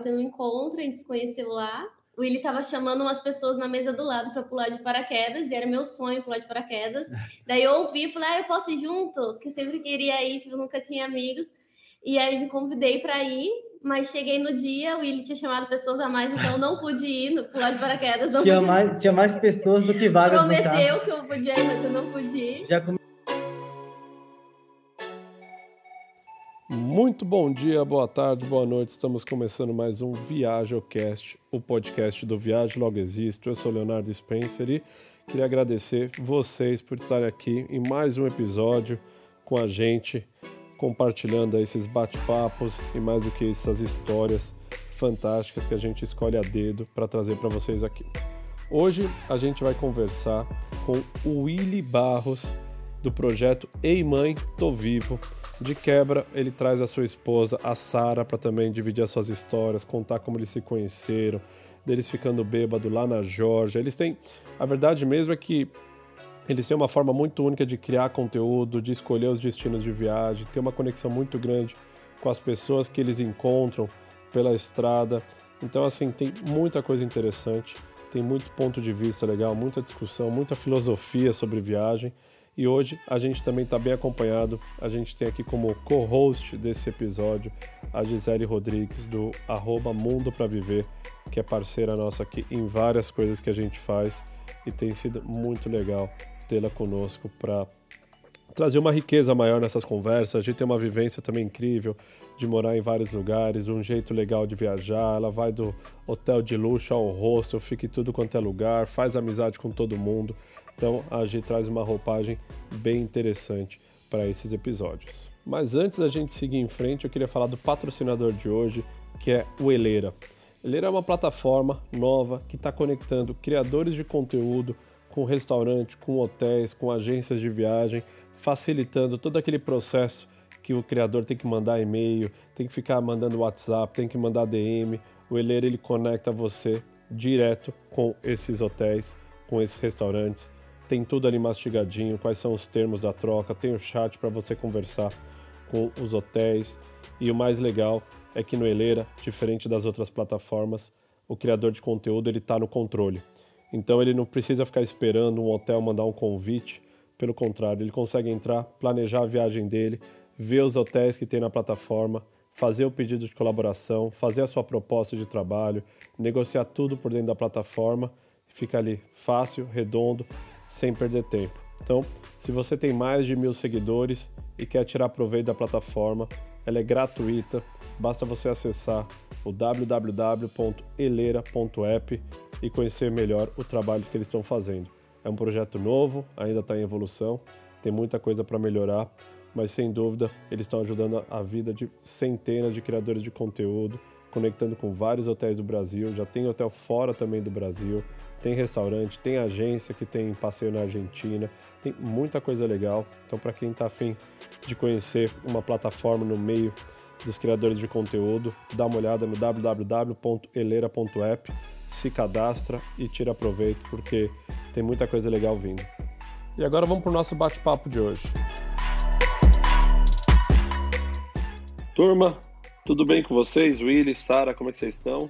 tava tendo um encontro, a gente se conheceu lá. O Willi tava chamando umas pessoas na mesa do lado para pular de paraquedas, e era meu sonho pular de paraquedas. Daí eu ouvi e falei, ah, eu posso ir junto? Que eu sempre queria ir, tipo, nunca tinha amigos. E aí me convidei para ir, mas cheguei no dia, o Willi tinha chamado pessoas a mais, então eu não pude ir no pular de paraquedas. tinha, pude... mais, tinha mais pessoas do que vagas Prometeu que eu podia ir, mas eu não pude ir. Já come... Muito bom dia, boa tarde, boa noite. Estamos começando mais um ViajoCast, o podcast do Viagem Logo Existe. Eu sou Leonardo Spencer e queria agradecer vocês por estarem aqui em mais um episódio com a gente compartilhando esses bate-papos e mais do que essas histórias fantásticas que a gente escolhe a dedo para trazer para vocês aqui. Hoje a gente vai conversar com o Willy Barros do projeto Ei Mãe, Tô Vivo. De quebra, ele traz a sua esposa, a Sara, para também dividir as suas histórias, contar como eles se conheceram, deles ficando bêbado lá na Georgia. Eles têm. A verdade mesmo é que eles têm uma forma muito única de criar conteúdo, de escolher os destinos de viagem, tem uma conexão muito grande com as pessoas que eles encontram pela estrada. Então, assim, tem muita coisa interessante, tem muito ponto de vista legal, muita discussão, muita filosofia sobre viagem. E hoje a gente também está bem acompanhado. A gente tem aqui como co-host desse episódio a Gisele Rodrigues, do arroba Mundo para Viver, que é parceira nossa aqui em várias coisas que a gente faz e tem sido muito legal tê-la conosco para trazer uma riqueza maior nessas conversas. A gente tem uma vivência também incrível de morar em vários lugares, um jeito legal de viajar. Ela vai do hotel de luxo ao hostel, fica em tudo quanto é lugar, faz amizade com todo mundo. Então a gente traz uma roupagem bem interessante para esses episódios. Mas antes da gente seguir em frente, eu queria falar do patrocinador de hoje, que é o Eleira. Eleira é uma plataforma nova que está conectando criadores de conteúdo com restaurante, com hotéis, com agências de viagem, facilitando todo aquele processo que o criador tem que mandar e-mail, tem que ficar mandando WhatsApp, tem que mandar DM. O Eleira ele conecta você direto com esses hotéis, com esses restaurantes. Tem tudo ali mastigadinho, quais são os termos da troca, tem o chat para você conversar com os hotéis. E o mais legal é que no Eleira, diferente das outras plataformas, o criador de conteúdo ele está no controle. Então ele não precisa ficar esperando um hotel mandar um convite. Pelo contrário, ele consegue entrar, planejar a viagem dele, ver os hotéis que tem na plataforma, fazer o pedido de colaboração, fazer a sua proposta de trabalho, negociar tudo por dentro da plataforma. Fica ali fácil, redondo, sem perder tempo. Então, se você tem mais de mil seguidores e quer tirar proveito da plataforma, ela é gratuita. Basta você acessar o www.eleira.app e conhecer melhor o trabalho que eles estão fazendo. É um projeto novo, ainda está em evolução, tem muita coisa para melhorar, mas sem dúvida eles estão ajudando a vida de centenas de criadores de conteúdo, conectando com vários hotéis do Brasil. Já tem hotel fora também do Brasil, tem restaurante, tem agência que tem passeio na Argentina, tem muita coisa legal. Então, para quem está afim de conhecer uma plataforma no meio dos criadores de conteúdo, dá uma olhada no www.eleira.app se cadastra e tira proveito, porque tem muita coisa legal vindo. E agora vamos para o nosso bate-papo de hoje. Turma, tudo bem com vocês? Willy, Sara, como é que vocês estão?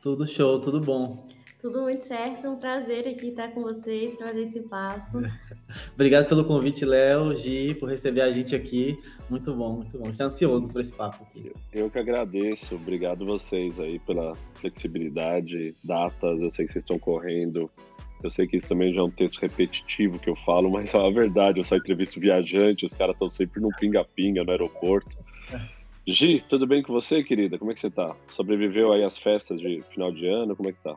Tudo show, tudo bom. Tudo muito certo, é um prazer aqui estar com vocês para fazer esse papo. Obrigado pelo convite, Léo, Gi, por receber a gente aqui. Muito bom, muito bom. Estou ansioso por esse papo aqui. Eu que agradeço, obrigado vocês aí pela flexibilidade, datas, eu sei que vocês estão correndo. Eu sei que isso também já é um texto repetitivo que eu falo, mas é a verdade, eu só entrevisto viajante, os caras estão sempre num pinga-pinga no aeroporto. Gi, tudo bem com você, querida? Como é que você tá? Sobreviveu aí às festas de final de ano? Como é que tá?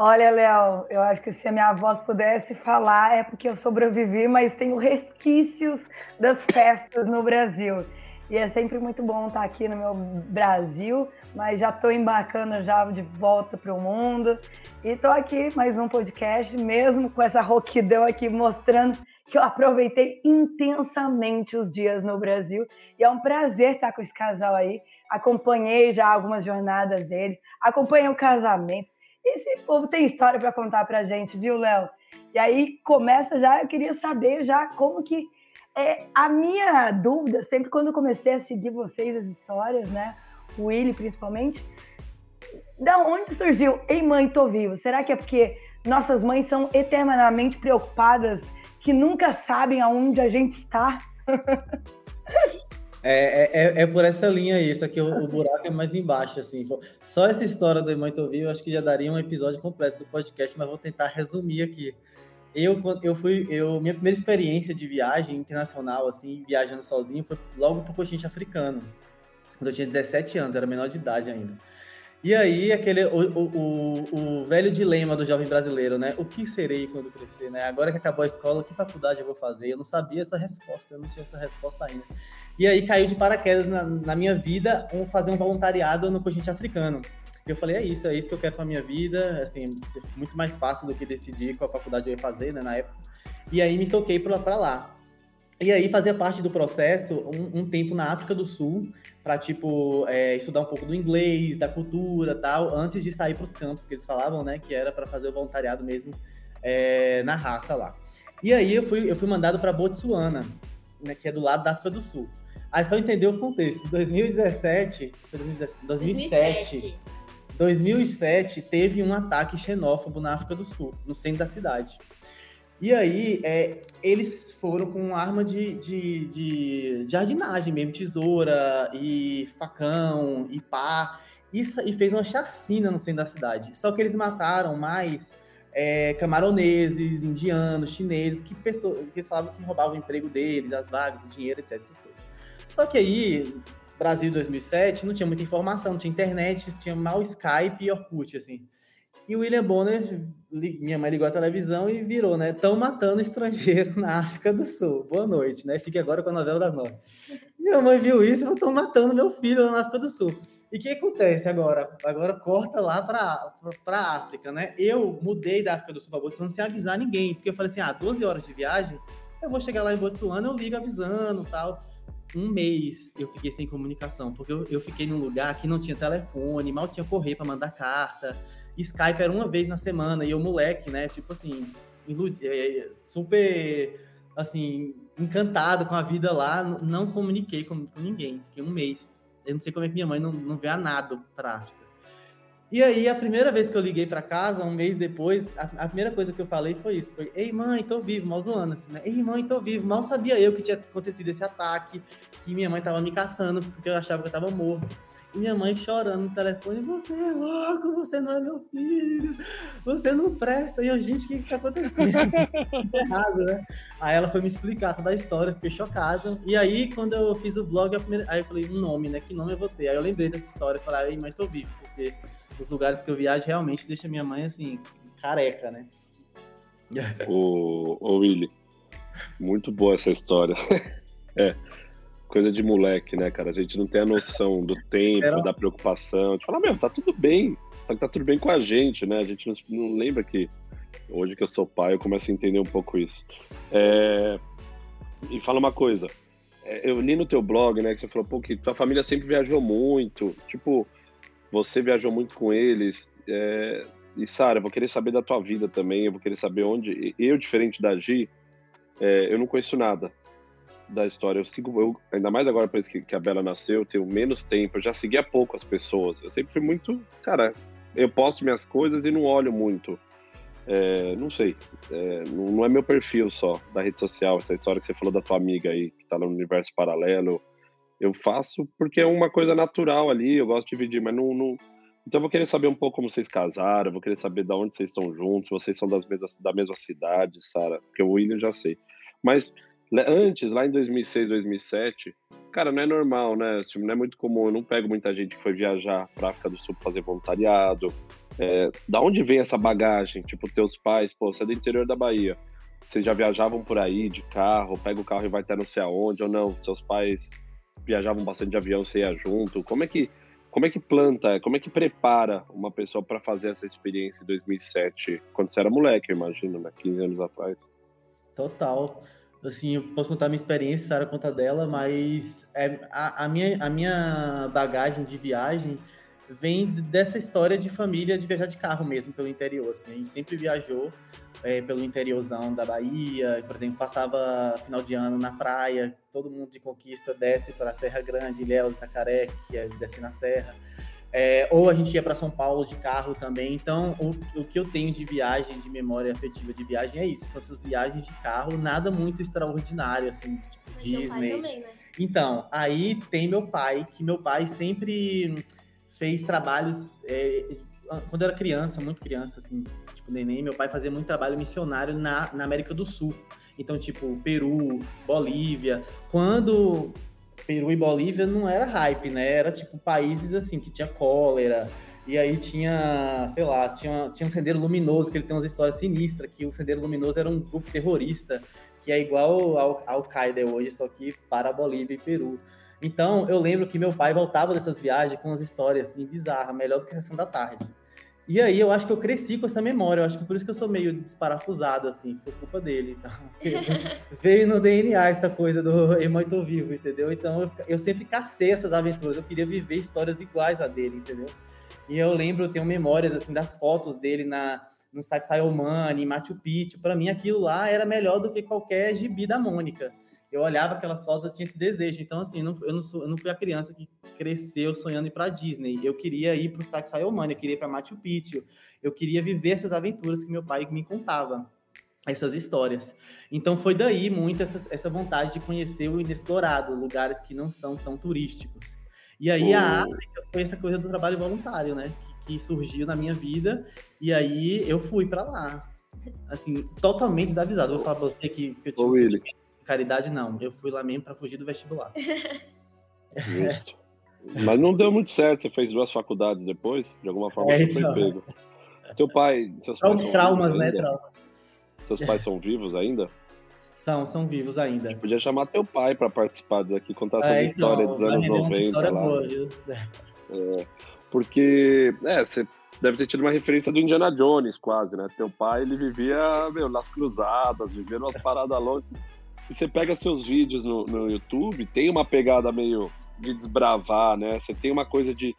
Olha, Léo, eu acho que se a minha voz pudesse falar é porque eu sobrevivi, mas tenho resquícios das festas no Brasil. E é sempre muito bom estar aqui no meu Brasil, mas já estou embarcando já de volta para o mundo. E estou aqui mais um podcast, mesmo com essa roquidão aqui mostrando que eu aproveitei intensamente os dias no Brasil. E é um prazer estar com esse casal aí. Acompanhei já algumas jornadas dele, acompanhei o casamento esse povo tem história para contar para gente, viu, Léo? E aí começa já, eu queria saber já como que é a minha dúvida, sempre quando eu comecei a seguir vocês as histórias, né? o Willy principalmente. Da onde surgiu? Ei, mãe, tô vivo. Será que é porque nossas mães são eternamente preocupadas que nunca sabem aonde a gente está? É, é, é, é, por essa linha aí, isso aqui o, o, buraco é mais embaixo, assim. Só essa história do Irmão Tô Vivo, acho que já daria um episódio completo do podcast, mas vou tentar resumir aqui. Eu, eu fui, eu, minha primeira experiência de viagem internacional, assim, viajando sozinho, foi logo para o continente africano. Quando eu tinha 17 anos, era menor de idade ainda. E aí, aquele, o, o, o, velho dilema do jovem brasileiro, né? O que serei quando crescer, né? Agora que acabou a escola, que faculdade eu vou fazer? Eu não sabia essa resposta, eu não tinha essa resposta ainda. E aí caiu de paraquedas na, na minha vida um, fazer um voluntariado no continente africano. Eu falei, é isso, é isso que eu quero para minha vida, assim, muito mais fácil do que decidir qual faculdade eu ia fazer, né, na época. E aí me toquei para lá. E aí fazia parte do processo um, um tempo na África do Sul para tipo é, estudar um pouco do inglês, da cultura, tal, antes de sair para os campos que eles falavam, né, que era para fazer o voluntariado mesmo é, na raça lá. E aí eu fui eu fui mandado para Botsuana, né, que é do lado da África do Sul. Aí só entender o contexto. 2017, 2017 2007, 2007 teve um ataque xenófobo na África do Sul, no centro da cidade. E aí, é, eles foram com arma de, de, de jardinagem mesmo, tesoura e facão e pá, e, e, fez uma chacina no centro da cidade. Só que eles mataram mais é, camaroneses, indianos, chineses, que, pessoas, que falavam que roubavam o emprego deles, as vagas, o dinheiro, etc. Essas coisas. Só que aí, Brasil 2007, não tinha muita informação, não tinha internet, tinha mal Skype e Orkut, assim. E o William Bonner, minha mãe ligou a televisão e virou, né? Estão matando estrangeiro na África do Sul. Boa noite, né? Fique agora com a novela das nove. Minha mãe viu isso e estão matando meu filho na África do Sul. E o que acontece agora? Agora corta lá para a África, né? Eu mudei da África do Sul para Botsuana sem avisar ninguém, porque eu falei assim: ah, 12 horas de viagem, eu vou chegar lá em Botsuana, eu ligo avisando tal um mês eu fiquei sem comunicação, porque eu, eu, fiquei num lugar que não tinha telefone, mal tinha correio para mandar carta, Skype era uma vez na semana, e eu, moleque, né, tipo assim, é, super, assim, encantado com a vida lá, não comuniquei com, com ninguém, fiquei um mês. Eu não sei como é que minha mãe não, não vê a nada pra África. E aí, a primeira vez que eu liguei para casa, um mês depois, a, a, primeira coisa que eu falei foi isso: foi, Ei, mãe, tô vivo, mal zoando, assim, né? Ei, mãe, tô vivo. Mal sabia eu que tinha acontecido esse ataque, que minha mãe tava me caçando, porque eu achava que eu tava morto. Minha mãe chorando no telefone: Você é louco, você não é meu filho, você não presta. E eu, gente, o que que tá acontecendo? errado, né? Aí ela foi me explicar toda a história, fiquei chocado. E aí, quando eu fiz o blog, primeira... aí eu falei: Um nome, né? Que nome eu vou ter? Aí eu lembrei dessa história, falei: Ei, mãe, tô vivo, porque os lugares que eu viajo realmente deixa minha mãe assim, careca, né? Ô, ô Willy, muito boa essa história. é, coisa de moleque, né, cara? A gente não tem a noção do tempo, Era... da preocupação. De falar, meu, tá tudo bem, tá, tá, tudo bem com a gente, né? A gente não, não, lembra que hoje que eu sou pai, eu começo a entender um pouco isso. É... E fala uma coisa, é, eu li no teu blog, né, que você falou, pô, que tua família sempre viajou muito, tipo, você viajou muito com eles. É... E, Sara, eu vou querer saber da tua vida também. Eu vou querer saber onde. Eu, diferente da Gi, é... eu não conheço nada da história. Eu sigo, eu, ainda mais agora, por que, que a Bela nasceu, eu tenho menos tempo. Eu já segui há pouco as pessoas. Eu sempre fui muito. Cara, eu posto minhas coisas e não olho muito. É, não sei, é, não, não, é meu perfil só da rede social, essa história que você falou da tua amiga aí, que tá no universo paralelo, eu faço porque é uma coisa natural ali, eu gosto de dividir, mas não, não... Então eu vou querer saber um pouco como vocês casaram, vou querer saber de onde vocês estão juntos, se vocês são das mesmas, da mesma cidade, Sara, porque o William já sei. Mas antes, lá em 2006, 2007, cara, não é normal, né? Não é muito comum, eu não pego muita gente que foi viajar pra África do Sul pra fazer voluntariado. É, da onde vem essa bagagem? Tipo, teus pais, pô, você é do interior da Bahia, vocês já viajavam por aí de carro, pega o carro e vai até não sei aonde, ou não? Seus pais viajavam bastante de avião, você ia junto. Como é que como é que planta, como é que prepara uma pessoa para fazer essa experiência em 2007, quando você era moleque, eu imagino, né, 15 anos atrás? Total. Assim, eu posso contar minha experiência, Sara conta dela, mas é, a, a, minha, a minha bagagem de viagem vem dessa história de família de viajar de carro mesmo pelo interior. Assim. A gente sempre viajou é, pelo interiorzão da Bahia, por exemplo, passava final de ano na praia, todo mundo de conquista desce para a Serra Grande, Ilhéus, Itacaré, que é descer na serra. É, ou a gente ia para São Paulo de carro também. Então, o, o que eu tenho de viagem, de memória afetiva de viagem é isso. São essas viagens de carro, nada muito extraordinário, assim, tipo Disney. Também, né? Então, aí tem meu pai, que meu pai sempre fez trabalhos. É, quando eu era criança, muito criança, assim, tipo neném, meu pai fazia muito trabalho missionário na, na América do Sul. Então, tipo, Peru, Bolívia. Quando Peru e Bolívia não era hype, né? Era tipo países assim que tinha cólera. E aí tinha, sei lá, tinha, tinha um Sendeiro Luminoso, que ele tem umas histórias sinistras, que o Sendeiro Luminoso era um grupo terrorista, que é igual ao Al-Qaeda hoje, só que para Bolívia e Peru. Então, eu lembro que meu pai voltava dessas viagens com umas histórias assim bizarras, melhor do que a sessão da tarde. E aí eu acho que eu cresci com essa memória, eu acho que por isso que eu sou meio desparafusado, assim, foi culpa dele. Então, veio no DNA essa coisa do Eu Tô Vivo, entendeu? Então eu, eu, sempre cacei essas aventuras, eu queria viver histórias iguais a dele, entendeu? E eu lembro, eu tenho memórias, assim, das fotos dele na, no Sacsayhuamani, Machu Picchu, para mim aquilo lá era melhor do que qualquer gibi da Mônica eu olhava aquelas fotos, eu tinha esse desejo. Então, assim, não, eu, não sou, eu não fui a criança que cresceu sonhando ir para Disney. Eu queria ir para o Sacsayhuamani, eu queria ir para Machu Picchu. Eu queria viver essas aventuras que meu pai me contava, essas histórias. Então, foi daí muito essa, essa vontade de conhecer o inexplorado, lugares que não são tão turísticos. E aí, oh. a África foi essa coisa do trabalho voluntário, né? Que, que surgiu na minha vida. E aí, eu fui para lá. Assim, totalmente desavisado. Vou falar para você que, que eu tive um Caridade não, eu fui lá mesmo para fugir do vestibular. Justo. Mas não deu muito certo, você fez duas faculdades depois, de alguma forma é, você foi pego. Teu pai, seus pais são traumas, né? Traumas. Seus pais são vivos ainda? São, são vivos ainda. podia chamar teu pai para participar daqui, contar essa é, história então, dos anos 90 lá. Boa, é, porque, é, você deve ter tido uma referência do Indiana Jones, quase, né? Teu pai, ele vivia, meu, nas cruzadas, vivia umas paradas loucas você pega seus vídeos no, no YouTube, tem uma pegada meio de desbravar, né? Você tem uma coisa de.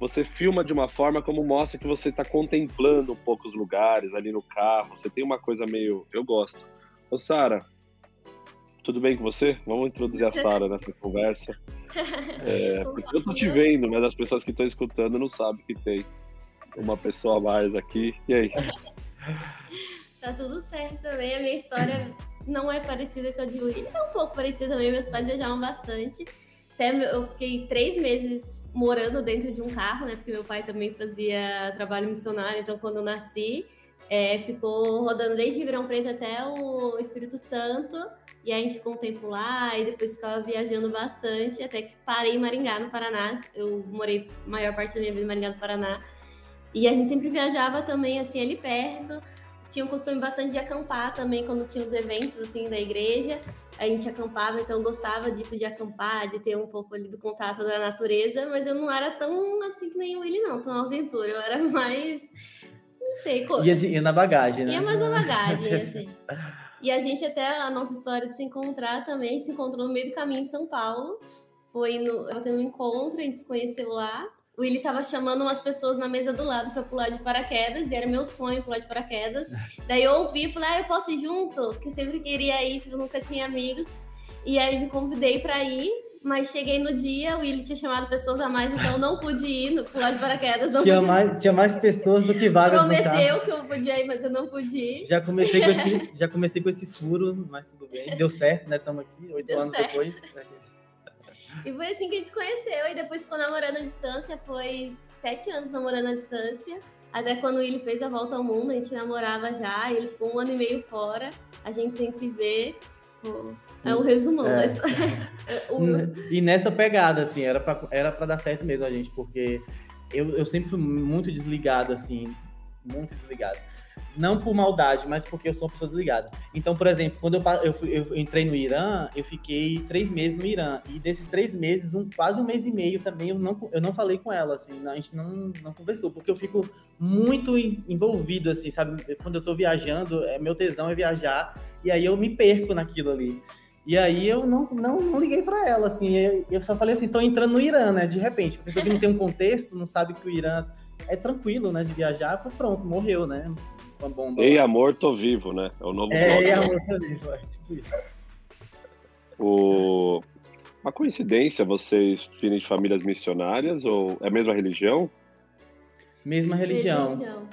Você filma de uma forma como mostra que você está contemplando um pouco os lugares ali no carro. Você tem uma coisa meio. Eu gosto. Ô, Sara, tudo bem com você? Vamos introduzir a Sara nessa conversa. É, eu tô te vendo, mas as pessoas que estão escutando não sabem que tem uma pessoa a mais aqui. E aí? Tá tudo certo também. A minha história não é parecida com a de William, é um pouco parecida também, meus pais viajavam bastante. Até eu fiquei três meses morando dentro de um carro, né? Porque meu pai também fazia trabalho missionário, então quando eu nasci, é, ficou rodando desde Ribeirão Preto até o Espírito Santo, e aí a gente ficou um tempo lá, e depois ficava viajando bastante, até que parei em Maringá, no Paraná. Eu morei a maior parte da minha vida em Maringá, no Paraná. E a gente sempre viajava também, assim, ali perto tinha um costume bastante de acampar também quando tinha os eventos assim da igreja. A gente acampava, então eu gostava disso de acampar, de ter um pouco ali do contato da natureza, mas eu não era tão assim que nem o Willy, não, tão aventura. Eu era mais. Não sei. Ia, de, ia na bagagem, né? Ia mais na bagagem, assim. E a gente, até a nossa história de se encontrar também, a gente se encontrou no meio do caminho em São Paulo. Foi no. Eu tendo um encontro, a gente se conheceu lá o Willi tava chamando umas pessoas na mesa do lado para pular de paraquedas, e era meu sonho pular de paraquedas. Daí eu ouvi e falei, ah, eu posso ir junto? Que eu sempre queria ir, tipo, nunca tinha amigos. E aí me convidei para ir, mas cheguei no dia, o Willi tinha chamado pessoas a mais, então eu não pude ir no pular de paraquedas. tinha, mais, tinha mais pessoas do que vagas Prometeu que eu podia ir, mas eu não pude ir. Já comecei com esse, já comecei com esse furo, mas tudo bem. Deu certo, né? Estamos aqui, oito anos certo. depois. E foi assim que a gente se conheceu. E depois ficou namorando à distância. Foi sete anos namorando à distância. Até quando ele fez a volta ao mundo, a gente namorava já. ele ficou um ano e meio fora. A gente sem se ver. É um resumão é. da história. e nessa pegada, assim, era pra, era pra dar certo mesmo a gente, porque eu, eu sempre fui muito desligado, assim, muito desligado não por maldade, mas porque eu sou uma pessoa desligada. Então, por exemplo, quando eu, eu, fui, eu, entrei no Irã, eu fiquei três meses no Irã. E desses três meses, um, quase um mês e meio também, eu não, eu não falei com ela, assim, a gente não, não conversou, porque eu fico muito envolvido, assim, sabe? Quando eu tô viajando, é, meu tesão é viajar, e aí eu me perco naquilo ali. E aí eu não, não, não liguei para ela, assim, eu só falei assim, tô entrando no Irã, né, de repente. A pessoa que não tem um contexto, não sabe que o Irã é tranquilo, né, de viajar, pronto, morreu, né, uma bomba. Ei, amor, tô vivo, né, é o novo É, ei, amor, tô vivo, é tipo isso. O... Uma coincidência vocês virem de famílias missionárias ou é a mesma religião? Mesma religião.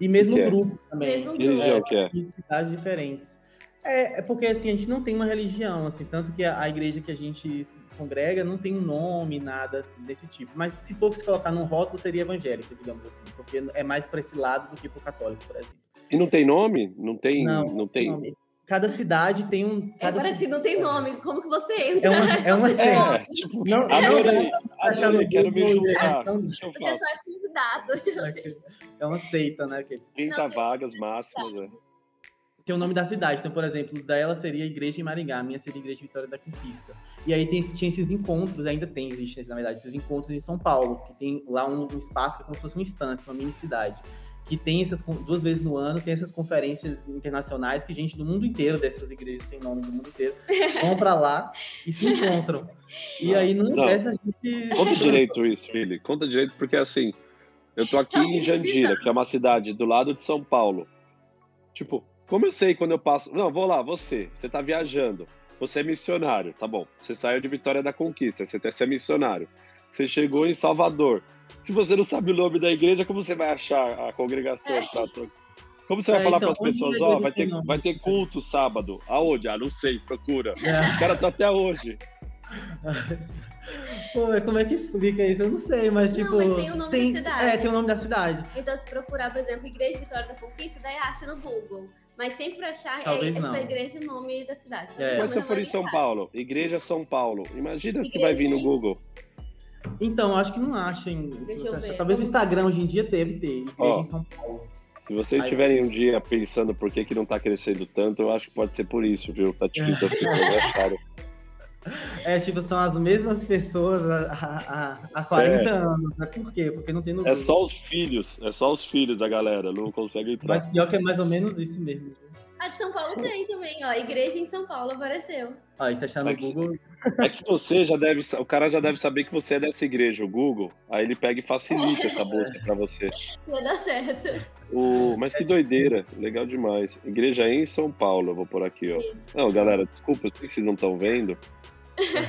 E mesmo é? grupo também. Mesmo grupo. Que é? De cidades diferentes. É, é porque assim, a gente não tem uma religião, assim, tanto que a, a igreja que a gente congrega não tem um nome, nada desse tipo. Mas se fosse colocar num rótulo, seria evangélica, digamos assim, porque é mais para esse lado do que para o católico, por exemplo. E não tem nome? Não tem. Não, não tem. Nome. Cada cidade tem um. É Cada é parecido, não tem nome. Como que você entra? É uma, é uma seita. É, tipo, não, adorei, adorei, quero me juntar. Você só é convidado. É uma seita, né? 30 não, vagas máximas, né? tem o nome da cidade. Então, por exemplo, dela seria a Igreja em Maringá, a minha seria a Igreja Vitória da Conquista. E aí tem, tinha esses encontros, ainda tem, existe, na verdade, esses encontros em São Paulo, que tem lá um, um espaço que é como se fosse uma instância, uma mini cidade. Que tem essas, duas vezes no ano, tem essas conferências internacionais que gente do mundo inteiro, dessas igrejas sem nome do mundo inteiro, vão para lá e se encontram. E aí não, não. a gente. Conta direito isso, Fili. Conta direito, porque assim, eu tô aqui em Jandira, que é uma cidade do lado de São Paulo. Tipo, como eu sei quando eu passo. Não, vou lá, você. Você tá viajando. Você é missionário, tá bom. Você saiu de Vitória da Conquista, você é missionário. Você chegou em Salvador. Se você não sabe o nome da igreja, como você vai achar a congregação? É. Tá? Como você vai é, falar então, para as pessoas, ó, oh, vai, ter, vai ter culto sábado? Aonde? Ah, não sei, procura. É. Os caras estão até hoje. Pô, como é que explica isso? Eu não sei, mas tipo. Não, mas tem o nome tem, da cidade. É, tem o nome da cidade. Então, se procurar, por exemplo, Igreja Vitória da Conquista, daí acha no Google. Mas sempre achar Talvez é, não. é igreja o nome da cidade. É. Mas se eu for em São Paulo, Igreja São Paulo, imagina igreja que vai vir no Google. Então, acho que não achem. Talvez no Instagram hoje em dia Igreja Ó, em São Paulo. Se vocês estiverem um dia pensando por que, que não tá crescendo tanto, eu acho que pode ser por isso, viu? Tá difícil as pessoas acharem. É, tipo, são as mesmas pessoas há, há, há 40 é. anos, né? Por quê? Porque não tem no É só os filhos, é só os filhos da galera, não consegue entrar. Mas pior que é mais ou menos isso mesmo. A de São Paulo tem também, ó. Igreja em São Paulo apareceu. Ó, isso achar no Google. É que você já deve. O cara já deve saber que você é dessa igreja, o Google. Aí ele pega e facilita essa busca pra você. Vai dar certo. O, mas que doideira, legal demais. Igreja em São Paulo, eu vou por aqui, ó. Não, galera, desculpa, eu sei que vocês não estão vendo.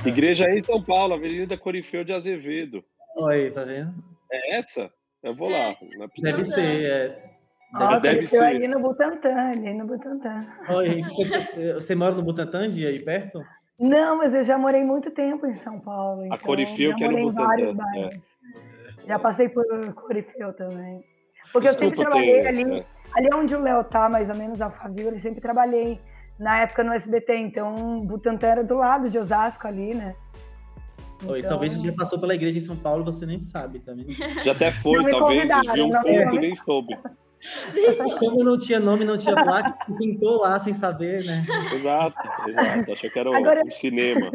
Igreja em São Paulo, Avenida Corifeu de Azevedo. Oi, tá vendo? É essa? Eu vou lá. É deve ser, é. Nossa, deve ser. aí no Butantã, ali no Butantã. Oi, você, você mora no Butantã, Gia, aí perto? Não, mas eu já morei muito tempo em São Paulo. Então a Corifeu que é no Butantã. É. Já passei por Corifeu também. Porque Desculpa, eu sempre trabalhei ter, ali, é. ali onde o Léo tá, mais ou menos, Alphaville, eu sempre trabalhei na época no SBT, então Butantã era do lado de Osasco ali, né? Então... Oi, talvez você já passou pela igreja em São Paulo você nem sabe também. Já até foi, talvez, viu um ponto e nem soube. Como não tinha nome, não tinha placa, sentou lá sem saber, né? Exato, exato. Achei que era Agora... um cinema.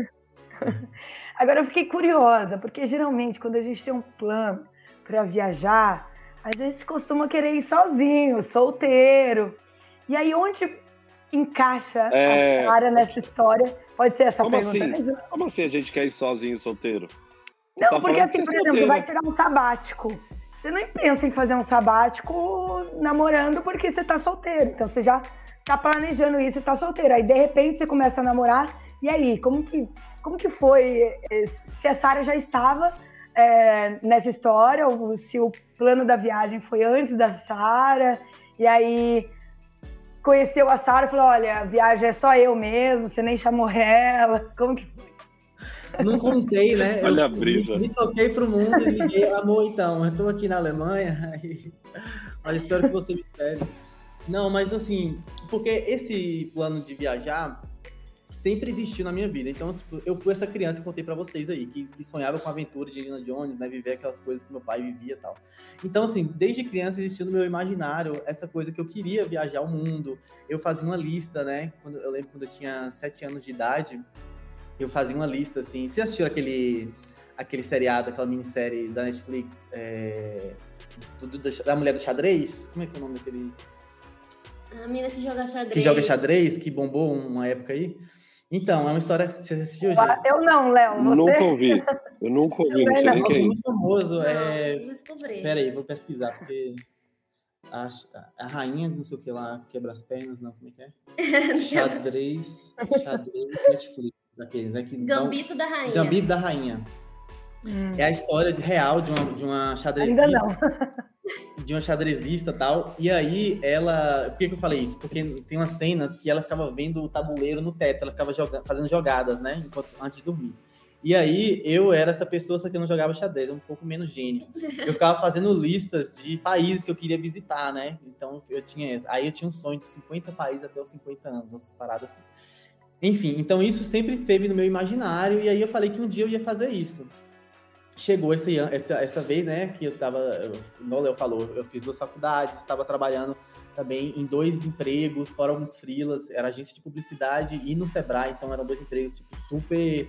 Agora eu fiquei curiosa, porque geralmente quando a gente tem um plano para viajar, a gente costuma querer ir sozinho, solteiro. E aí, onde encaixa é... a Sara nessa história? Pode ser essa Como pergunta assim? mesmo? Como assim a gente quer ir sozinho, solteiro? Você não, tá porque assim, por exemplo, vai tirar um sabático. Você nem pensa em fazer um sabático namorando porque você tá solteiro. Então você já tá planejando isso e tá solteiro. Aí de repente você começa a namorar. E aí, como que, como que foi? Se a Sara já estava é, nessa história, ou se o plano da viagem foi antes da Sara, e aí conheceu a Sara e falou: olha, a viagem é só eu mesmo, você nem chamou ela. Como que foi? Não contei, né? Olha eu, a brisa. Me, me toquei pro mundo e liguei, amor, então, eu tô aqui na Alemanha, aí, olha, espero que você me espere. Não, mas assim, porque esse plano de viajar, sempre existiu na minha vida. Então, tipo, eu fui essa criança que contei para vocês aí, que, que, sonhava com a aventura de Indiana Jones, né? Viver aquelas coisas que meu pai vivia e tal. Então, assim, desde criança existiu no meu imaginário essa coisa que eu queria viajar o mundo. Eu fazia uma lista, né? Quando, eu lembro quando eu tinha sete anos de idade, eu fazia uma lista, assim. Você assistiu aquele, aquele seriado, aquela minissérie da Netflix, é, do, do, da Mulher do Xadrez? Como é que é o nome daquele... A mina que joga xadrez. Que joga xadrez, que bombou uma época aí. Então, é uma história. Você assistiu, gente? Eu não, Léo. Você... Nunca ouvi. Eu nunca ouvi, não sei nem quem é. muito famoso. Não, é... Peraí, vou pesquisar, porque. A, a rainha de não sei o que lá, quebra as pernas, não, como é que é? xadrez, xadrez Netflix, daqueles, né? Que Gambito da Rainha. Gambito da Rainha. Hum. É a história de, real de uma, de uma xadrezista. Ainda não. de uma xadrezista tal. E aí, ela. Por que, que eu falei isso? Porque tem umas cenas que ela ficava vendo o tabuleiro no teto, ela ficava joga... fazendo jogadas, né? Enquanto, antes de dormir. E aí, eu era essa pessoa, só que eu não jogava xadrez, um pouco menos gênio. Eu ficava fazendo listas de países que eu queria visitar, né? Então, eu tinha. Aí, eu tinha um sonho de 50 países até os 50 anos, umas paradas assim. Enfim, então isso sempre esteve no meu imaginário, e aí eu falei que um dia eu ia fazer isso. Chegou esse, essa, essa vez, né, que eu tava, o Léo falou, eu fiz duas faculdades, estava trabalhando também em dois empregos, fora alguns frilas, era agência de publicidade e no Sebrae, então eram dois empregos, tipo, super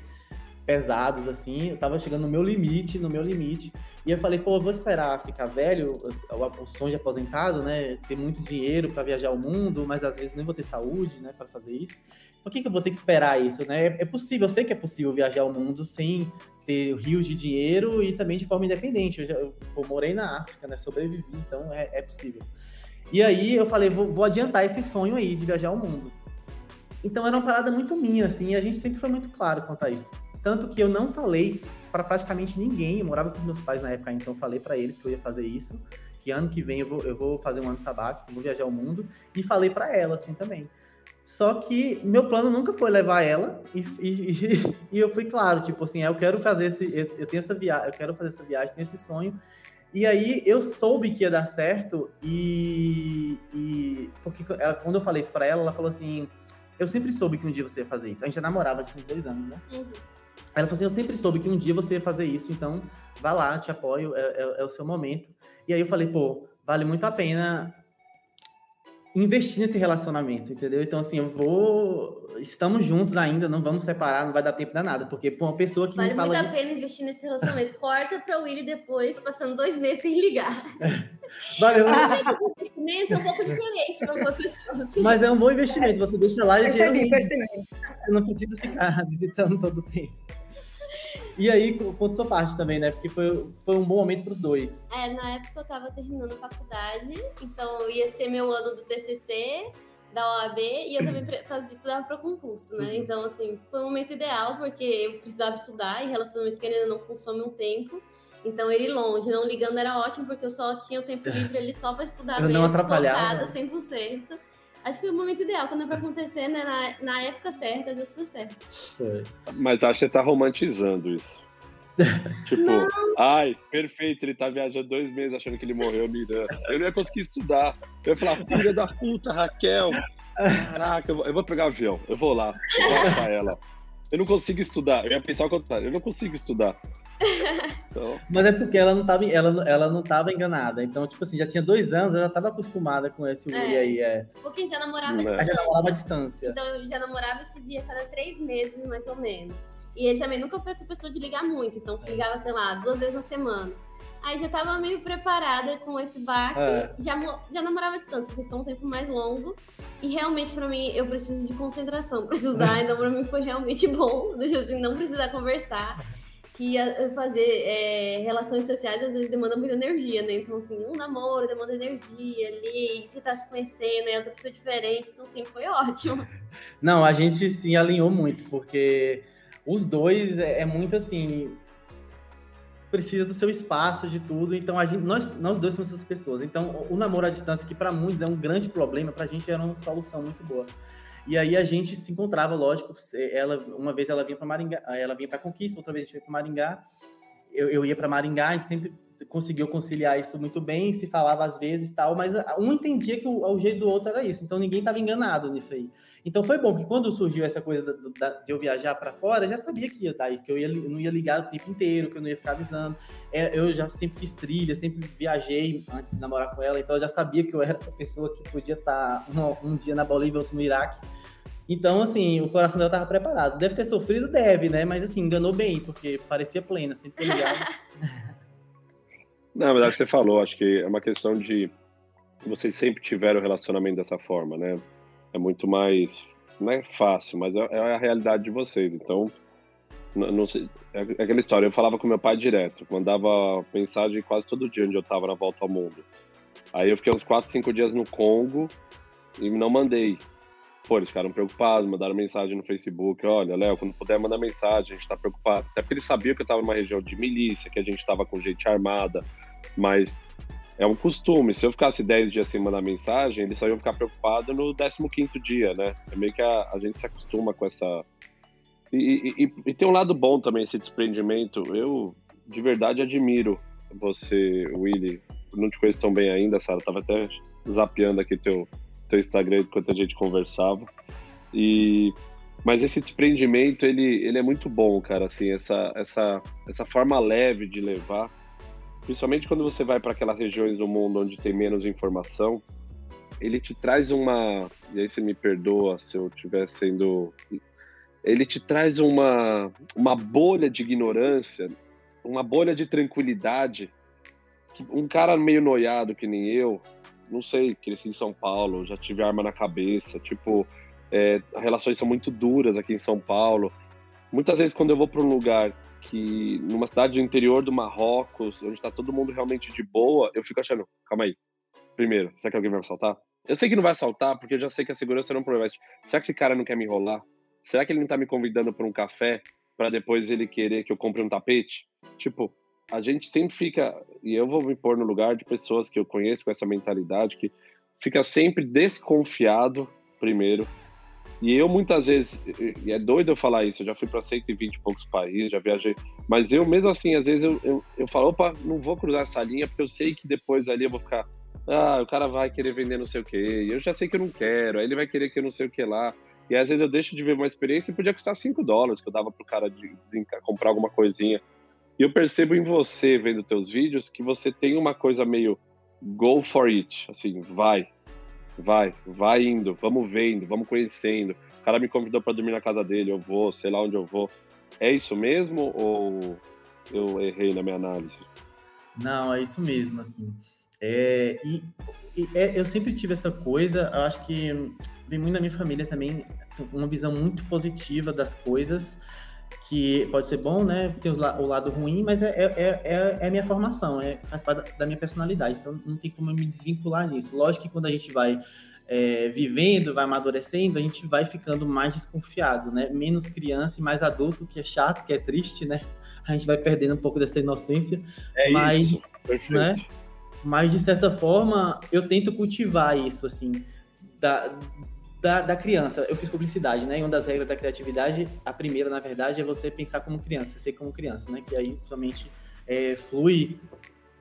pesados, assim, eu tava chegando no meu limite, no meu limite, e eu falei, pô, eu vou esperar ficar velho, o, o sonho de aposentado, né, ter muito dinheiro para viajar o mundo, mas às vezes nem vou ter saúde, né, para fazer isso, por que, que eu vou ter que esperar isso, né, é, é possível, eu sei que é possível viajar o mundo sem ter rios de dinheiro e também de forma independente. Eu, já, eu, eu morei na África, né? Sobrevivi, então é, é possível. E aí eu falei, vou, vou, adiantar esse sonho aí de viajar o mundo. Então era uma parada muito minha, assim, e a gente sempre foi muito claro quanto a isso. Tanto que eu não falei para praticamente ninguém, eu morava com meus pais na época, então falei para eles que eu ia fazer isso, que ano que vem eu vou, eu vou fazer um ano sabático, vou viajar o mundo, e falei para ela, assim, também. Só que meu plano nunca foi levar ela, e, e, e, eu fui claro, tipo assim, eu quero fazer esse, eu, eu tenho essa viagem, eu quero fazer essa viagem, tenho esse sonho. E aí eu soube que ia dar certo, e, e porque ela, quando eu falei isso para ela, ela falou assim: Eu sempre soube que um dia você ia fazer isso. A gente já namorava, tinha uns dois anos, né? Uhum. Ela falou assim: Eu sempre soube que um dia você ia fazer isso, então vá lá, te apoio, é, é, é o seu momento. E aí eu falei: Pô, vale muito a pena investir nesse relacionamento, entendeu? Então, assim, eu vou. Estamos juntos ainda, não vamos separar, não vai dar tempo pra nada, porque por uma pessoa que vale me fala. Vale muito a pena investir nesse relacionamento. Corta pra Willy depois, passando dois meses sem ligar. Valeu. Eu sei que o investimento é um pouco diferente para vocês. Assim. Mas é um bom investimento, você deixa lá e geralmente. Você não precisa ficar visitando todo o tempo. E aí, conta sua parte também, né? Porque foi, foi um bom momento para os dois. É, na época eu estava terminando a faculdade, então ia ser meu ano do TCC, da OAB, e eu também fazia, estudava para concurso, né? Uhum. Então, assim, foi um momento ideal, porque eu precisava estudar, e relacionamento que ainda não consome um tempo. Então, ele longe, não ligando era ótimo, porque eu só tinha o tempo livre ali só para estudar eu mesmo, não atrapalhava. focada 100% acho que foi o momento ideal, quando é pra acontecer, né? Na, na época certa, deu super certo. Foi. Mas acho que você tá romantizando isso. tipo, não. ai, perfeito, ele tá viajando dois meses achando que ele morreu mirando. Eu não ia conseguir estudar. Eu ia falar, filha da puta, Raquel. Caraca, eu vou, eu vou pegar o avião, eu vou lá, eu vou achar ela. Eu não consigo estudar. Eu ia pensar o contrário, eu não consigo estudar. Então... Mas é porque ela não estava ela, ela não tava enganada. Então, tipo assim, já tinha dois anos, ela estava acostumada com esse é. aí. É. Porque já namorava é. distância. Já namorava à distância. Então, eu já namorava e se via cada três meses, mais ou menos. E ele também nunca foi essa pessoa de ligar muito. Então, é. ligava, sei lá, duas vezes na semana. Aí já tava meio preparada com esse baque. É. Já, já namorava à distância, foi só um tempo mais longo. E realmente, para mim, eu preciso de concentração para estudar. então, para mim, foi realmente bom. Deixa assim, não precisar conversar que fazer é, relações sociais às vezes demanda muita energia, né? Então, assim, um namoro demanda energia ali, você tá se conhecendo, é outra pessoa diferente, então, assim, foi ótimo. Não, a gente se alinhou muito, porque os dois é, é muito assim. Precisa do seu espaço, de tudo. Então, a gente, nós, nós dois somos essas pessoas. Então, o namoro à distância, que para muitos é um grande problema, pra gente era uma solução muito boa. E aí a gente se encontrava, lógico, ela uma vez ela vinha para Maringá, ela vinha para Conquista, outra vez a gente veio para Maringá. Eu, eu ia para Maringá, gente sempre conseguiu conciliar isso muito bem, se falava às vezes tal, mas um entendia que o, o jeito do outro era isso, então ninguém estava enganado nisso aí. Então foi bom que quando surgiu essa coisa da, da, de eu viajar para fora, já sabia que ia estar tá, que eu, ia, não ia ligar o tempo inteiro, que eu não ia ficar avisando. É, eu já sempre fiz trilha, sempre viajei antes de namorar com ela, então eu já sabia que eu era essa pessoa que podia estar tá um, um dia na Bolívia, outro no Iraque. Então, assim, o coração dela estava preparado. Deve ter sofrido, deve, né? Mas, assim, enganou bem, porque parecia plena, sempre ligado. Não, mas acho que você falou, acho que é uma questão de vocês sempre tiveram relacionamento dessa forma, né? É muito mais não é fácil, mas é, é a realidade de vocês. Então, não, não sei, é, é aquela história. Eu falava com meu pai direto, mandava mensagem quase todo dia onde eu estava na volta ao mundo. Aí eu fiquei uns 4, 5 dias no Congo e não mandei. Pô, eles ficaram preocupados, mandaram mensagem no Facebook, olha, Léo, quando puder mandar mensagem, a gente tá preocupado. Até porque eles sabiam que eu tava numa região de milícia, que a gente tava com gente armada, mas é um costume. Se eu ficasse 10 dias sem mandar mensagem, eles só iam ficar preocupados no 15 dia, né? É meio que a, a gente se acostuma com essa... E, e, e, tem um lado bom também, esse desprendimento. Eu, de verdade, admiro você, Willy. Não te conheço tão bem ainda, Sara. Tava até zapeando aqui teu, Instagram enquanto a gente conversava. E mas esse desprendimento ele, ele é muito bom, cara, assim, essa essa essa forma leve de levar, principalmente quando você vai para aquelas regiões do mundo onde tem menos informação, ele te traz uma, e aí você me perdoa se eu estiver sendo ele te traz uma uma bolha de ignorância, uma bolha de tranquilidade um cara meio noiado que nem eu, não sei, cresci em São Paulo, já tive arma na cabeça, tipo, é, as relações são muito duras aqui em São Paulo. Muitas vezes quando eu vou para um lugar que, numa cidade do interior do Marrocos, onde está todo mundo realmente de boa, eu fico achando, calma aí, primeiro, será que alguém vai me assaltar? Eu sei que não vai assaltar, porque eu já sei que a segurança não é um problema, será que esse cara não quer me enrolar? Será que ele não tá me convidando para um café para depois ele querer que eu compre um tapete? Tipo, a gente sempre fica, e eu vou me pôr no lugar de pessoas que eu conheço com essa mentalidade, que fica sempre desconfiado, primeiro. E eu muitas vezes, e é doido eu falar isso, eu já fui para 120 e poucos países, já viajei, mas eu mesmo assim, às vezes eu, eu, eu falo, opa, não vou cruzar essa linha, porque eu sei que depois ali eu vou ficar, ah, o cara vai querer vender não sei o quê, eu já sei que eu não quero, aí ele vai querer que eu não sei o que lá. E às vezes eu deixo de ver uma experiência e podia custar 5 dólares, que eu dava pro cara de, de comprar alguma coisinha. E eu percebo em você, vendo teus vídeos, que você tem uma coisa meio go for it, assim, vai, vai, vai indo, vamos vendo, vamos conhecendo. O cara me convidou para dormir na casa dele, eu vou, sei lá onde eu vou. É isso mesmo ou eu errei na minha análise? Não, é isso mesmo, assim. É, e, e é, eu sempre tive essa coisa, acho que vem muito na minha família também, uma visão muito positiva das coisas que pode ser bom, né? Tem o lado ruim, mas é, é, é, é a minha formação, é, faz parte da minha personalidade, então não tem como eu me desvincular nisso. Lógico que quando a gente vai é, vivendo, vai amadurecendo, a gente vai ficando mais desconfiado, né? Menos criança e mais adulto, que é chato, que é triste, né? A gente vai perdendo um pouco dessa inocência. É mas, isso, perfeito. Né? Mas, de certa forma, eu tento cultivar isso, assim, da, da, da, criança. Eu fiz publicidade, né? E uma das regras da criatividade, a primeira, na verdade, é você pensar como criança, ser como criança, né? Que aí somente é, flui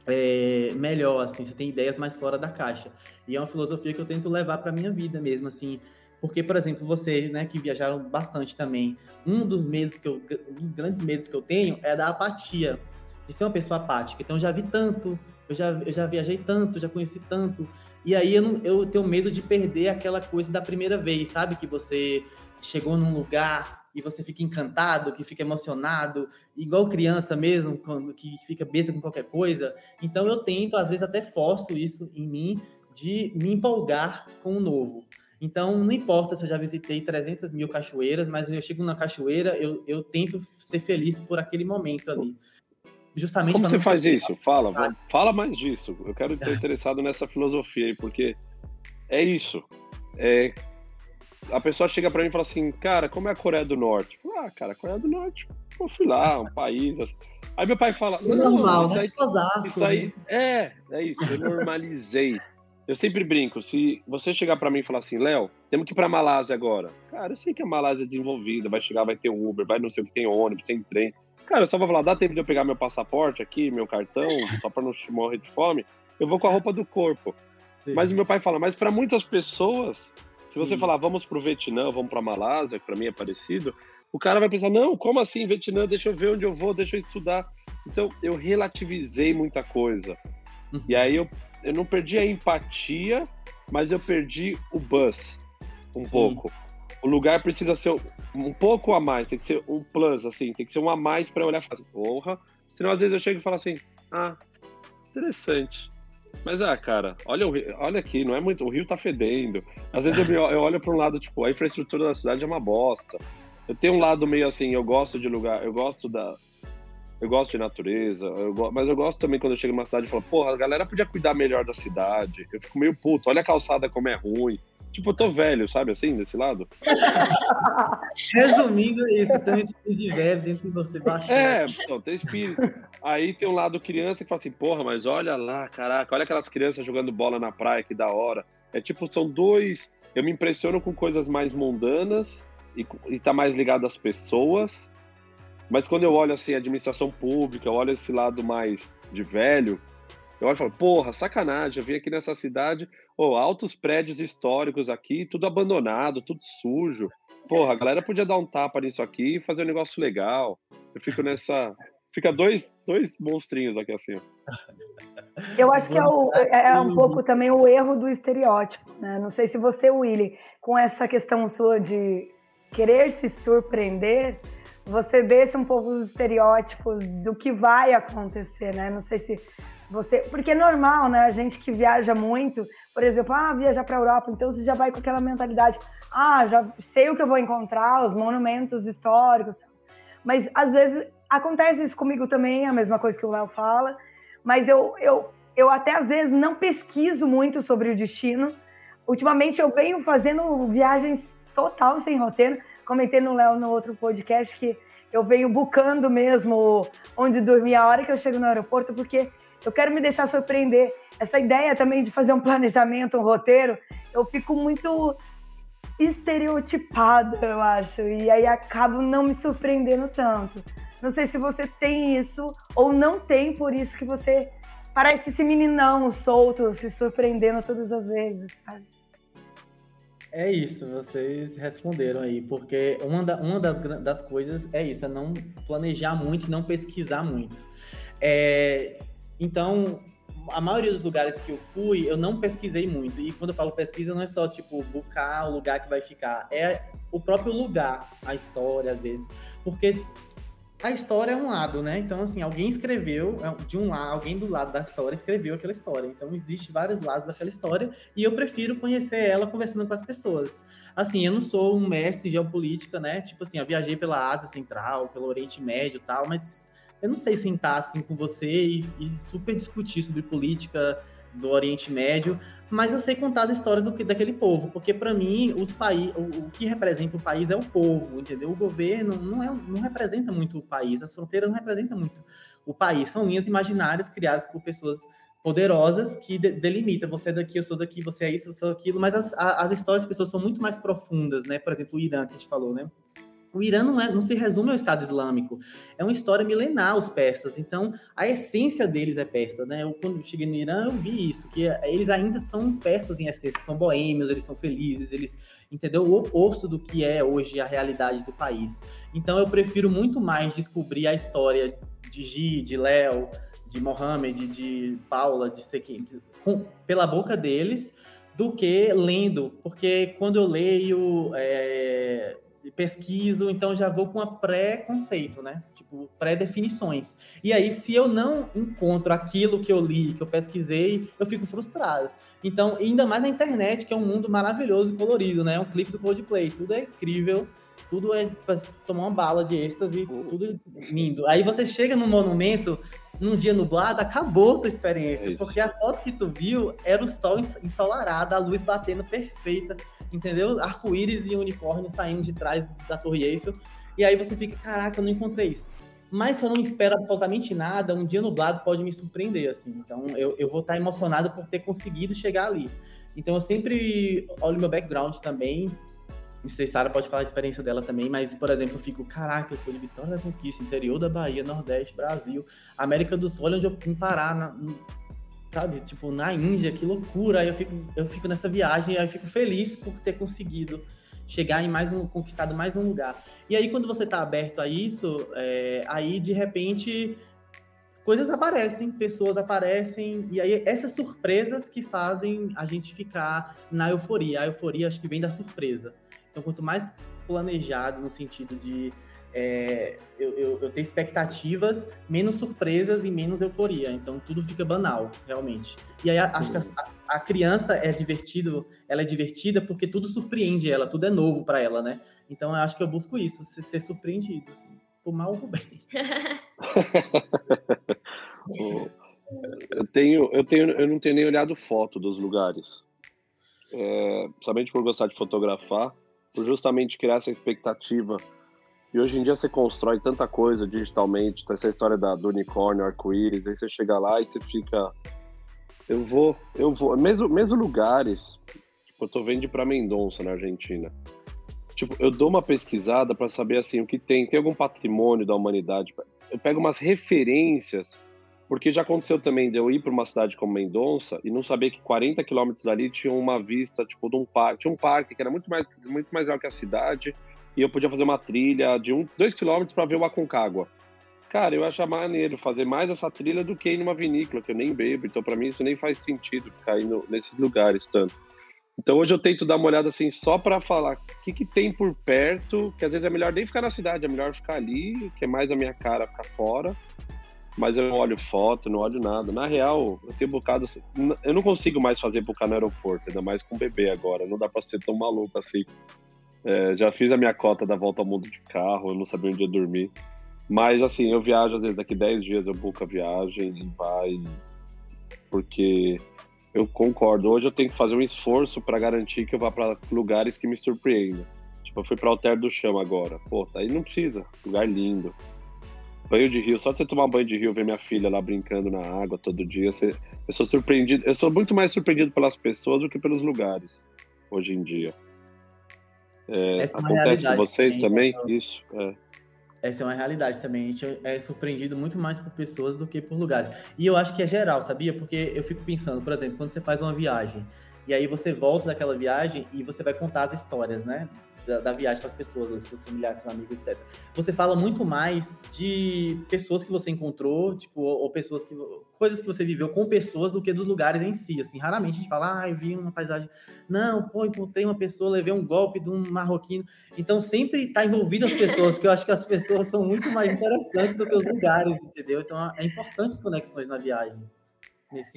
é, melhor, assim, você tem ideias mais fora da caixa. E é uma filosofia que eu tento levar para minha vida mesmo, assim. Porque, por exemplo, vocês, né, que viajaram bastante também, um dos medos que eu, um dos grandes medos que eu tenho é da apatia, de ser uma pessoa apática. Então, já vi tanto, eu já, eu já viajei tanto, já conheci tanto, e aí eu, não, eu tenho medo de perder aquela coisa da primeira vez, sabe? Que você chegou num lugar e você fica encantado, que fica emocionado, igual criança mesmo, quando que fica besta com qualquer coisa. Então eu tento, às vezes até forço isso em mim, de me empolgar com o novo. Então, não importa se eu já visitei 300 mil cachoeiras, mas eu chego na cachoeira, eu, eu tento ser feliz por aquele momento ali justamente. Como você faz isso? Fala, fala mais disso. Eu quero estar interessado nessa filosofia aí, porque é isso. É, a pessoa chega para mim e fala assim, cara, como é a Coreia do Norte? Ah, cara, a Coreia do Norte, eu fui lá, um país. Assim. Aí meu pai fala, é normal, isso aí, Osasco, isso aí né? é, é isso, eu normalizei. Eu sempre brinco, se você chegar para mim e falar assim, Léo, temos que ir para Malásia agora. Cara, eu sei que a Malásia é desenvolvida, vai chegar, vai ter Uber, vai não sei o que tem ônibus, tem trem. Cara, só vou falar, dá tempo de eu pegar meu passaporte aqui, meu cartão, só para não morrer de fome. Eu vou com a roupa do corpo. Sim. Mas o meu pai fala, mas para muitas pessoas, se você Sim. falar, vamos pro Vietnã, vamos pra Malásia, que para mim é parecido, o cara vai pensar, não, como assim Vietnã? Deixa eu ver onde eu vou, deixa eu estudar. Então, eu relativizei muita coisa. Uhum. E aí eu, eu não perdi a empatia, mas eu perdi o buzz um Sim. pouco o lugar precisa ser um pouco a mais, tem que ser um plus, assim, tem que ser um a mais para olhar e falar assim, porra. Senão, às vezes, eu chego e falo assim, ah, interessante. Mas, ah, cara, olha, o, olha aqui, não é muito. O Rio tá fedendo. Às vezes eu, eu olho para um lado, tipo, a infraestrutura da cidade é uma bosta. Eu tenho um lado meio assim, eu gosto de lugar, eu gosto da. Eu gosto de natureza, eu go, mas eu gosto também quando eu chego numa cidade e falo, porra, a galera podia cuidar melhor da cidade. Eu fico meio puto, olha a calçada como é ruim. Tipo, eu tô velho, sabe assim, desse lado? Resumindo isso, tem um espírito de velho dentro de você baixo. É, então, tem espírito. Aí tem um lado criança que fala assim, porra, mas olha lá, caraca, olha aquelas crianças jogando bola na praia, que da hora. É tipo, são dois. Eu me impressiono com coisas mais mundanas e, e tá mais ligado às pessoas. Mas quando eu olho assim, administração pública, eu olho esse lado mais de velho, eu olho e falo, porra, sacanagem, eu vim aqui nessa cidade, oh, altos prédios históricos aqui, tudo abandonado, tudo sujo. Porra, a galera podia dar um tapa nisso aqui e fazer um negócio legal. Eu fico nessa. Fica dois, dois monstrinhos aqui assim. Eu acho que é, o, é, é um pouco também o erro do estereótipo, né? Não sei se você, Willy, com essa questão sua de querer se surpreender, você deixa um pouco os estereótipos do que vai acontecer, né? Não sei se você, porque é normal, né? A gente que viaja muito, por exemplo, ah, viajar para a Europa, então você já vai com aquela mentalidade, ah, já sei o que eu vou encontrar, os monumentos históricos. Mas às vezes acontece isso comigo também, a mesma coisa que o Léo fala, mas eu, eu, eu até às vezes não pesquiso muito sobre o destino. Ultimamente eu venho fazendo viagens total sem roteiro. Comentei no Léo no outro podcast que eu venho bucando mesmo onde dormir a hora que eu chego no aeroporto, porque eu quero me deixar surpreender. Essa ideia também de fazer um planejamento, um roteiro, eu fico muito estereotipada, eu acho, e aí acabo não me surpreendendo tanto. Não sei se você tem isso ou não tem, por isso que você parece esse meninão solto, se surpreendendo todas as vezes, sabe? É isso, vocês responderam aí, porque uma, da, uma das, das coisas é isso, é não planejar muito, não pesquisar muito. É, então, a maioria dos lugares que eu fui, eu não pesquisei muito. E quando eu falo pesquisa, não é só, tipo, buscar o lugar que vai ficar. É o próprio lugar, a história, às vezes. Porque a história é um lado, né? Então, assim, alguém escreveu, é, de um lado, alguém do lado da história escreveu aquela história. Então, existe vários lados daquela história e eu prefiro conhecer ela conversando com as pessoas. Assim, eu não sou um mestre em geopolítica, né? Tipo assim, eu viajei pela Ásia Central, pelo Oriente Médio e tal, mas eu não sei sentar assim com você e, e, super discutir sobre política do Oriente Médio, mas eu sei contar as histórias do, daquele povo, porque para mim os países, o, o, que representa o país é o povo, entendeu? O governo não, é, não representa muito o país, as fronteiras não representam muito o país, são linhas imaginárias criadas por pessoas poderosas que de, delimitam, você é daqui, eu sou daqui, você é isso, eu sou aquilo, mas as, as histórias das pessoas são muito mais profundas, né? Por exemplo, o Irã que a gente falou, né? O Irã não, é, não, se resume ao Estado Islâmico, é uma história milenar os persas, então a essência deles é persa, né? Eu, quando cheguei no Irã eu vi isso, que eles ainda são persas em essência, são boêmios, eles são felizes, eles, entendeu? O oposto do que é hoje a realidade do país. Então eu prefiro muito mais descobrir a história de Gi, de Léo, de Mohamed, de Paula, de Sequim, pela boca deles, do que lendo, porque quando eu leio é, pesquiso, então já vou com a pré-conceito, né? Tipo, pré-definições. E aí, se eu não encontro aquilo que eu li, que eu pesquisei, eu fico frustrado. Então, ainda mais na internet, que é um mundo maravilhoso e colorido, né? Um clipe do Coldplay, tudo é incrível, tudo é para tomar uma bala de êxtase, tudo lindo. Aí você chega no monumento, num dia nublado, acabou a tua experiência, é porque a foto que tu viu era o sol ensolarado, a luz batendo perfeita entendeu? Arco-íris e unicórnio saindo de trás da Torre Eiffel. E aí você fica, caraca, eu não encontrei isso. Mas se eu não espero absolutamente nada, um dia nublado pode me surpreender, assim. Então eu, eu vou estar emocionado por ter conseguido chegar ali. Então eu sempre olho meu background também. Não sei se Sara pode falar a experiência dela também, mas, por exemplo, eu fico, caraca, eu sou de Vitória da Conquista, interior da Bahia, Nordeste, Brasil, América do Sul, olha onde eu vim parar, na, sabe? Tipo, na Índia, que loucura. Aí eu fico, eu fico nessa viagem, aí eu fico feliz por ter conseguido chegar em mais um, conquistado mais um lugar. E aí, quando você tá aberto a isso, é, aí de repente coisas aparecem, pessoas aparecem, e aí essas surpresas que fazem a gente ficar na euforia. A euforia acho que vem da surpresa. Então, quanto mais planejado no sentido de é, eu, eu, eu, tenho expectativas, menos surpresas e menos euforia. Então tudo fica banal, realmente. E aí acho que a, a, criança é divertido, ela é divertida porque tudo surpreende ela, tudo é novo para ela, né? Então eu acho que eu busco isso, ser, ser surpreendido, assim, por mal ou por bem. eu tenho, eu tenho, eu não tenho nem olhado foto dos lugares, é, somente por gostar de fotografar, por justamente criar essa expectativa e hoje em dia você constrói tanta coisa digitalmente, essa história da, do unicórnio, arco-íris, aí você chega lá e você fica. Eu vou, eu vou. Mesmo, mesmo lugares, tipo, eu tô vendo para Mendonça, na Argentina. Tipo, eu dou uma pesquisada para saber assim o que tem, tem algum patrimônio da humanidade. Eu pego umas referências, porque já aconteceu também de eu ir para uma cidade como Mendonça e não saber que 40 quilômetros dali tinha uma vista, tipo, de um parque, tinha um parque que era muito mais muito mais legal que a cidade e eu podia fazer uma trilha de um, dois quilômetros para ver o Aconcagua. Cara, eu acho maneiro fazer mais essa trilha do que ir numa vinícola, que eu nem bebo. Então, para mim, isso nem faz sentido ficar indo nesses lugares tanto. Então, hoje eu tento dar uma olhada assim, só para falar o que, que tem por perto, que às vezes é melhor nem ficar na cidade, é melhor ficar ali, que é mais a minha cara ficar fora. Mas eu não olho foto, não olho nada. Na real, eu tenho bocado. Assim, eu não consigo mais fazer bucar no aeroporto, ainda mais com bebê agora. Não dá para ser tão maluco assim. É, já fiz a minha cota da volta ao mundo de carro, eu não sabia onde ia dormir. Mas assim, eu viajo às vezes daqui 10 dias eu buco a viagem e vai. Porque eu concordo. Hoje eu tenho que fazer um esforço para garantir que eu vá para lugares que me surpreendam. Tipo, eu fui para Alter do Chão agora. Pô, aí não precisa. Lugar lindo. Banho de rio, só de você tomar banho de rio, ver minha filha lá brincando na água todo dia, você... eu sou surpreendido. Eu sou muito mais surpreendido pelas pessoas do que pelos lugares hoje em dia. É, acontece com vocês também? também? Isso. É. Essa é uma realidade também. A gente é surpreendido muito mais por pessoas do que por lugares. E eu acho que é geral, sabia? Porque eu fico pensando, por exemplo, quando você faz uma viagem e aí você volta daquela viagem e você vai contar as histórias, né? Da, da viagem para as pessoas, os seus familiares, seus amigos, etc. Você fala muito mais de pessoas que você encontrou, tipo, ou, pessoas que coisas que você viveu com pessoas do que dos lugares em si, assim. Raramente a gente fala, ah, eu vi uma paisagem. Não, pô, encontrei uma pessoa, levei um golpe de um marroquino. Então sempre está envolvido as pessoas, porque eu acho que as pessoas são muito mais interessantes do que os lugares, entendeu? Então é importante as conexões na viagem.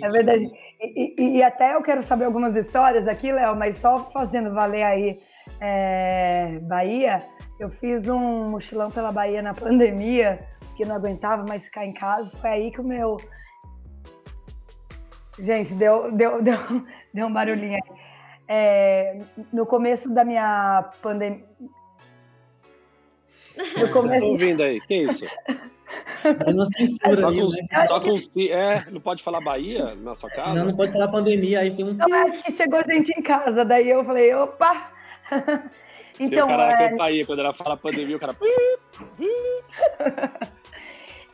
É verdade. E, e, e, até eu quero saber algumas histórias aqui, Léo, mas só fazendo valer aí é, Bahia, eu fiz um mochilão pela Bahia na pandemia, que não aguentava mais ficar em casa. Foi aí que o meu. Gente, deu, deu, deu, deu um barulhinho aí. É, no começo da minha pandemia. No começo... Tô ouvindo aí, que isso? É uma censura só com, né? só com, é, não pode falar Bahia na sua casa? Não, não pode falar pandemia, aí tem um... Não, acho que chegou gente em casa, daí eu falei, opa, então, Tem o cara é... aí, quando ela fala pandemia, o cara.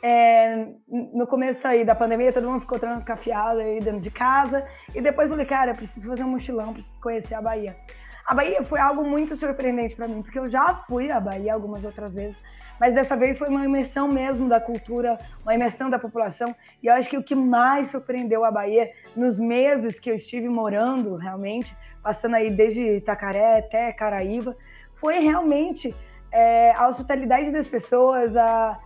É, no começo aí da pandemia, todo mundo ficou trancafiado aí dentro de casa. E depois eu falei, cara, eu preciso fazer um mochilão, preciso conhecer a Bahia. A Bahia foi algo muito surpreendente para mim, porque eu já fui à Bahia algumas outras vezes, mas dessa vez foi uma imersão mesmo da cultura, uma imersão da população. E eu acho que o que mais surpreendeu a Bahia nos meses que eu estive morando realmente passando aí desde Itacaré até Caraíva, foi realmente é, a hospitalidade das pessoas, a,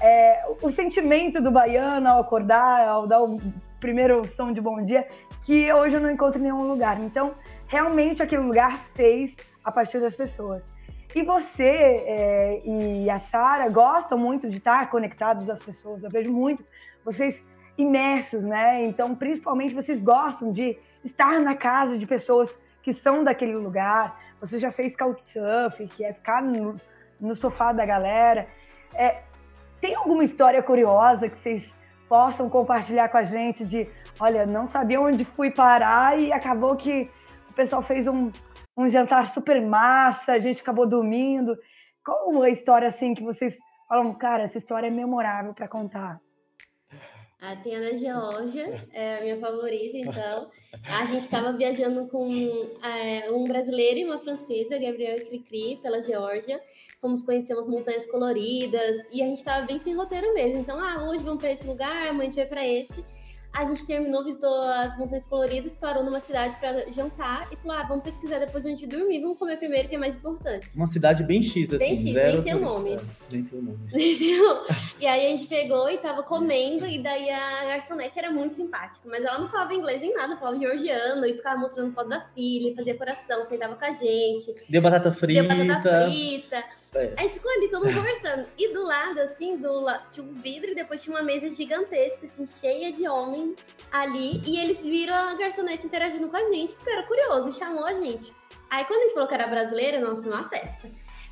é, o sentimento do baiano ao acordar, ao dar o primeiro som de bom dia, que hoje eu não encontro em nenhum lugar. Então, realmente aquele lugar fez a partir das pessoas. E você é, e a Sara gostam muito de estar conectados às pessoas. Eu vejo muito vocês imersos, né? Então, principalmente vocês gostam de estar na casa de pessoas que são daquele lugar. Você já fez couchsurf, que é ficar no, no sofá da galera. É, tem alguma história curiosa que vocês possam compartilhar com a gente de, olha, não sabia onde fui parar e acabou que o pessoal fez um, um jantar super massa, a gente acabou dormindo. Qual uma história assim que vocês falam, cara, essa história é memorável para contar? A tem a da Geórgia, é a minha favorita, então. A gente estava viajando com é, um brasileiro e uma francesa, Gabriel Cricri, pela Geórgia. Fomos conhecer umas montanhas coloridas e a gente estava bem sem roteiro mesmo. Então, ah, hoje vamos para esse lugar, amanhã a gente vai para esse. A gente terminou, visitou as Montanhas Coloridas, parou numa cidade para jantar e falou: ah, vamos pesquisar depois onde dormir, vamos comer primeiro, que é mais importante. Uma cidade bem X, assim. Bem X, nem seu nome. Nem seu nome. e aí a gente pegou e tava comendo, e daí a garçonete era muito simpática, mas ela não falava inglês nem nada, falava georgiano e ficava mostrando foto da filha, fazia coração, sentava com a gente. Deu batata frita. Deu batata frita. É. A gente ficou ali todo mundo conversando. E do lado, assim, do lado, tinha um vidro e depois tinha uma mesa gigantesca, assim, cheia de homens ali e eles viram a garçonete interagindo com a gente, ficaram curiosos, chamou a gente. Aí quando a gente falou que era brasileira, nossa, uma festa.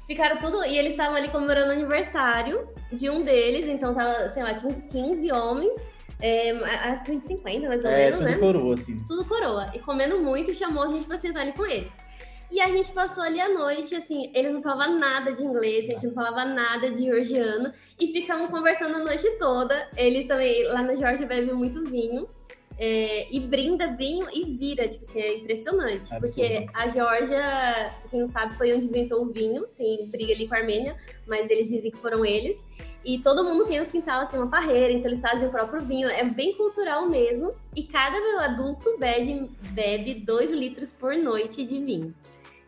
Ficaram tudo. E eles estavam ali comemorando o aniversário de um deles, então tava, sei lá, tinha uns 15 homens. É, acima de 50, mais ou é, menos, tudo né? coroa, assim. Tudo coroa. E comendo muito, chamou a gente pra sentar ali com eles. E a gente passou ali a noite, assim, eles não falavam nada de inglês, a gente não falava nada de georgiano, e ficamos conversando a noite toda. Eles também, lá na Georgia, bebem muito vinho. É, e brinda vinho e vira, tipo assim, é impressionante. Porque a Geórgia, quem não sabe, foi onde inventou o vinho, tem briga ali com a Armênia, mas eles dizem que foram eles. E todo mundo tem no quintal, assim, uma parreira, então eles fazem o próprio vinho, é bem cultural mesmo. E cada adulto bebe, bebe dois litros por noite de vinho.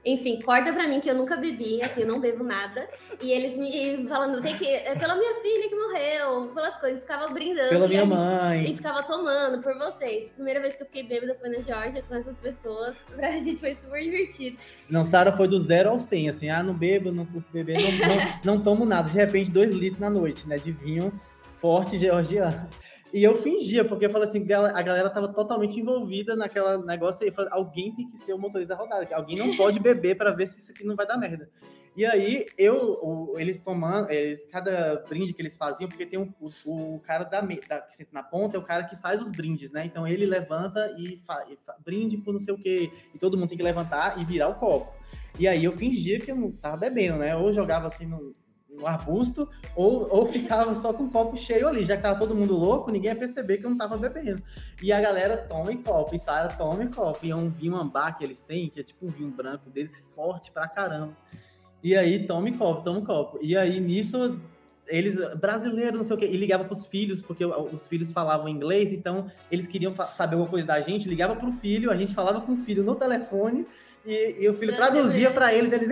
Enfim, corta pra mim que eu nunca bebi, assim, eu não bebo nada. E eles me falando, tem que. É pela minha filha que morreu, pelas coisas, ficava brindando. Pela minha gente, mãe. E ficava tomando por vocês. Primeira vez que eu fiquei bêbada foi na Georgia com essas pessoas. Pra gente foi super divertido. Não, Sara foi do zero ao 100, assim, ah, não bebo, não curto beber, não, não, não tomo nada. De repente, dois litros na noite, né, de vinho forte georgiano. E eu fingia, porque eu falei assim, a galera tava totalmente envolvida naquela negócio aí. Alguém tem que ser o motorista da rodada, alguém não pode beber para ver se isso aqui não vai dar merda. E aí, eu, eles tomando, eles, cada brinde que eles faziam, porque tem um, o, o cara da, da, que senta na ponta é o cara que faz os brindes, né? Então ele levanta e, fa, e fa, brinde por não sei o quê. E todo mundo tem que levantar e virar o copo. E aí eu fingia que eu não tava bebendo, né? Ou jogava assim no, no arbusto, ou, ou ficava só com o copo cheio ali, já que tava todo mundo louco, ninguém ia perceber que eu não tava bebendo. E a galera toma em copo, e Sara toma em copo, e é um vinho ambar que eles têm, que é tipo um vinho branco deles, forte pra caramba. E aí, toma em copo, toma em copo. E aí, nisso, eles, brasileiros, não sei o quê, e ligava pros filhos, porque os filhos falavam inglês, então eles queriam saber alguma coisa da gente, ligava pro filho, a gente falava com o filho no telefone, e, e o filho traduzia para eles, eles...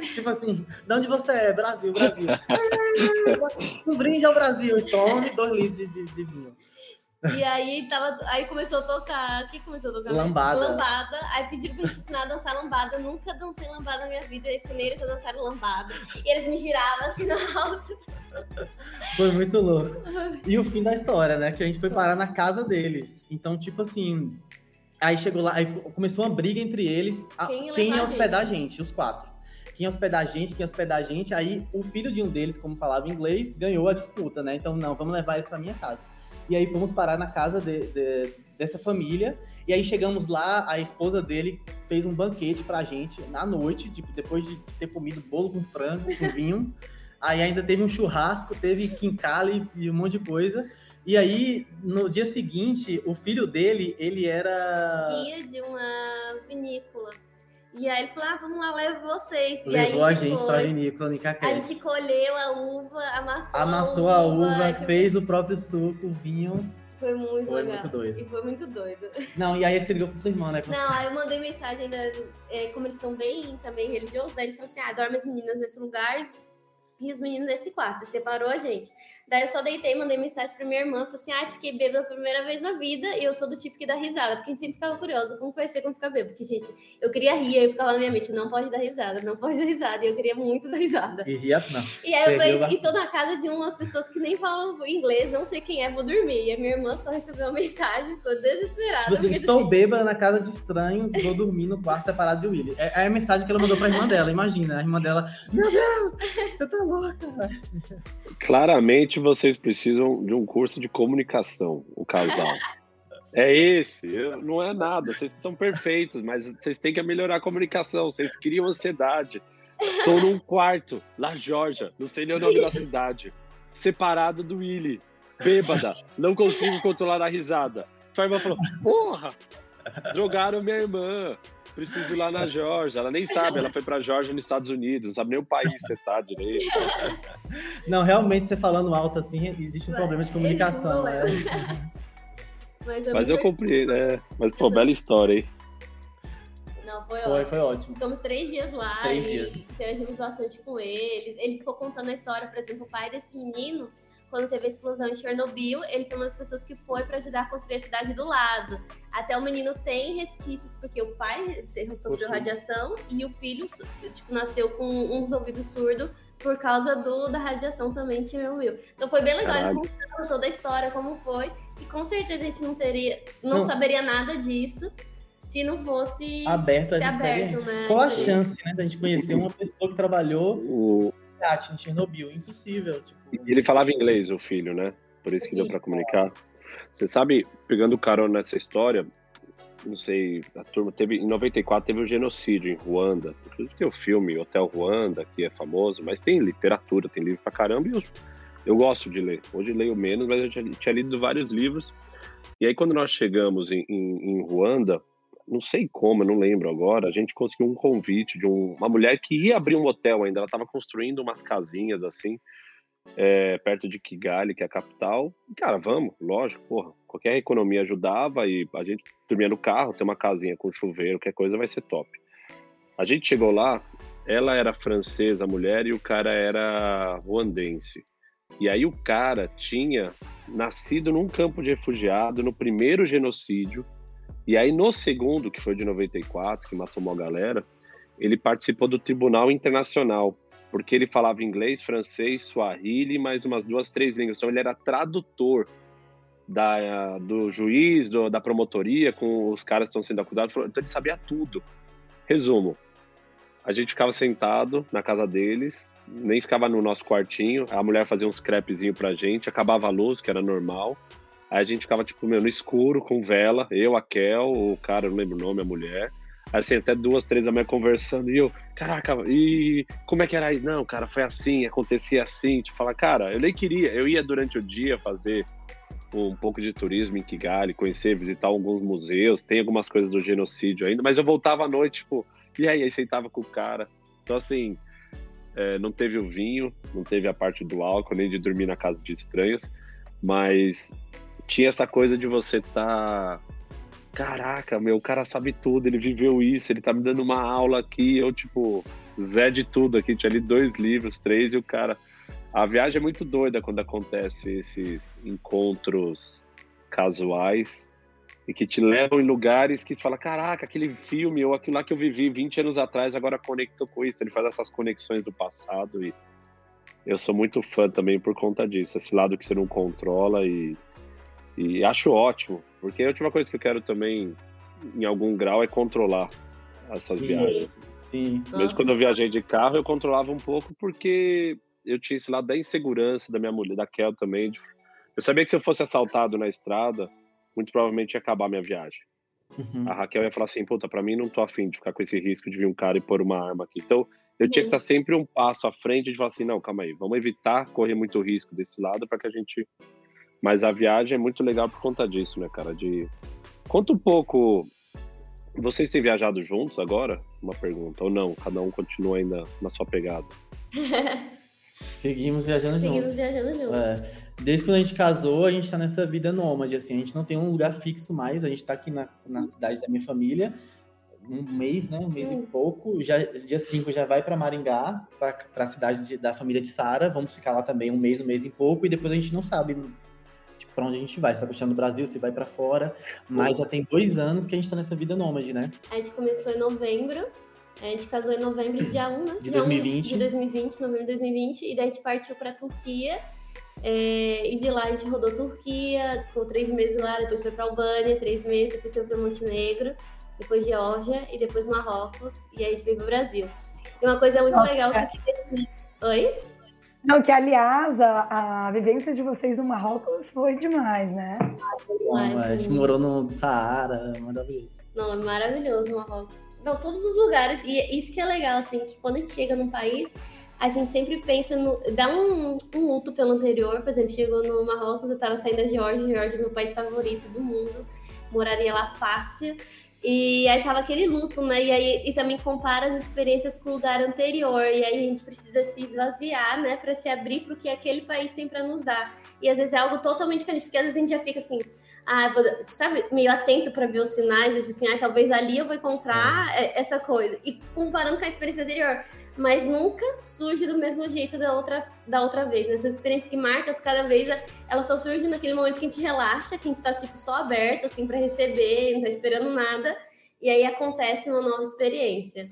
Tipo assim, de onde você é? Brasil, Brasil. um brinde ao Brasil. E tome dois litros de, de, de vinho. E aí, tava, aí começou a tocar. O que começou a tocar? Lambada. Lambada. Aí pediram pra gente ensinar a dançar lambada. Eu nunca dancei lambada na minha vida. Eu ensinei eles a dançar lambada. E eles me giravam assim no alto. Foi muito louco. E o fim da história, né? Que a gente foi parar na casa deles. Então, tipo assim. Aí chegou lá, aí começou uma briga entre eles. Quem ia, quem ia hospedar a gente? os quatro quem hospedar a gente, quem hospedar a gente. Aí o filho de um deles, como falava inglês, ganhou a disputa, né? Então, não, vamos levar isso para minha casa. E aí fomos parar na casa de, de, dessa família. E aí chegamos lá, a esposa dele fez um banquete pra gente na noite, tipo, depois de ter comido bolo com frango, com vinho. aí ainda teve um churrasco, teve quincale e um monte de coisa. E aí, no dia seguinte, o filho dele, ele era. Guia de uma vinícola. E aí ele falou: ah, vamos lá, levo vocês. Levou aí a gente, pra vinícola em A gente colheu a uva, amassou, amassou a uva, a uva tipo... fez o próprio suco, vinho. Foi muito foi legal. muito doido. E foi muito doido. Não, e aí você ligou pro seu irmão, né? Não, aí eu mandei mensagem ainda, é, como eles são bem também religiosos, daí eles falaram assim: ah, dorme as meninas nesse lugar, e os meninos nesse quarto, separou a gente. Daí eu só deitei, mandei mensagem pra minha irmã, falei assim, ai, ah, fiquei bêbada pela primeira vez na vida, e eu sou do tipo que dá risada, porque a gente sempre ficava curiosa, como vai ser quando ficar bêbado? Porque, gente, eu queria rir, aí eu ficava na minha mente, não pode dar risada, não pode dar risada, e eu queria muito dar risada. E ria, não. E aí eu falei, e tô na casa de umas pessoas que nem falam inglês, não sei quem é, vou dormir. E a minha irmã só recebeu uma mensagem, ficou desesperada. Tipo assim, estou assim, bêbada na casa de estranhos, vou dormir no quarto separado de Willy. É, é a mensagem que ela mandou pra irmã dela, imagina, a irmã dela, meu Deus, você tá louca, velho. Claramente vocês precisam de um curso de comunicação, o casal. É esse, não é nada, vocês são perfeitos, mas vocês têm que melhorar a comunicação, vocês criam ansiedade. Estou num quarto, lá Georgia, não sei nem o nome da cidade, separado do Willy, bêbada, não consigo controlar a risada. Sua irmã falou: Porra, drogaram minha irmã preciso ir lá na Georgia. Ela nem sabe, ela foi para Georgia nos Estados Unidos, não sabe nem o país que você tá direito. Não, realmente, você falando alto assim, existe um problema de comunicação. Né? Mas, eu, Mas eu comprei, né? Mas, pô, bela história, hein? Não, foi, Foi, ótimo. foi ótimo. Ficamos três dias lá Três e dias. interagimos bastante com eles. Ele ficou contando a história, por exemplo, o pai desse menino, quando teve a explosão em Chernobyl, ele foi uma das pessoas que foi para ajudar a construir a cidade do lado. Até o menino tem resquícios, porque o pai sofreu radiação e o filho tipo, nasceu com um dos ouvidos surdo por causa do, da radiação também em Chernobyl. Então foi bem legal, ele Caralho. contando toda a história, como foi. E com certeza a gente não teria, não, Não. saberia nada disso se não fosse Aberto a aberto, né? Qual a chance, né, da gente conhecer uma pessoa que trabalhou O... em Chernobyl? Impossível. Tipo, E Ele falava inglês, o filho, né? Por isso que deu Sim. pra comunicar. Você sabe, pegando carona nessa história, não sei, a turma teve em 94 teve o genocídio em Ruanda. Inclusive tem o filme Hotel Ruanda, que é famoso, mas tem literatura, tem livro pra caramba e os- eu gosto de ler. Hoje leio menos, mas eu tinha, tinha lido vários livros. E aí quando nós chegamos em, em, em Ruanda, não sei como, não lembro agora, a gente conseguiu um convite de um- uma mulher que ia abrir um hotel ainda, ela estava construindo umas casinhas assim, é, perto de Kigali, que é a capital. E, cara, vamos, lógico, porra. Qualquer economia ajudava e a gente dormia no carro, tem uma casinha com chuveiro, qualquer coisa vai ser top. A gente chegou lá, ela era francesa, mulher, e o cara era ruandense. E aí o cara tinha nascido num campo de refugiado no primeiro genocídio, e aí no segundo, que foi de 94, que matou uma galera, ele participou do Tribunal Internacional, porque ele falava inglês, francês, swahili, mais umas duas, três línguas. Então ele era tradutor da, do juiz, do- da promotoria, com os caras que estão sendo acusados. Então ele sabia tudo. Resumo: a gente ficava sentado na casa deles, nem ficava no nosso quartinho. A mulher fazia uns crepezinhos pra gente, acabava a luz, que era normal. Aí a gente ficava, tipo, meu, no escuro, com vela. Eu, a Kel, o cara, não lembro o nome, a mulher. Assim, até duas, três da manhã conversando. E eu, caraca, e como é que era isso? Não, cara, foi assim, acontecia assim. Tipo, falar, cara, eu nem queria. Eu ia durante o dia fazer um pouco de turismo em Kigali, conhecer, visitar alguns museus. Tem algumas coisas do genocídio ainda. Mas eu voltava à noite, tipo, e aí? Aí sentava com o cara. Então, assim, é, não teve o vinho, não teve a parte do álcool, nem de dormir na casa de estranhos. Mas tinha essa coisa de você tá caraca, meu, o cara sabe tudo, ele viveu isso, ele tá me dando uma aula aqui, eu, tipo, Zé de tudo aqui, tinha ali dois livros, três, e o cara. A viagem é muito doida quando acontece esses encontros casuais e que te levam em lugares que você fala, caraca, aquele filme ou aquilo lá que eu vivi 20 anos atrás agora conectou com isso. Ele faz essas conexões do passado e eu sou muito fã também por conta disso, esse lado que você não controla e, e acho ótimo, porque a última coisa que eu quero também, em algum grau, é controlar essas Sim. viagens. sim. Nossa. Mesmo quando eu viajei de carro, eu controlava um pouco porque eu tinha esse lado da insegurança da minha mulher, da Kel também. de- Eu sabia que se eu fosse assaltado na estrada, muito provavelmente ia acabar a minha viagem. Uhum. A Raquel ia falar assim, puta, pra mim não tô afim de ficar com esse risco de vir um cara e pôr uma arma aqui. Então, eu tinha que estar sempre um passo à frente de falar assim, não, calma aí, vamos evitar correr muito risco desse lado para que a gente... Mas a viagem é muito legal por conta disso, né, cara? De... Conta um pouco... Vocês têm viajado juntos agora? Uma pergunta. Ou não? Cada um continua ainda na sua pegada? Seguimos viajando Seguimos juntos. viajando juntos. É. Desde quando a gente casou, a gente tá nessa vida nômade, assim, a gente não tem um lugar fixo mais, a gente tá aqui na, na cidade da minha família, um mês, né, um mês Hum. e pouco, já, dia 5 já vai para Maringá, para a cidade de- da família de Sara, vamos ficar lá também um mês, um mês e pouco, e depois a gente não sabe para onde a gente vai, se vai continuar no Brasil, se vai para fora, mas já tem dois anos que a gente tá nessa vida nômade, né? A gente começou em novembro. A gente casou em novembro, dia 1, né? De Dia 1 2020. De 2020, novembro de 2020. E daí a gente partiu pra Turquia. é, e de lá a gente rodou Turquia, ficou três meses lá, depois foi pra Albânia, três meses, depois foi pra Montenegro, depois Geórgia e depois Marrocos. E aí a gente veio pro Brasil. E uma coisa muito Nossa, legal é. que assim, Oi? Não, que aliás, a, a vivência de vocês no Marrocos foi demais, né? Mas, a gente morou no Saara, maravilhoso. Não, é maravilhoso Marrocos. Não, todos os lugares. E isso que é legal, assim, que quando a gente chega num país, a gente sempre pensa no. dá um, um luto pelo anterior. Por exemplo, chegou no Marrocos, eu tava saindo da Geórgia, Geórgia é meu país favorito do mundo. Moraria lá fácil. E aí tava aquele luto, né? E aí e também compara as experiências com o lugar anterior. E aí a gente precisa se esvaziar, né? Pra se abrir pro que aquele país tem pra nos dar. E às vezes é algo totalmente diferente, porque às vezes a gente já fica assim, ah, sabe, meio atento para ver os sinais, eu disse assim, ah, talvez ali eu vou encontrar é. essa coisa. E comparando com a experiência anterior, mas nunca surge do mesmo jeito da outra, da outra vez. Nessas né? experiências que marcas, cada vez ela só surge naquele momento que a gente relaxa, que a gente tá tipo, só aberto, assim, para receber, não tá esperando nada, e aí acontece uma nova experiência.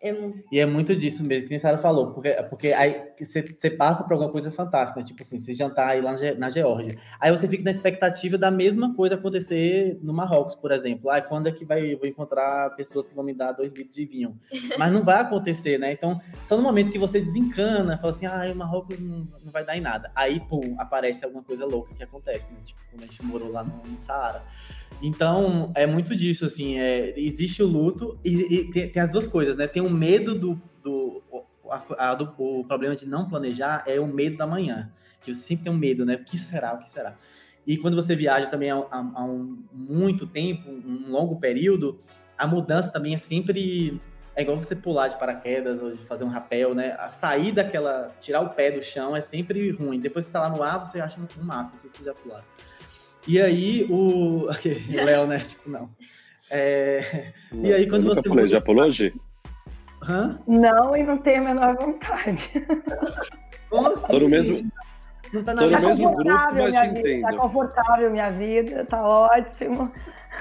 É... E é muito disso mesmo, que a Sara falou, porque, porque aí você passa por alguma coisa fantástica, tipo assim, você jantar aí lá na Geórgia. Aí você fica na expectativa da mesma coisa acontecer no Marrocos, por exemplo. Ah, quando é que vai, eu vou encontrar pessoas que vão me dar dois litros de vinho? Mas não vai acontecer, né? Então, só no momento que você desencana, fala assim, ah, o Marrocos não, não vai dar em nada. Aí, pum, aparece alguma coisa louca que acontece, né? Tipo, quando a gente morou lá no, no Saara. Então, é muito disso, assim, é, existe o luto e, e tem, tem, as duas coisas, né? Tem o medo do, do, a, a, do, o problema de não planejar é o medo da manhã, que eu sempre tenho medo, né? O que será, o que será? E quando você viaja também há, um muito tempo, um longo período, a mudança também é sempre é igual você pular de paraquedas ou de fazer um rapel, né? A sair daquela, tirar o pé do chão é sempre ruim. Depois que tá lá no ar, você acha um máximo, se você já pular. E aí o. Léo, né? Tipo, não. É... E aí quando você. Falei, já pulou hoje? Hã? Não, e não tenho a menor vontade. Nossa, Tô no mesmo. Não tá, na tá mesmo grupo, mas minha vida, Tá confortável minha vida, tá ótimo.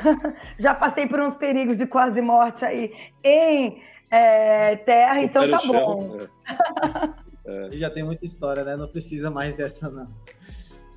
Já passei por uns perigos de quase morte aí em é, terra, então tá bom. É. É. Já tem muita história, né? Não precisa mais dessa, não.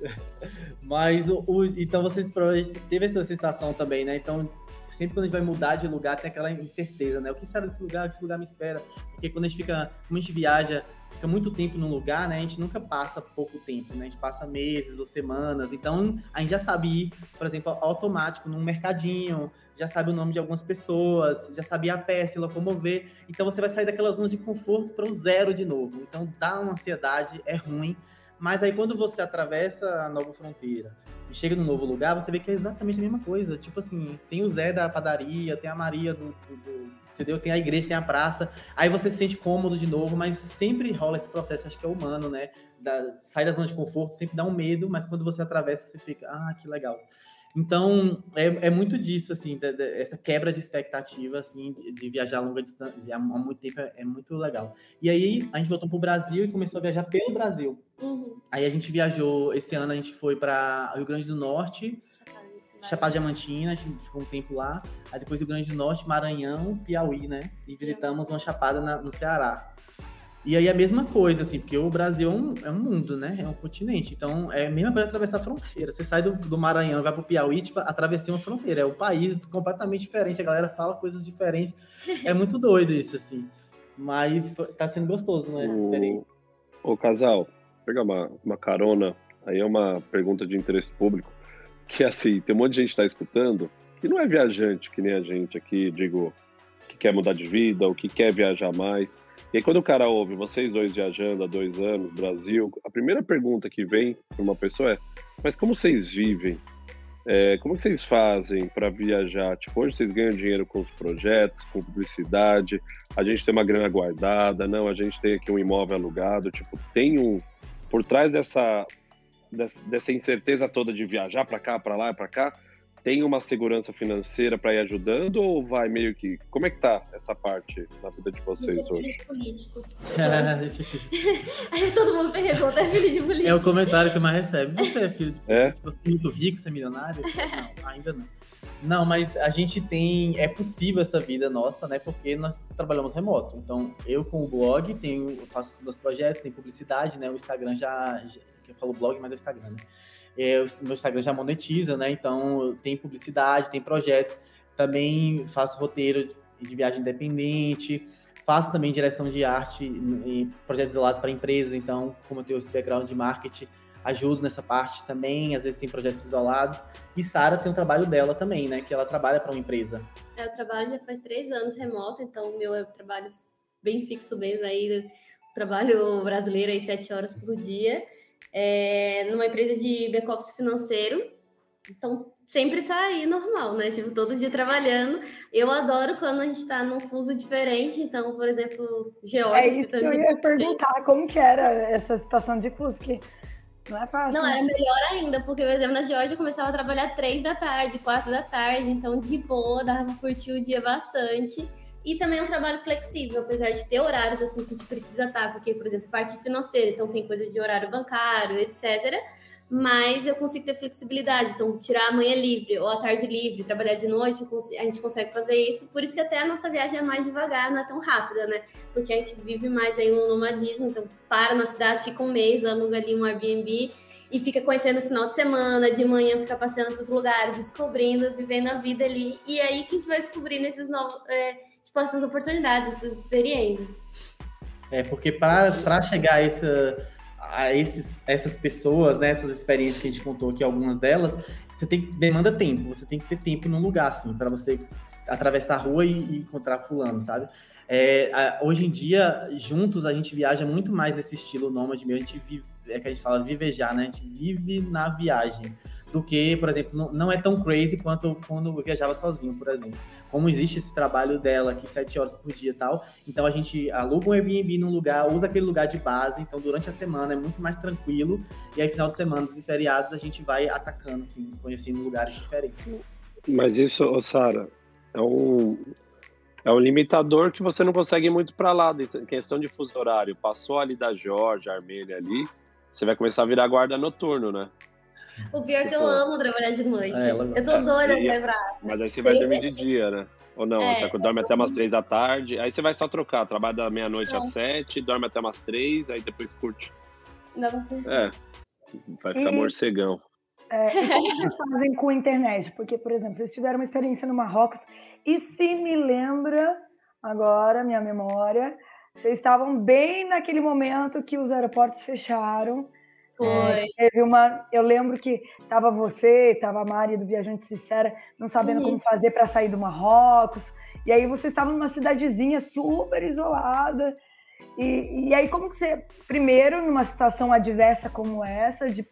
Mas o, o, então vocês provavelmente teve essa sensação também, né? Então, sempre quando a gente vai mudar de lugar, tem aquela incerteza, né? O que será desse lugar? O que esse lugar me espera? Porque quando a gente fica, como a gente viaja, fica muito tempo num lugar, né? A gente nunca passa pouco tempo, né? A gente passa meses ou semanas. Então, a gente já sabe ir, por exemplo, automático num mercadinho, já sabe o nome de algumas pessoas, já sabe a pé, se locomover. Então, você vai sair daquela zona de conforto para o zero de novo. Então, dá uma ansiedade, é ruim. Mas aí quando você atravessa a nova fronteira e chega num novo lugar, você vê que é exatamente a mesma coisa. Tipo assim, tem o Zé da padaria, tem a Maria do, do, do entendeu? Tem a igreja, tem a praça. Aí você se sente cômodo de novo, mas sempre rola esse processo, acho que é humano, né? Da, sai da zona de conforto, sempre dá um medo, mas quando você atravessa, você fica, ah, que legal. Então, é, é muito disso, assim, de, de, essa quebra de expectativa, assim, de, de viajar a longa distância, há, muito tempo, é, é, muito legal. E aí, a gente voltou para o Brasil e começou a viajar pelo Brasil. Uhum. Aí a gente viajou, esse ano a gente foi para Rio Grande do Norte, Chapada Diamantina, a gente ficou um tempo lá. Aí depois Rio Grande do Norte, Maranhão, Piauí, né? E visitamos uma chapada na, no Ceará. E aí a mesma coisa, assim, porque o Brasil é um, é um mundo, né? É um continente. Então é a mesma coisa atravessar a fronteira. Você sai do, do Maranhão e vai pro Piauí, tipo, atravessei uma fronteira. É um país completamente diferente. A galera fala coisas diferentes. É muito doido isso, assim. Mas tá sendo gostoso, né? Essa experiência. Ô, casal, pegar uma, uma carona. Aí é uma pergunta de interesse público. Que assim, tem um monte de gente que tá escutando que não é viajante, que nem a gente aqui, digo, que quer mudar de vida ou que quer viajar mais e aí, quando o cara ouve vocês dois viajando há dois anos, Brasil, a primeira pergunta que vem para uma pessoa é: mas como vocês vivem? É, como vocês fazem para viajar? Tipo, hoje vocês ganham dinheiro com os projetos, com publicidade, a gente tem uma grana guardada, não, a gente tem aqui um imóvel alugado, tipo, tem um. Por trás dessa, dessa incerteza toda de viajar para cá, para lá, para cá, tem uma segurança financeira para ir ajudando ou vai meio que. Como é que tá essa parte na vida de vocês é hoje? Filho político. Aí todo mundo pergunta, é filho de político? É o comentário que mais recebe. Você é filho de político? É? Tipo, assim, muito rico, você é milionário? Não, ainda não. Não, mas a gente tem. É possível essa vida nossa, né? Porque nós trabalhamos remoto. Então, eu com o blog tenho, faço meus projetos, tem publicidade, né? O Instagram já. já que eu falo blog, mas é o Instagram, né? É, o meu Instagram já monetiza, né? Então tem publicidade, tem projetos. Também faço roteiro de viagem independente, faço também direção de arte em projetos isolados para empresas. Então, como eu tenho esse background de marketing, ajudo nessa parte também. Às vezes tem projetos isolados. E Sara tem o trabalho dela também, né? Que ela trabalha para uma empresa. É, eu trabalho já faz três anos remoto, então o meu é trabalho bem fixo mesmo aí, trabalho brasileiro aí sete horas por dia é, numa empresa de back-office financeiro. Então, sempre tá aí normal, né? Tipo, todo dia trabalhando. Eu adoro quando a gente tá num fuso diferente. Então, por exemplo, Geórgia... É isso que eu ia perguntar, como que era essa situação de fuso, porque Não é fácil. Não, era melhor ainda, porque, por exemplo, na Georgia eu começava a trabalhar três da tarde, quatro da tarde, então de boa, dava pra curtir o dia bastante. E também é um trabalho flexível, apesar de ter horários assim que a gente precisa estar, porque, por exemplo, parte financeira, então tem coisa de horário bancário, etc. Mas eu consigo ter flexibilidade, então tirar a manhã livre ou a tarde livre, trabalhar de noite, a gente consegue fazer isso. Por isso que até a nossa viagem é mais devagar, não é tão rápida, né? Porque a gente vive mais aí no nomadismo, então para na cidade, fica um mês, aluga ali um Airbnb e fica conhecendo o final de semana, de manhã fica passeando para os lugares, descobrindo, vivendo a vida ali. E aí que a gente vai descobrindo esses novos. É, tipo, essas oportunidades, essas experiências. É, porque para chegar a, essa, a esses, essas pessoas, né, essas experiências que a gente contou aqui, algumas delas, você tem demanda tempo, você tem que ter tempo num lugar, assim, para você atravessar a rua e, e encontrar fulano, sabe? É, a, hoje em dia, juntos, a gente viaja muito mais nesse estilo nômade mesmo, a gente vive, é que a gente fala vivejar, né? A gente vive na viagem do que, por exemplo, não, não, é tão crazy quanto quando eu viajava sozinho, por exemplo. Como existe esse trabalho dela aqui, sete horas por dia e tal, então a gente aluga um Airbnb num lugar, usa aquele lugar de base, então durante a semana é muito mais tranquilo, e aí final de semana e feriados a gente vai atacando, assim, conhecendo lugares diferentes. Mas isso, Sara, é um, é um limitador que você não consegue ir muito para lá, em questão de fuso horário. Passou ali da Georgia, Armênia ali, você vai começar a virar guarda noturno, né? O pior é que eu amo trabalhar de noite. É, eu tô doida pra lembrar. Mas aí você vai dormir de dia, né? Ou não? É, você dorme até umas três da tarde, aí você vai só trocar, trabalha da meia-noite às sete, dorme até umas três, aí depois curte. Não, não é, vai ficar e, morcegão. É, e como vocês fazem com a internet? Porque, por exemplo, vocês tiveram uma experiência no Marrocos, e se me lembra, agora, minha memória, vocês estavam bem naquele momento que os aeroportos fecharam, foi. É, teve uma. Eu lembro que tava você, tava a Mari do Viajante Sincera, não sabendo uhum. como fazer para sair do Marrocos. E aí vocês estavam numa cidadezinha super isolada. E, e aí, como que você, primeiro, numa situação adversa como essa, de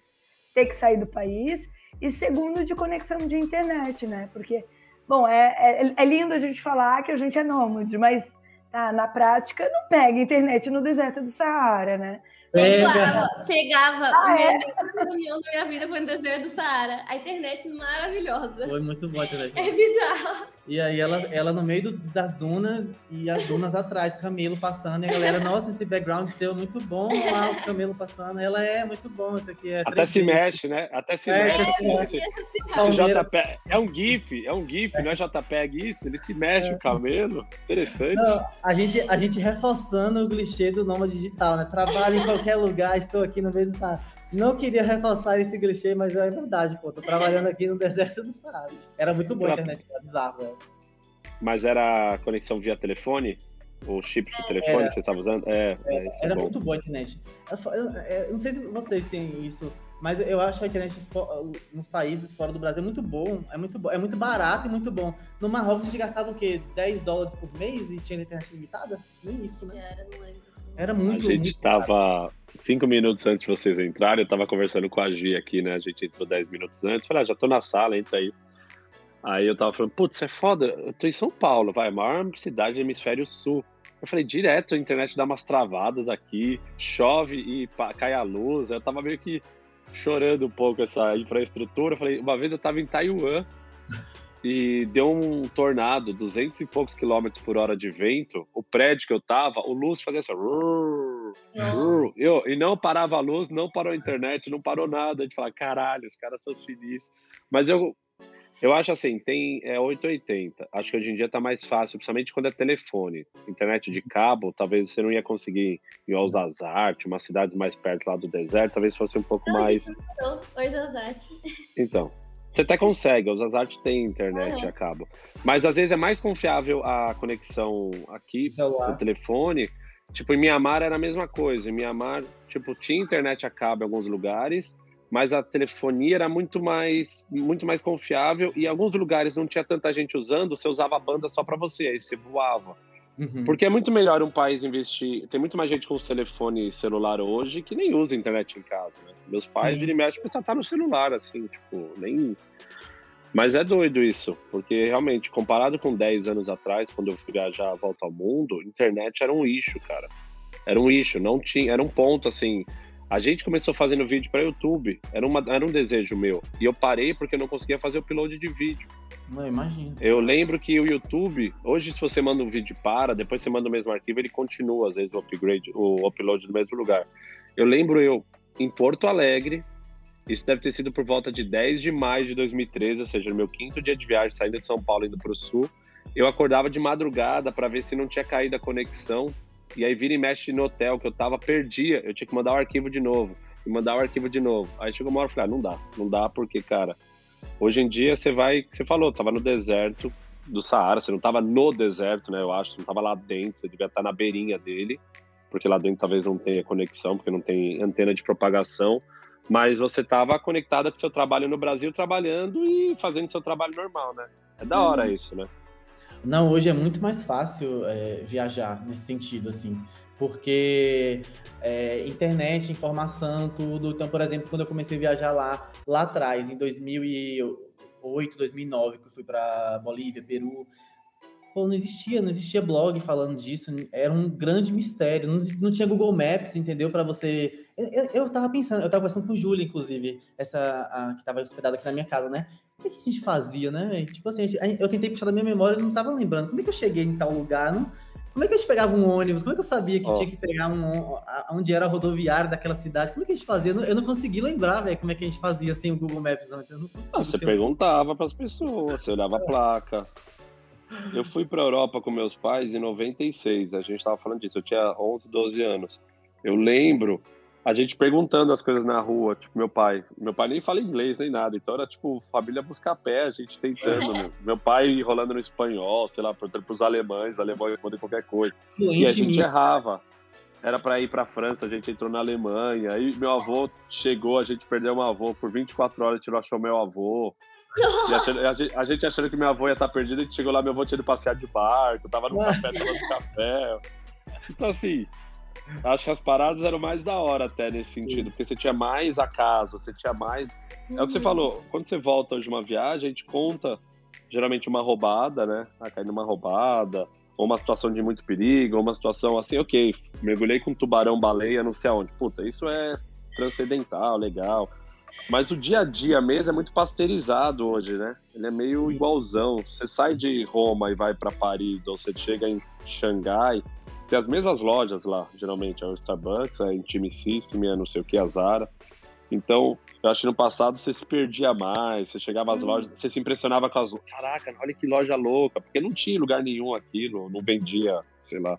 ter que sair do país, e segundo, de conexão de internet, né? Porque, bom, é, é, é lindo a gente falar que a gente é nômade, mas tá, na prática não pega internet no deserto do Saara, né? Pegava, pegava. Ah, é? A reunião da minha vida foi no deserto do Saara. A internet maravilhosa. Foi muito boa a internet. É bizarro. E aí ela, ela no meio do, das dunas e as dunas atrás, camelo passando, e a galera, nossa, esse background seu é muito bom, lá, os camelos passando. Ela é muito bom, isso aqui é. Até se mexe, né? Até se é, mexe. É, se JPEG, é um GIF, é um GIF, é. não é JPEG isso? Ele se mexe, é. o camelo. Interessante. Não, a, gente, a gente reforçando o clichê do nome digital, né? Trabalho em qualquer lugar, estou aqui no meio do estado. Não queria reforçar esse clichê, mas é verdade, pô. Tô trabalhando aqui no deserto do Saara. Era muito boa a internet, era bizarro, velho. Mas era conexão via telefone? O chip de telefone que você estava usando? É, é, é era é muito boa a internet. Eu, eu, eu, não sei se vocês têm isso, mas eu acho a internet nos países fora do Brasil é muito bom. É muito, bom, é muito barato e muito bom. No Marrocos a gente gastava o quê? 10 dólares por mês e tinha internet limitada? Nem isso, né? Era, não lembro. Era muito A gente estava cinco minutos antes de vocês entrarem, eu estava conversando com a Gi aqui, né? A gente entrou 10 minutos antes. Falei, ah, já tô na sala, entra aí. Aí eu tava falando, putz, é foda, eu tô em São Paulo, vai, maior cidade do hemisfério sul. Eu falei, direto, a internet dá umas travadas aqui, chove e cai a luz. Eu tava meio que chorando um pouco essa infraestrutura. Eu falei, uma vez eu tava em Taiwan e deu um tornado, 200 e poucos quilômetros por hora de vento. O prédio que eu tava, o luz fazia assim, eu, e não parava a luz, não parou a internet, não parou nada. A gente fala, caralho, os caras são sinistros. Mas eu eu acho assim, tem é 880. Acho que hoje em dia tá mais fácil, principalmente quando é telefone. Internet de cabo, talvez você não ia conseguir ir ao Zazarte, umas cidades mais perto lá do deserto, talvez fosse um pouco não, mais. Oi, Zazarte. Então. Você até consegue, o Zazarte tem internet a cabo. Mas às vezes é mais confiável a conexão aqui no telefone. Tipo, em Mianmar era a mesma coisa. Em Mianmar, tipo, tinha internet a cabo em alguns lugares, mas a telefonia era muito mais, muito mais confiável e em alguns lugares não tinha tanta gente usando, você usava a banda só para você, aí você voava. Uhum. Porque é muito melhor um país investir. Tem muito mais gente com telefone celular hoje que nem usa internet em casa, né? Meus pais, viram e mexe, mas tá no celular, assim, tipo, nem. Mas é doido isso, porque realmente, comparado com 10 anos atrás, quando eu fui viajar a volta ao mundo, internet era um eixo, cara. Era um eixo, não tinha. Era um ponto, assim A gente começou fazendo vídeo para YouTube, era, uma, era um desejo meu. E eu parei porque eu não conseguia fazer o upload de vídeo. Não, imagino. Eu lembro que o YouTube, hoje se você manda um vídeo para, depois você manda o mesmo arquivo, ele continua às vezes o upgrade, o upload no mesmo lugar. Eu lembro eu em Porto Alegre, isso deve ter sido por volta de 10 de maio de 2013, ou seja, no meu quinto dia de viagem saindo de São Paulo indo para o sul. Eu acordava de madrugada para ver se não tinha caído a conexão e aí vira e mexe no hotel que eu tava, perdia. Eu tinha que mandar o arquivo de novo. E mandar o arquivo de novo. Aí chegou uma hora e falei, ah, não dá. Não dá porque, cara, hoje em dia você vai. Você falou, tava no deserto do Saara, você não tava no deserto, né? Eu acho, você não tava lá dentro, você devia estar na beirinha dele, porque lá dentro talvez não tenha conexão, porque não tem antena de propagação. Mas você tava conectada com o seu trabalho no Brasil, trabalhando e fazendo seu trabalho normal, né? É da hora uhum. isso, né? Não, hoje é muito mais fácil é, viajar nesse sentido, assim, porque é, internet, informação, tudo. Então, por exemplo, quando eu comecei a viajar lá, lá atrás, em 2008, 2009, que eu fui para Bolívia, Peru, pô, não existia, não existia blog falando disso, era um grande mistério, não, não tinha Google Maps, entendeu? Para você. Eu, eu tava pensando, eu tava conversando com Júlia, inclusive, essa a, que tava hospedada aqui na minha casa, né? O que, a gente fazia, né? Tipo assim, eu tentei puxar da minha memória e não tava lembrando. Como é que eu cheguei em tal lugar? Não, como é que a gente pegava um ônibus? Como é que eu sabia que oh. tinha que pegar um. onde era a rodoviária daquela cidade? Como é que a gente fazia? Eu não, eu não consegui lembrar, velho, como é que a gente fazia sem o Google Maps antes. Eu não, não você perguntava para as pessoas, você olhava a placa. Eu fui para a Europa com meus pais em 96, a gente estava falando disso, eu tinha 11, 12 anos. Eu lembro a gente perguntando as coisas na rua, tipo, meu pai. Meu pai nem fala inglês nem nada, então era tipo, família buscar pé, a gente tentando. meu, meu pai rolando no espanhol, sei lá, perguntando pros alemães, alemães respondem qualquer coisa. e a gente errava. Era para ir para França, a gente entrou na Alemanha. Aí meu avô chegou, a gente perdeu um avô por 24 horas, a gente não achou meu avô. Achando, a, gente, a, gente, achando que meu avô ia estar perdido, a gente chegou lá, meu avô tinha ido passear de barco, tava no café tomando café. Então, assim, Acho que as paradas eram mais da hora até nesse sentido, porque você tinha mais acaso, você tinha mais. É o que você uhum. falou, quando você volta de uma viagem, a gente conta geralmente uma roubada, né? Ah, cair numa roubada, ou uma situação de muito perigo, ou uma situação assim, ok, mergulhei com um tubarão baleia, não sei aonde. Puta, isso é transcendental, legal. Mas o dia a dia mesmo é muito pasteurizado hoje, né? Ele é meio igualzão. Você sai de Roma e vai para Paris, ou você chega em Xangai, tem as mesmas lojas lá, geralmente. É o Starbucks, é Intimississime, é não sei o que, a Zara. Então, eu acho que no passado você se perdia mais, você chegava às hum. lojas, você se impressionava com as Caraca, olha que loja louca, porque não tinha lugar nenhum aquilo, não vendia, sei lá.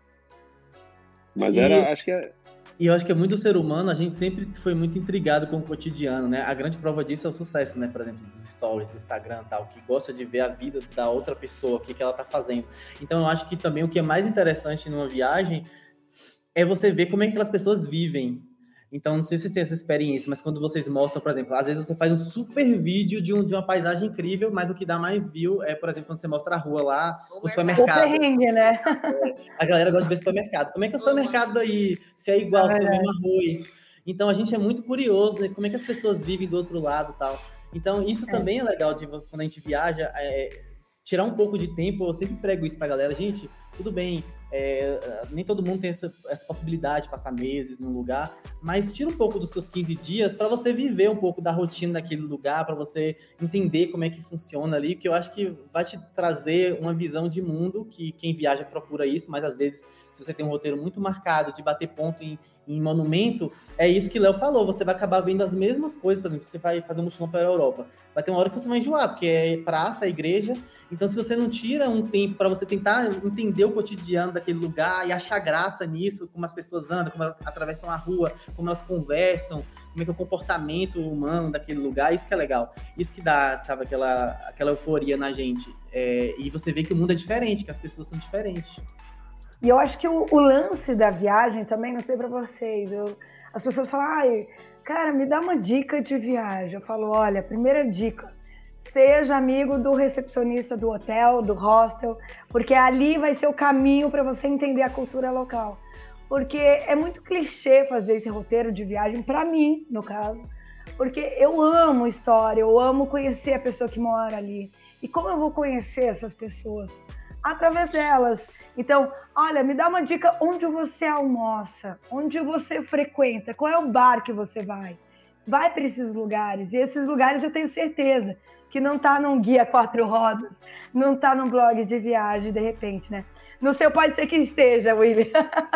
Mas e... era, acho que é, e eu acho que é muito ser humano, a gente sempre foi muito intrigado com o cotidiano, né? A grande prova disso é o sucesso, né? Por exemplo, dos stories, do Instagram tal, que gosta de ver a vida da outra pessoa, o que, que ela tá fazendo. Então eu acho que também o que é mais interessante numa viagem é você ver como é que aquelas pessoas vivem, então, não sei se vocês têm essa experiência, mas quando vocês mostram, por exemplo, às vezes você faz um super vídeo de, um, de uma paisagem incrível, mas o que dá mais view é, por exemplo, quando você mostra a rua lá, o, o supermercado. O perrengue, né? A galera gosta de ver supermercado. Como é que é o supermercado aí? Se é igual, se é o mesmo arroz. Então, a gente é muito curioso, né? Como é que as pessoas vivem do outro lado tal. Então, isso é. também é legal de quando a gente viaja, é, tirar um pouco de tempo. Eu sempre prego isso pra galera. Gente, tudo bem, é, nem todo mundo tem essa, essa, possibilidade de passar meses num lugar, mas tira um pouco dos seus 15 dias para você viver um pouco da rotina daquele lugar, para você entender como é que funciona ali, que eu acho que vai te trazer uma visão de mundo que quem viaja procura isso, mas às vezes se você tem um roteiro muito marcado de bater ponto em, em monumento, é isso que Léo falou, você vai acabar vendo as mesmas coisas, por exemplo, você vai fazer um mochilão para a Europa, vai ter uma hora que você vai enjoar, porque é praça, é igreja, então se você não tira um tempo para você tentar entender o cotidiano daquele lugar e achar graça nisso, como as pessoas andam, como elas atravessam a rua, como elas conversam, como é que é o comportamento humano daquele lugar, isso que é legal. Isso que dá, sabe, aquela, aquela euforia na gente. É, e você vê que o mundo é diferente, que as pessoas são diferentes. E eu acho que o, o lance da viagem também, não sei para vocês, eu, as pessoas falam, ai, cara, me dá uma dica de viagem. Eu falo, olha, primeira dica, seja amigo do recepcionista do hotel, do hostel, porque ali vai ser o caminho para você entender a cultura local. Porque é muito clichê fazer esse roteiro de viagem, para mim, no caso, porque eu amo história, eu amo conhecer a pessoa que mora ali. E como eu vou conhecer essas pessoas? através delas. Então, olha, me dá uma dica onde você almoça, onde você frequenta, qual é o bar que você vai. Vai para esses lugares. E esses lugares eu tenho certeza que não está num guia quatro rodas, não está num blog de viagem, de repente, né? No seu pode ser que esteja, William.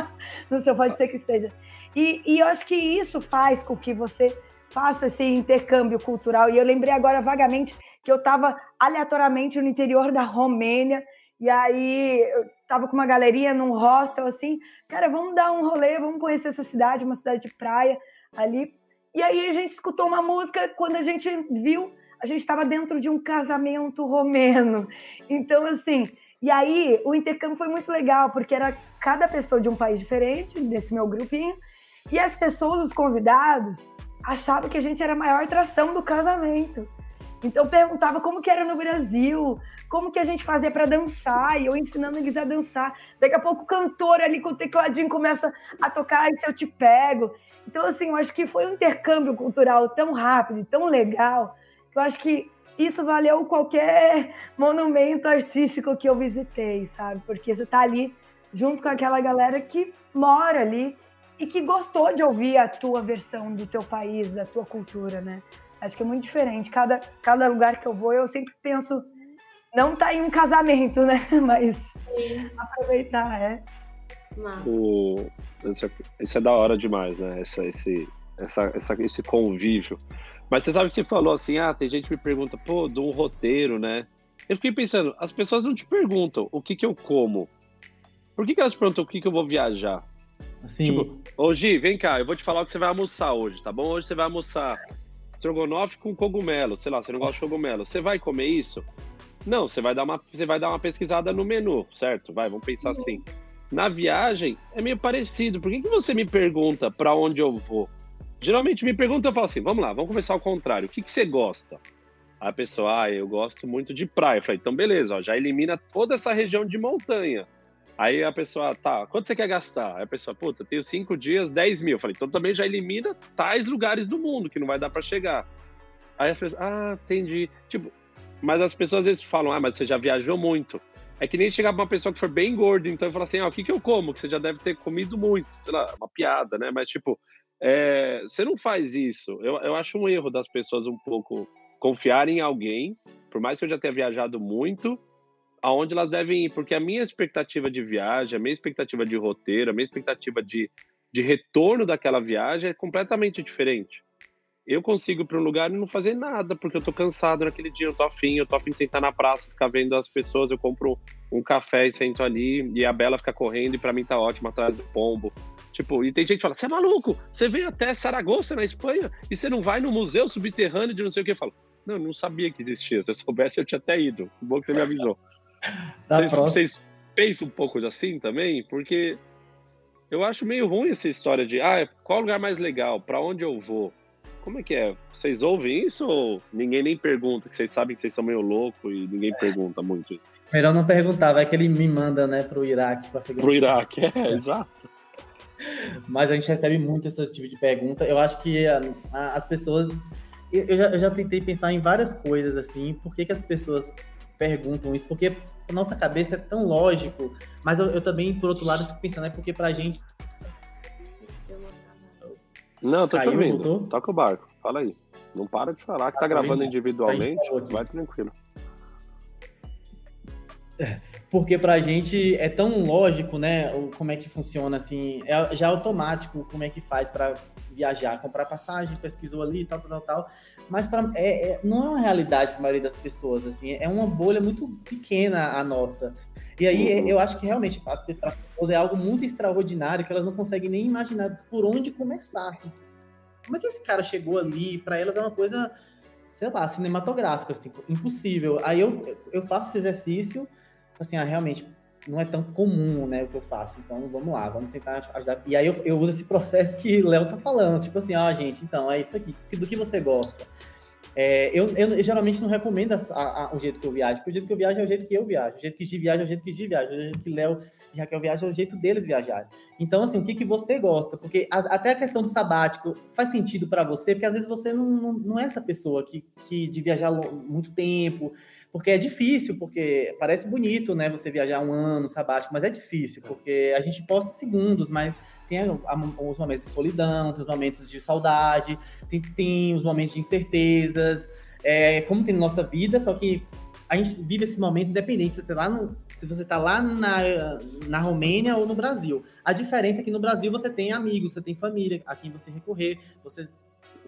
no seu pode ser que esteja. E, e eu acho que isso faz com que você faça esse intercâmbio cultural. E eu lembrei agora vagamente que eu estava aleatoriamente no interior da Romênia, e aí estava com uma galerinha num hostel assim, cara, vamos dar um rolê, vamos conhecer essa cidade, uma cidade de praia ali. E aí a gente escutou uma música, quando a gente viu, a gente estava dentro de um casamento romeno. Então, assim, e aí o intercâmbio foi muito legal, porque era cada pessoa de um país diferente, nesse meu grupinho, e as pessoas, os convidados, achavam que a gente era a maior atração do casamento. Então perguntava como que era no Brasil, como que a gente fazia para dançar, e eu ensinando eles a dançar. Daqui a pouco o cantor ali com o tecladinho começa a tocar e se eu te pego. Então assim, eu acho que foi um intercâmbio cultural tão rápido, tão legal, que eu acho que isso valeu qualquer monumento artístico que eu visitei, sabe? Porque você tá ali junto com aquela galera que mora ali e que gostou de ouvir a tua versão do teu país, da tua cultura, né? Acho que é muito diferente. Cada, cada lugar que eu vou, eu sempre penso, não tá em um casamento, né? Mas Sim. aproveitar, é. O, isso, isso é da hora demais, né? Essa, esse, essa, essa, esse convívio. Mas você sabe que você falou assim, ah, tem gente que me pergunta, pô, de um roteiro, né? Eu fiquei pensando, as pessoas não te perguntam o que que eu como. Por que, que elas te perguntam o que que eu vou viajar? Assim... Tipo, ô Gi, vem cá, eu vou te falar o que você vai almoçar hoje, tá bom? Hoje você vai almoçar estrogonofe com cogumelo, sei lá, você não gosta de cogumelo. Você vai comer isso? Não, você vai dar uma, você vai dar uma pesquisada no menu, certo? Vai, vamos pensar uhum. assim. Na viagem é meio parecido. Por que, que você me pergunta para onde eu vou? Geralmente me pergunta, eu falo assim, vamos lá, vamos começar ao contrário. O que, que você gosta? Aí a pessoa, ah, eu gosto muito de praia. Eu falei, então beleza, ó, já elimina toda essa região de montanha. Aí a pessoa, tá, quanto você quer gastar? Aí a pessoa, puta, tenho cinco dias, 10 mil. Eu falei, então também já elimina tais lugares do mundo que não vai dar para chegar. Aí a pessoa, ah, entendi. Tipo, mas as pessoas às vezes falam, ah, mas você já viajou muito. É que nem chegar pra uma pessoa que for bem gorda, então eu falo assim, ah, o que que eu como? Que você já deve ter comido muito. Sei lá, uma piada, né? Mas tipo, é, você não faz isso. Eu, eu acho um erro das pessoas um pouco confiar em alguém, por mais que eu já tenha viajado muito, aonde elas devem ir, porque a minha expectativa de viagem, a minha expectativa de roteiro, a minha expectativa de, de retorno daquela viagem é completamente diferente. Eu consigo ir para um lugar e não fazer nada, porque eu tô cansado naquele dia, eu tô afim, eu tô afim de sentar na praça, ficar vendo as pessoas, eu compro um café e sento ali, e a Bela fica correndo, e para mim tá ótimo atrás do pombo. Tipo, e tem gente que fala: você é maluco? Você veio até Saragoça, na Espanha, e você não vai no museu subterrâneo de não sei o que? Eu falo: não, eu não sabia que existia. Se eu soubesse, eu tinha até ido. Que bom que você me avisou. vocês, vocês, pensam um pouco assim também? Porque eu acho meio ruim essa história de: ah, qual lugar mais legal? Para onde eu vou? Como é que é? Vocês ouvem isso ou ninguém nem pergunta? Que vocês sabem que vocês são meio loucos e ninguém é. pergunta muito isso. Melhor não perguntar, vai que ele me manda, né, pro Iraque. Pra Pro Iraque, é, é. exato. Mas a gente recebe muito esse tipo de pergunta. Eu acho que a, a, as pessoas. Eu já, eu já, tentei pensar em várias coisas assim. Por que, que as pessoas perguntam isso? Porque a nossa cabeça é tão lógico. Mas eu, eu também, por outro lado, fico pensando, é porque pra gente. Não, tô te ouvindo. Voltou? Toca o barco. Fala aí. Não para de falar que tá, tá gravando individualmente. Vai tranquilo. porque para a gente é tão lógico, né, como é que funciona, assim, é já automático como é que faz para viajar, comprar passagem, pesquisou ali, tal, tal, tal, mas pra, é, é, não é uma realidade para a maioria das pessoas, assim, é uma bolha muito pequena a nossa. E aí eu acho que realmente para as pessoas é algo muito extraordinário que elas não conseguem nem imaginar por onde começar, assim. Como é que esse cara chegou ali? Para elas é uma coisa, sei lá, cinematográfica, assim, impossível. Aí eu, eu faço esse exercício assim, ah, realmente não é tão comum, né, o que eu faço. Então, vamos lá, vamos tentar ajudar. E aí eu, eu uso esse processo que o Léo tá falando, tipo assim, ó, ah, gente, então, é isso aqui, do que você gosta. É, eu, eu, geralmente não recomendo a, a, o jeito que eu viajo, porque o jeito que eu viajo é o jeito que eu viajo, o jeito que Gi viaja é o jeito que Gi viaja, o jeito que Léo e Raquel viajam é o jeito deles viajarem. Então, assim, o que, que você gosta? Porque a, até a questão do sabático faz sentido para você, porque às vezes você não, não, não, é essa pessoa que, que de viajar muito tempo, porque é difícil, porque parece bonito, né, você viajar um ano sabático, mas é difícil, porque a gente posta segundos, mas tem os momentos de solidão, tem os momentos de saudade, tem, tem os momentos de incertezas, é, como tem na nossa vida, só que a gente vive esses momentos independentes se você está lá, se você tá lá na, na Romênia ou no Brasil. A diferença é que no Brasil você tem amigos, você tem família a quem você recorrer, você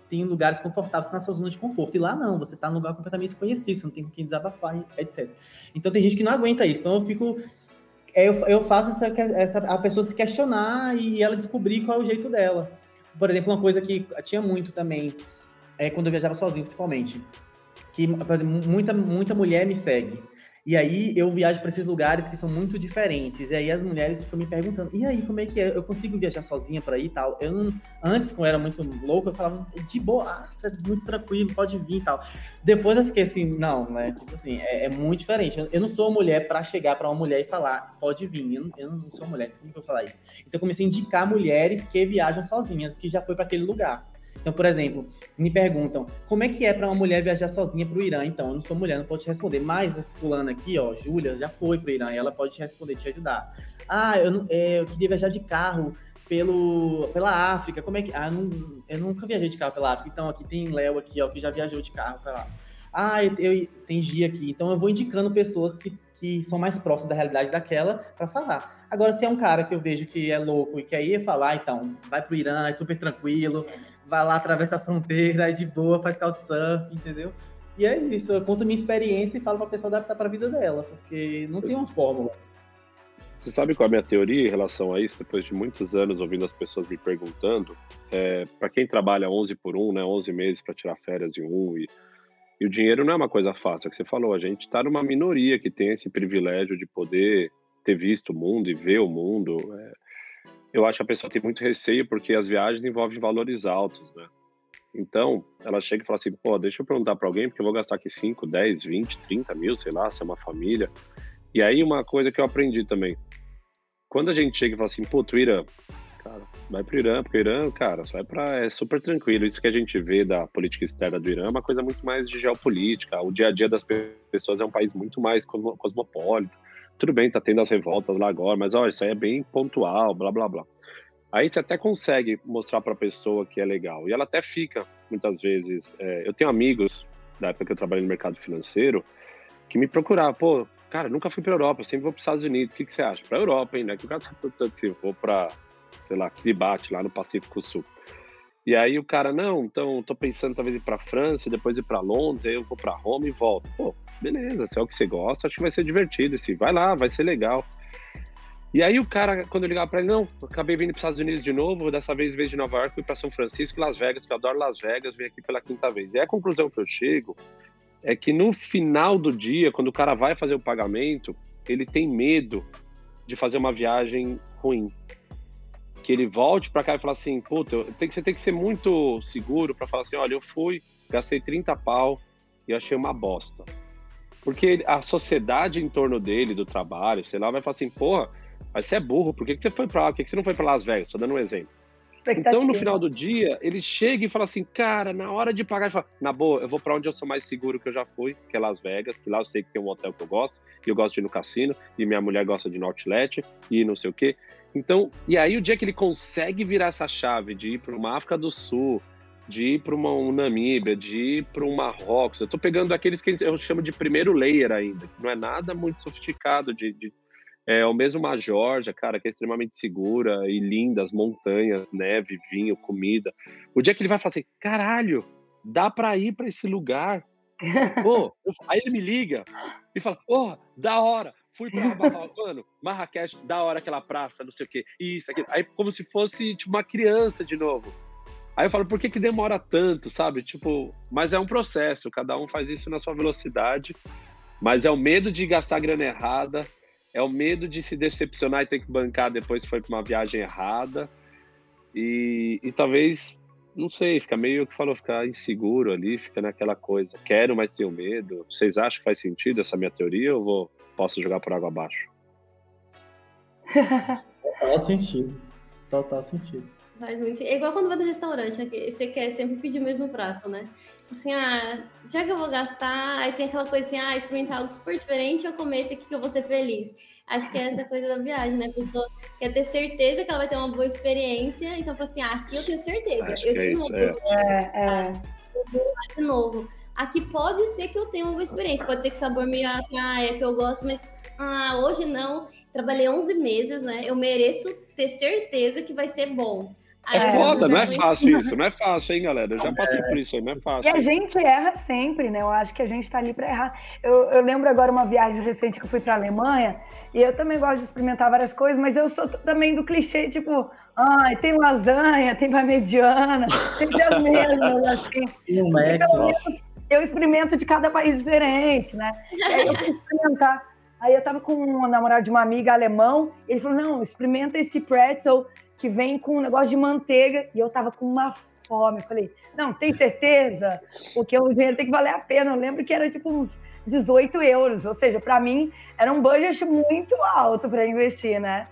tem lugares confortáveis na sua zona de conforto. E lá não, você está num lugar completamente desconhecido, você não tem com quem desabafar, etc. Então tem gente que não aguenta isso. Então eu fico eu, eu faço essa, essa, a pessoa se questionar e ela descobrir qual é o jeito dela. Por exemplo, uma coisa que tinha muito também, é, quando eu viajava sozinho, principalmente, que por exemplo, muita, muita mulher me segue. E aí eu viajo para esses lugares que são muito diferentes. E aí as mulheres ficam me perguntando: e aí, como é que é? Eu consigo viajar sozinha para aí e tal? Eu não, antes, quando eu era muito louco, eu falava de boa, muito tranquilo, pode vir e tal. Depois eu fiquei assim: não, né? Tipo assim, é, é muito diferente. Eu, eu, não sou mulher para chegar para uma mulher e falar: pode vir. Eu, eu não sou mulher, como que eu falar isso? Então eu comecei a indicar mulheres que viajam sozinhas, que já foi para aquele lugar. Então, por exemplo, me perguntam como é que é para uma mulher viajar sozinha para o Irã. Então, eu não sou mulher, não posso te responder. Mas essa fulana aqui, ó, Júlia, já foi para o Irã e ela pode te responder, te ajudar. Ah, eu, é, eu queria viajar de carro pelo, pela África. Como é que. Ah, eu, não, eu nunca viajei de carro pela África. Então, aqui tem Léo aqui, ó, que já viajou de carro para lá. Ah, eu, eu, tem Gia aqui. Então, eu vou indicando pessoas que que são mais próximos da realidade daquela para falar. Agora, se é um cara que eu vejo que é louco e quer ir falar, então, vai pro Irã, é super tranquilo, vai lá, atravessa a fronteira, é de boa, faz couchsurfing, entendeu? E é isso, eu conto minha experiência e falo pra pessoa adaptar pra vida dela, porque não Você tem uma fórmula. Você sabe qual é a minha teoria em relação a isso? Depois de muitos anos ouvindo as pessoas me perguntando, é, para quem trabalha 11 por 1, né, 11 meses para tirar férias em um, e, e, o dinheiro não é uma coisa fácil, é o que você falou, a gente está numa minoria que tem esse privilégio de poder ter visto o mundo e ver o mundo. É, eu acho que a pessoa tem muito receio porque as viagens envolvem valores altos, né? Então, ela chega e fala assim, pô, deixa eu perguntar para alguém, porque eu vou gastar aqui 5, 10, 20, 30 mil, sei lá, se é uma família. E aí, uma coisa que eu aprendi também. Quando a gente chega e fala assim, pô, tu Irã, cara, vai pro Irã, porque o Irã, cara, vai para é super tranquilo. Isso que a gente vê da política externa do Irã é uma coisa muito mais de geopolítica. O dia a dia das pessoas é um país muito mais cosmopolita tudo bem, tá tendo as revoltas lá agora, mas olha, isso aí é bem pontual, blá blá blá. Aí você até consegue mostrar para a pessoa que é legal. E ela até fica, muitas vezes. É, eu tenho amigos, da época que eu trabalhei no mercado financeiro, que me procuravam, pô, cara, nunca fui para Europa, sempre vou para os Estados Unidos, o que, que você acha? Para Europa, hein, né? Que o cara tá perguntando assim, vou para, sei lá, Kiribati, lá no Pacífico Sul. E aí o cara, não, então tô pensando talvez ir para França, depois ir para Londres, aí eu vou para Roma e volto. Pô, beleza, se é o que você gosta, acho que vai ser divertido. Assim, vai lá, vai ser legal. E aí o cara, quando eu ligava para ele, não, acabei vindo para os Estados Unidos de novo, dessa vez vez de Nova York, fui para São Francisco Las Vegas, que eu adoro Las Vegas, vim aqui pela quinta vez. E a conclusão que eu chego é que no final do dia, quando o cara vai fazer o pagamento, ele tem medo de fazer uma viagem ruim. Que ele volte para cá e fale assim, puta, tem que, você tem que ser muito seguro para falar assim, olha, eu fui, gastei 30 pau e achei uma bosta. Porque a sociedade em torno dele, do trabalho, sei lá, vai falar assim, porra, mas você é burro, por que, que você foi pra lá? Por que, que você não foi para Las Vegas? Estou dando um exemplo. Então, no final do dia, ele chega e fala assim, cara, na hora de pagar, fala, na boa, eu vou para onde eu sou mais seguro que eu já fui, que é Las Vegas, que lá eu sei que tem um hotel que eu gosto, e eu gosto de ir no cassino, e minha mulher gosta de ir no outlet, e não sei o quê. Então, e aí o dia que ele consegue virar essa chave de ir para uma África do Sul, de ir para uma um Namíbia, de ir para um Marrocos. Eu estou pegando aqueles que eu chamo de primeiro layer ainda, que não é nada muito sofisticado. De, de é o mesmo uma Georgia, cara, que é extremamente segura e linda, as montanhas, neve, vinho, comida. O dia que ele vai falar assim, caralho, dá para ir para esse lugar. Pô, aí ele me liga e fala, pô, oh, da hora, fui pra mano, Marrakech, da hora aquela praça, não sei o quê, isso, aquilo. Aí como se fosse tipo uma criança de novo. Aí eu falo, por que, que demora tanto, sabe? Tipo, mas é um processo, cada um faz isso na sua velocidade, mas é o medo de gastar grana errada, é o medo de se decepcionar e ter que bancar depois que foi para uma viagem errada, e, e talvez não sei, fica meio que falou, ficar inseguro ali, fica naquela coisa. Quero, mas tenho medo. Vocês acham que faz sentido essa minha teoria ou vou, posso jogar por água abaixo? Total sentido. Total sentido. Faz muito É igual quando vai no restaurante, né? você quer sempre pedir o mesmo prato, né? Tipo assim, ah, já que eu vou gastar, aí tem aquela coisa assim, ah, experimentar algo super diferente ou comer esse aqui que eu vou ser feliz. Acho que é essa coisa da viagem, né? A pessoa quer ter certeza que ela vai ter uma boa experiência, então fala assim, ah, aqui eu tenho certeza. Acho eu que é tive isso, uma é. boa. É, é. Eu vou lá de novo. Aqui pode ser que eu tenha uma boa experiência, pode ser que o sabor me atraia, que eu gosto, mas ah, hoje não. Trabalhei 11 meses, né? Eu mereço ter certeza que vai ser bom. É eu foda, não é fácil isso, não é fácil, hein, galera? Eu já passei por isso aí, não é E fácil. a gente erra sempre, né? Eu acho que a gente tá ali para errar. Eu, eu lembro agora uma viagem recente que eu fui para Alemanha e eu também gosto de experimentar várias coisas, mas eu sou também do clichê, tipo, ai, tem lasanha, tem parmegiana, sempre as mesmas, assim. E o E Mac, nossa. eu experimento de cada país diferente, né? E aí eu fui experimentar. Aí eu tava com um namorado de uma amiga alemão, e ele falou: não, experimenta esse pretzel que vem com um negócio de manteiga. E eu tava com uma fome. Falei, não, tem certeza? Porque o dinheiro tem que valer a pena. Eu lembro que era tipo uns 18 euros. Ou seja, para mim era um budget muito alto para investir, né?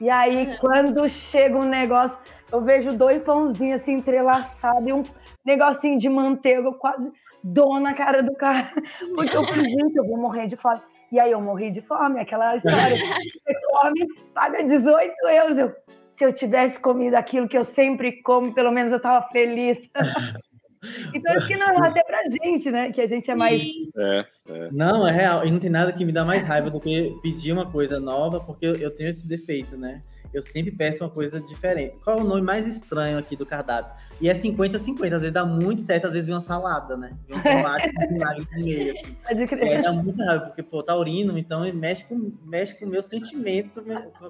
E aí, Uhum. quando chega um negócio, eu vejo dois pãozinhos assim entrelaçados e um negocinho de manteiga, eu quase dou na cara do cara. Porque eu falei, gente, eu vou morrer de fome. E aí eu morri de fome, aquela história. Você come, paga 18 euros. Eu, se eu tivesse comido aquilo que eu sempre como, pelo menos eu tava feliz. então acho que não é até pra gente, né? Que a gente é mais. Sim. É, Não, é real. E não tem nada que me dá mais raiva do que pedir uma coisa nova, porque eu, tenho esse defeito, né? Eu sempre peço uma coisa diferente. Qual é o nome mais estranho aqui do cardápio? E é 50-50. Às vezes dá muito certo, às vezes vem uma salada, né? Vem um tomate no meio. Assim. Pode crer. dá muita raiva, porque, pô, taurino, então ele mexe com, mexe com o meu sentimento,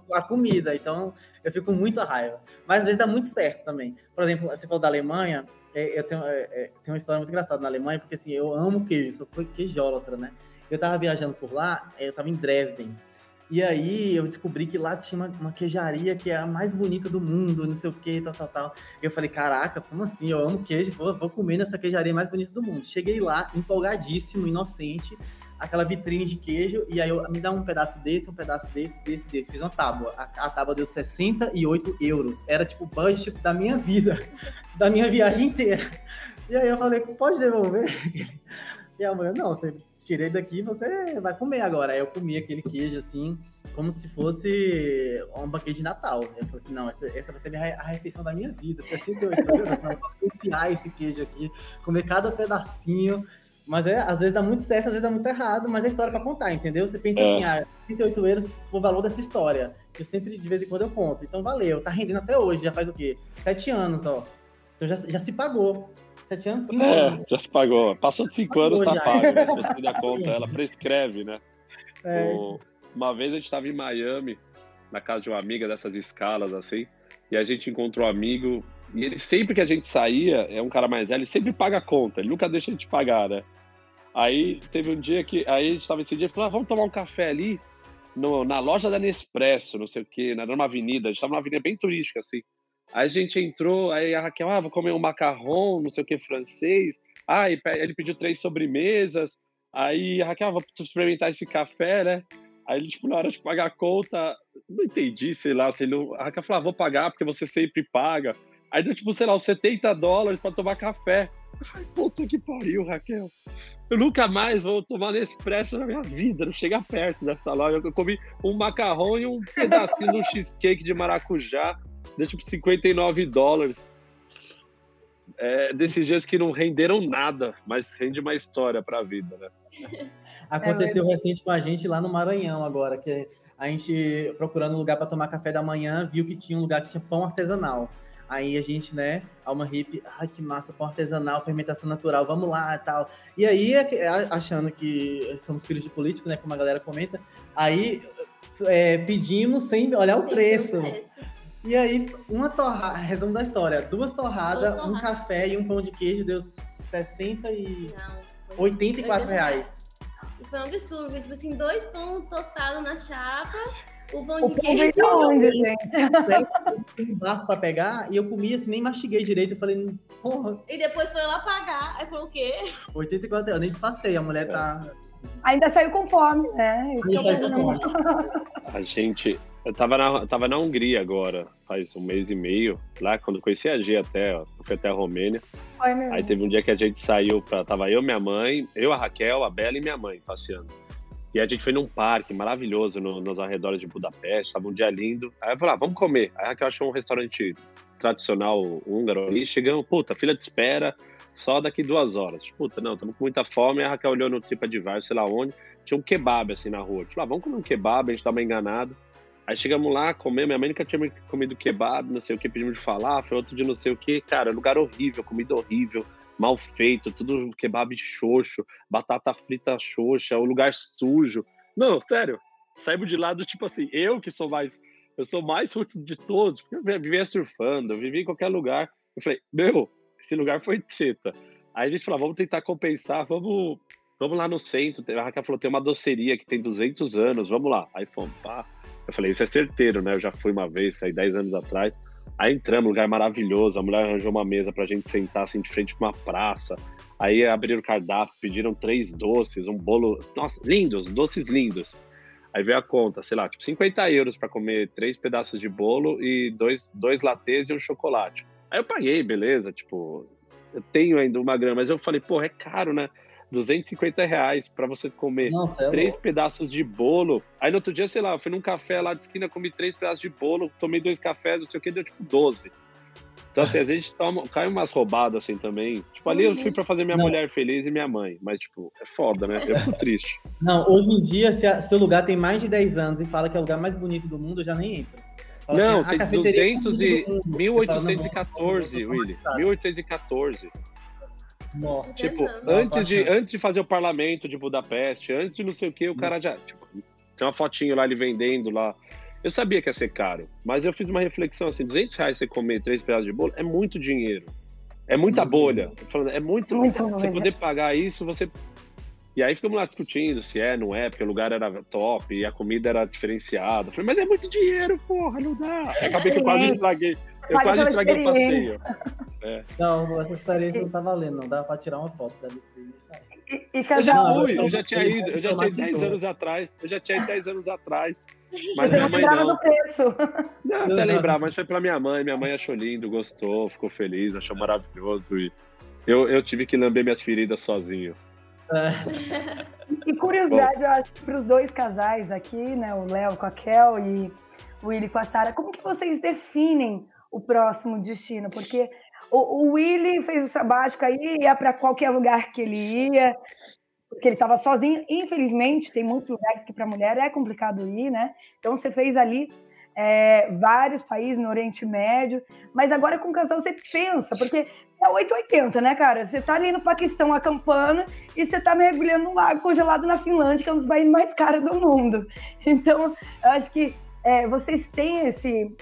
com a comida. Então eu fico com muita raiva. Mas às vezes dá muito certo também. Por exemplo, você falou da Alemanha, é, eu tenho, é, é, uma história muito engraçada na Alemanha, porque assim, eu amo queijo, sou queijólatra, né? Eu tava viajando por lá, eu tava em Dresden. E aí eu descobri que lá tinha uma, uma queijaria que é a mais bonita do mundo, não sei o que, tal, tal, tal. Eu falei, caraca, como assim? Eu amo queijo, vou, vou comer nessa queijaria mais bonita do mundo. Cheguei lá, empolgadíssimo, inocente, aquela vitrine de queijo, e aí eu, me dá um pedaço desse, um pedaço desse, desse, desse. Fiz uma tábua. A, a tábua deu 68 euros. Era tipo o budget da minha vida, da minha viagem inteira. E aí eu falei, pode devolver? E a mulher, não, você tirei daqui, você vai comer agora. Aí eu comi aquele queijo assim, como se fosse um banquete de Natal. Eu falei assim, não, essa, essa vai ser a, refeição da minha vida, 68 euros, não, vou apreciar esse queijo aqui, comer cada pedacinho. Mas é, às vezes dá muito certo, às vezes dá muito errado, mas é história pra contar, entendeu? Você pensa É. assim, ah, 38 euros foi o valor dessa história. Eu sempre, de vez em quando, eu conto. Então valeu, tá rendendo até hoje, já faz o quê? Sete anos, ó. Então já, já se pagou. Sete anos, cinco é, anos. já se pagou. Passou de cinco anos, tá já. pago. Né? Se você der conta, ela prescreve, né? É. O- Uma vez a gente estava em Miami, na casa de uma amiga dessas escalas, assim, e a gente encontrou um amigo, e ele sempre que a gente saía, é um cara mais velho, ele sempre paga a conta, ele nunca deixa de pagar, né? Aí teve um dia que, aí a gente tava esse dia e falou, ah, vamos tomar um café ali, no- na loja da Nespresso, não sei o quê, na- numa avenida, a gente tava numa avenida bem turística, assim. Aí a gente entrou, aí a Raquel, ah, vou comer um macarrão, não sei o que, francês. Ah, ele pediu três sobremesas. Aí a Raquel, ah, vou experimentar esse café, né? Aí ele, tipo, na hora de pagar a conta, não entendi, sei lá, se ele não... a Raquel falou, ah, vou pagar porque você sempre paga. Aí deu, tipo, sei lá, uns 70 dólares pra tomar café. Falei, puta que pariu, Raquel. Eu nunca mais vou tomar Nespresso na minha vida, não chegar perto dessa loja. Eu comi um macarrão e um pedacinho de um cheesecake de maracujá, deu tipo 59 dólares. É, desses dias que não renderam nada, mas rende uma história pra vida, né? Aconteceu recente com a gente lá no Maranhão agora, que a gente procurando um lugar para tomar café da manhã, viu que tinha um lugar que tinha pão artesanal. Aí a gente, né, alma hippie, ai que massa, pão artesanal, fermentação natural, vamos lá e tal. E aí, a- achando que somos filhos de político, né, como a galera comenta, aí é, pedimos sem olhar o Sem preço. E aí, uma torrada, resumo da história, duas torradas, Duas um café e um pão de queijo deu 60 e Não, foi 84 reais. foi um absurdo. Tipo assim, dois pão tostados na chapa, o pão O de pão queijo. da onde, gente? Tem um barco pra pegar e eu comi assim, nem mastiguei direito. Eu falei, porra, E depois foi lá pagar. Aí falou o quê? 84 eu nem disfarcei, a mulher tá. Ainda saiu com fome, né? Isso é Ainda saiu com problema. A gente. Eu tava na, tava na Hungria agora, faz um mês e meio, lá quando eu conheci a G até, ó, eu fui até a Romênia. Foi mesmo. Aí teve um dia que a gente saiu pra. Tava eu, minha mãe, eu, a Raquel, a Bela e minha mãe passeando. E a gente foi num parque maravilhoso no- nos arredores de Budapeste, tava um dia lindo. Aí eu falei, ah, vamos comer. Aí a Raquel achou um restaurante tradicional húngaro ali. Chegamos, puta, fila de espera, só daqui duas horas. Puta, não, estamos com muita fome. A Raquel olhou no TripAdvisor, sei lá onde, tinha um kebab assim na rua. Falei, ah, vamos comer um kebab, a gente tava enganado. Aí chegamos lá, comer, minha mãe nunca tinha comido kebab, não sei o que, pedimos de falar, foi outro de não sei o que. Cara, lugar horrível, comida horrível, mal feito, tudo kebab xoxo, batata frita xoxa, o lugar sujo. Não, sério, saímos de lá do tipo assim, eu que sou mais, eu sou mais roots de todos, porque eu vivia surfando, eu vivia em qualquer lugar. Eu falei, meu, esse lugar foi treta. Aí a gente falou, vamos tentar compensar, vamos, vamos lá no centro. A Raquel falou, tem uma doceria que tem 200 anos, vamos lá. Aí fomos, pá. Eu falei, isso é certeiro, né? Eu já fui uma vez, saí 10 anos atrás. Aí entramos, lugar maravilhoso. A mulher arranjou uma mesa pra gente sentar assim de frente pra uma praça. Aí abriram o cardápio, pediram três doces, um bolo. Nossa, lindos, doces lindos. Aí veio a conta, sei lá, tipo 50 euros pra comer três pedaços de bolo e dois, dois latês e um chocolate. Aí eu paguei, beleza, tipo, eu tenho ainda uma grana, mas eu falei, pô, é caro, né? 250 reais pra você comer Nossa, é três louco. pedaços de bolo. Aí no outro dia, sei lá, eu fui num café lá de esquina, comi três pedaços de bolo, tomei dois cafés, não sei o que, deu tipo 12. Então, assim, a gente toma, cai umas roubadas assim também. Tipo, ali eu fui pra fazer minha Não. mulher feliz e minha mãe. Mas, tipo, é foda, né? Eu fico triste. Não, hoje em dia, se, a- se o lugar tem mais de 10 anos e fala que é o lugar mais bonito do mundo, eu já nem entra. Fala Não, assim, "Ah, tem cafeteria mais 200 bonita e do mundo." Eu falo, "Não, 1814, vamos- Willy. 1814. Nossa, Tipo, antes de, antes de fazer o parlamento de Budapeste, antes de não sei o que, o cara já. Tipo, tem uma fotinho lá, ele vendendo lá. Eu sabia que ia ser caro, mas eu fiz uma reflexão assim: 200 reais você comer três pedaços de bolo é muito dinheiro. É muita Muito bolha. Falando, É muito. Você poder pagar isso, você. E aí ficamos lá discutindo se é, não é, porque o lugar era top e a comida era diferenciada. Falei, mas é muito dinheiro, porra, não dá. Aí acabei que eu quase estraguei. Eu quase estraguei o passeio. experiência. não, essa experiência não tá valendo, não. Dá pra tirar uma foto da vitrine e sair. E, e Eu já Não, fui, eu- eu já tinha ido, eu já tinha matei 10 tudo. anos atrás. Eu já tinha ido 10 anos atrás. Mas você minha não mãe lembrava não. do preço. Não, até lembrar, mas foi pra minha mãe. Minha mãe achou lindo, gostou, ficou feliz, achou maravilhoso. E eu, eu tive que lamber minhas feridas sozinho. E curiosidade, eu acho, para os dois casais aqui, né? O Léo com a Kel e o Willy com a Sara, como que vocês definem o próximo destino? Porque o, o Willy fez o sabático aí, ia para qualquer lugar que ele ia, porque ele estava sozinho. Infelizmente, tem muitos lugares que para mulher é complicado ir, né? Então você fez ali é, vários países no Oriente Médio, mas agora com o casal você pensa, porque é 880, né, cara? Você tá ali no Paquistão acampando e você tá mergulhando num lago congelado na Finlândia, que é um dos países mais caros do mundo. Então, eu acho que é, vocês têm esse,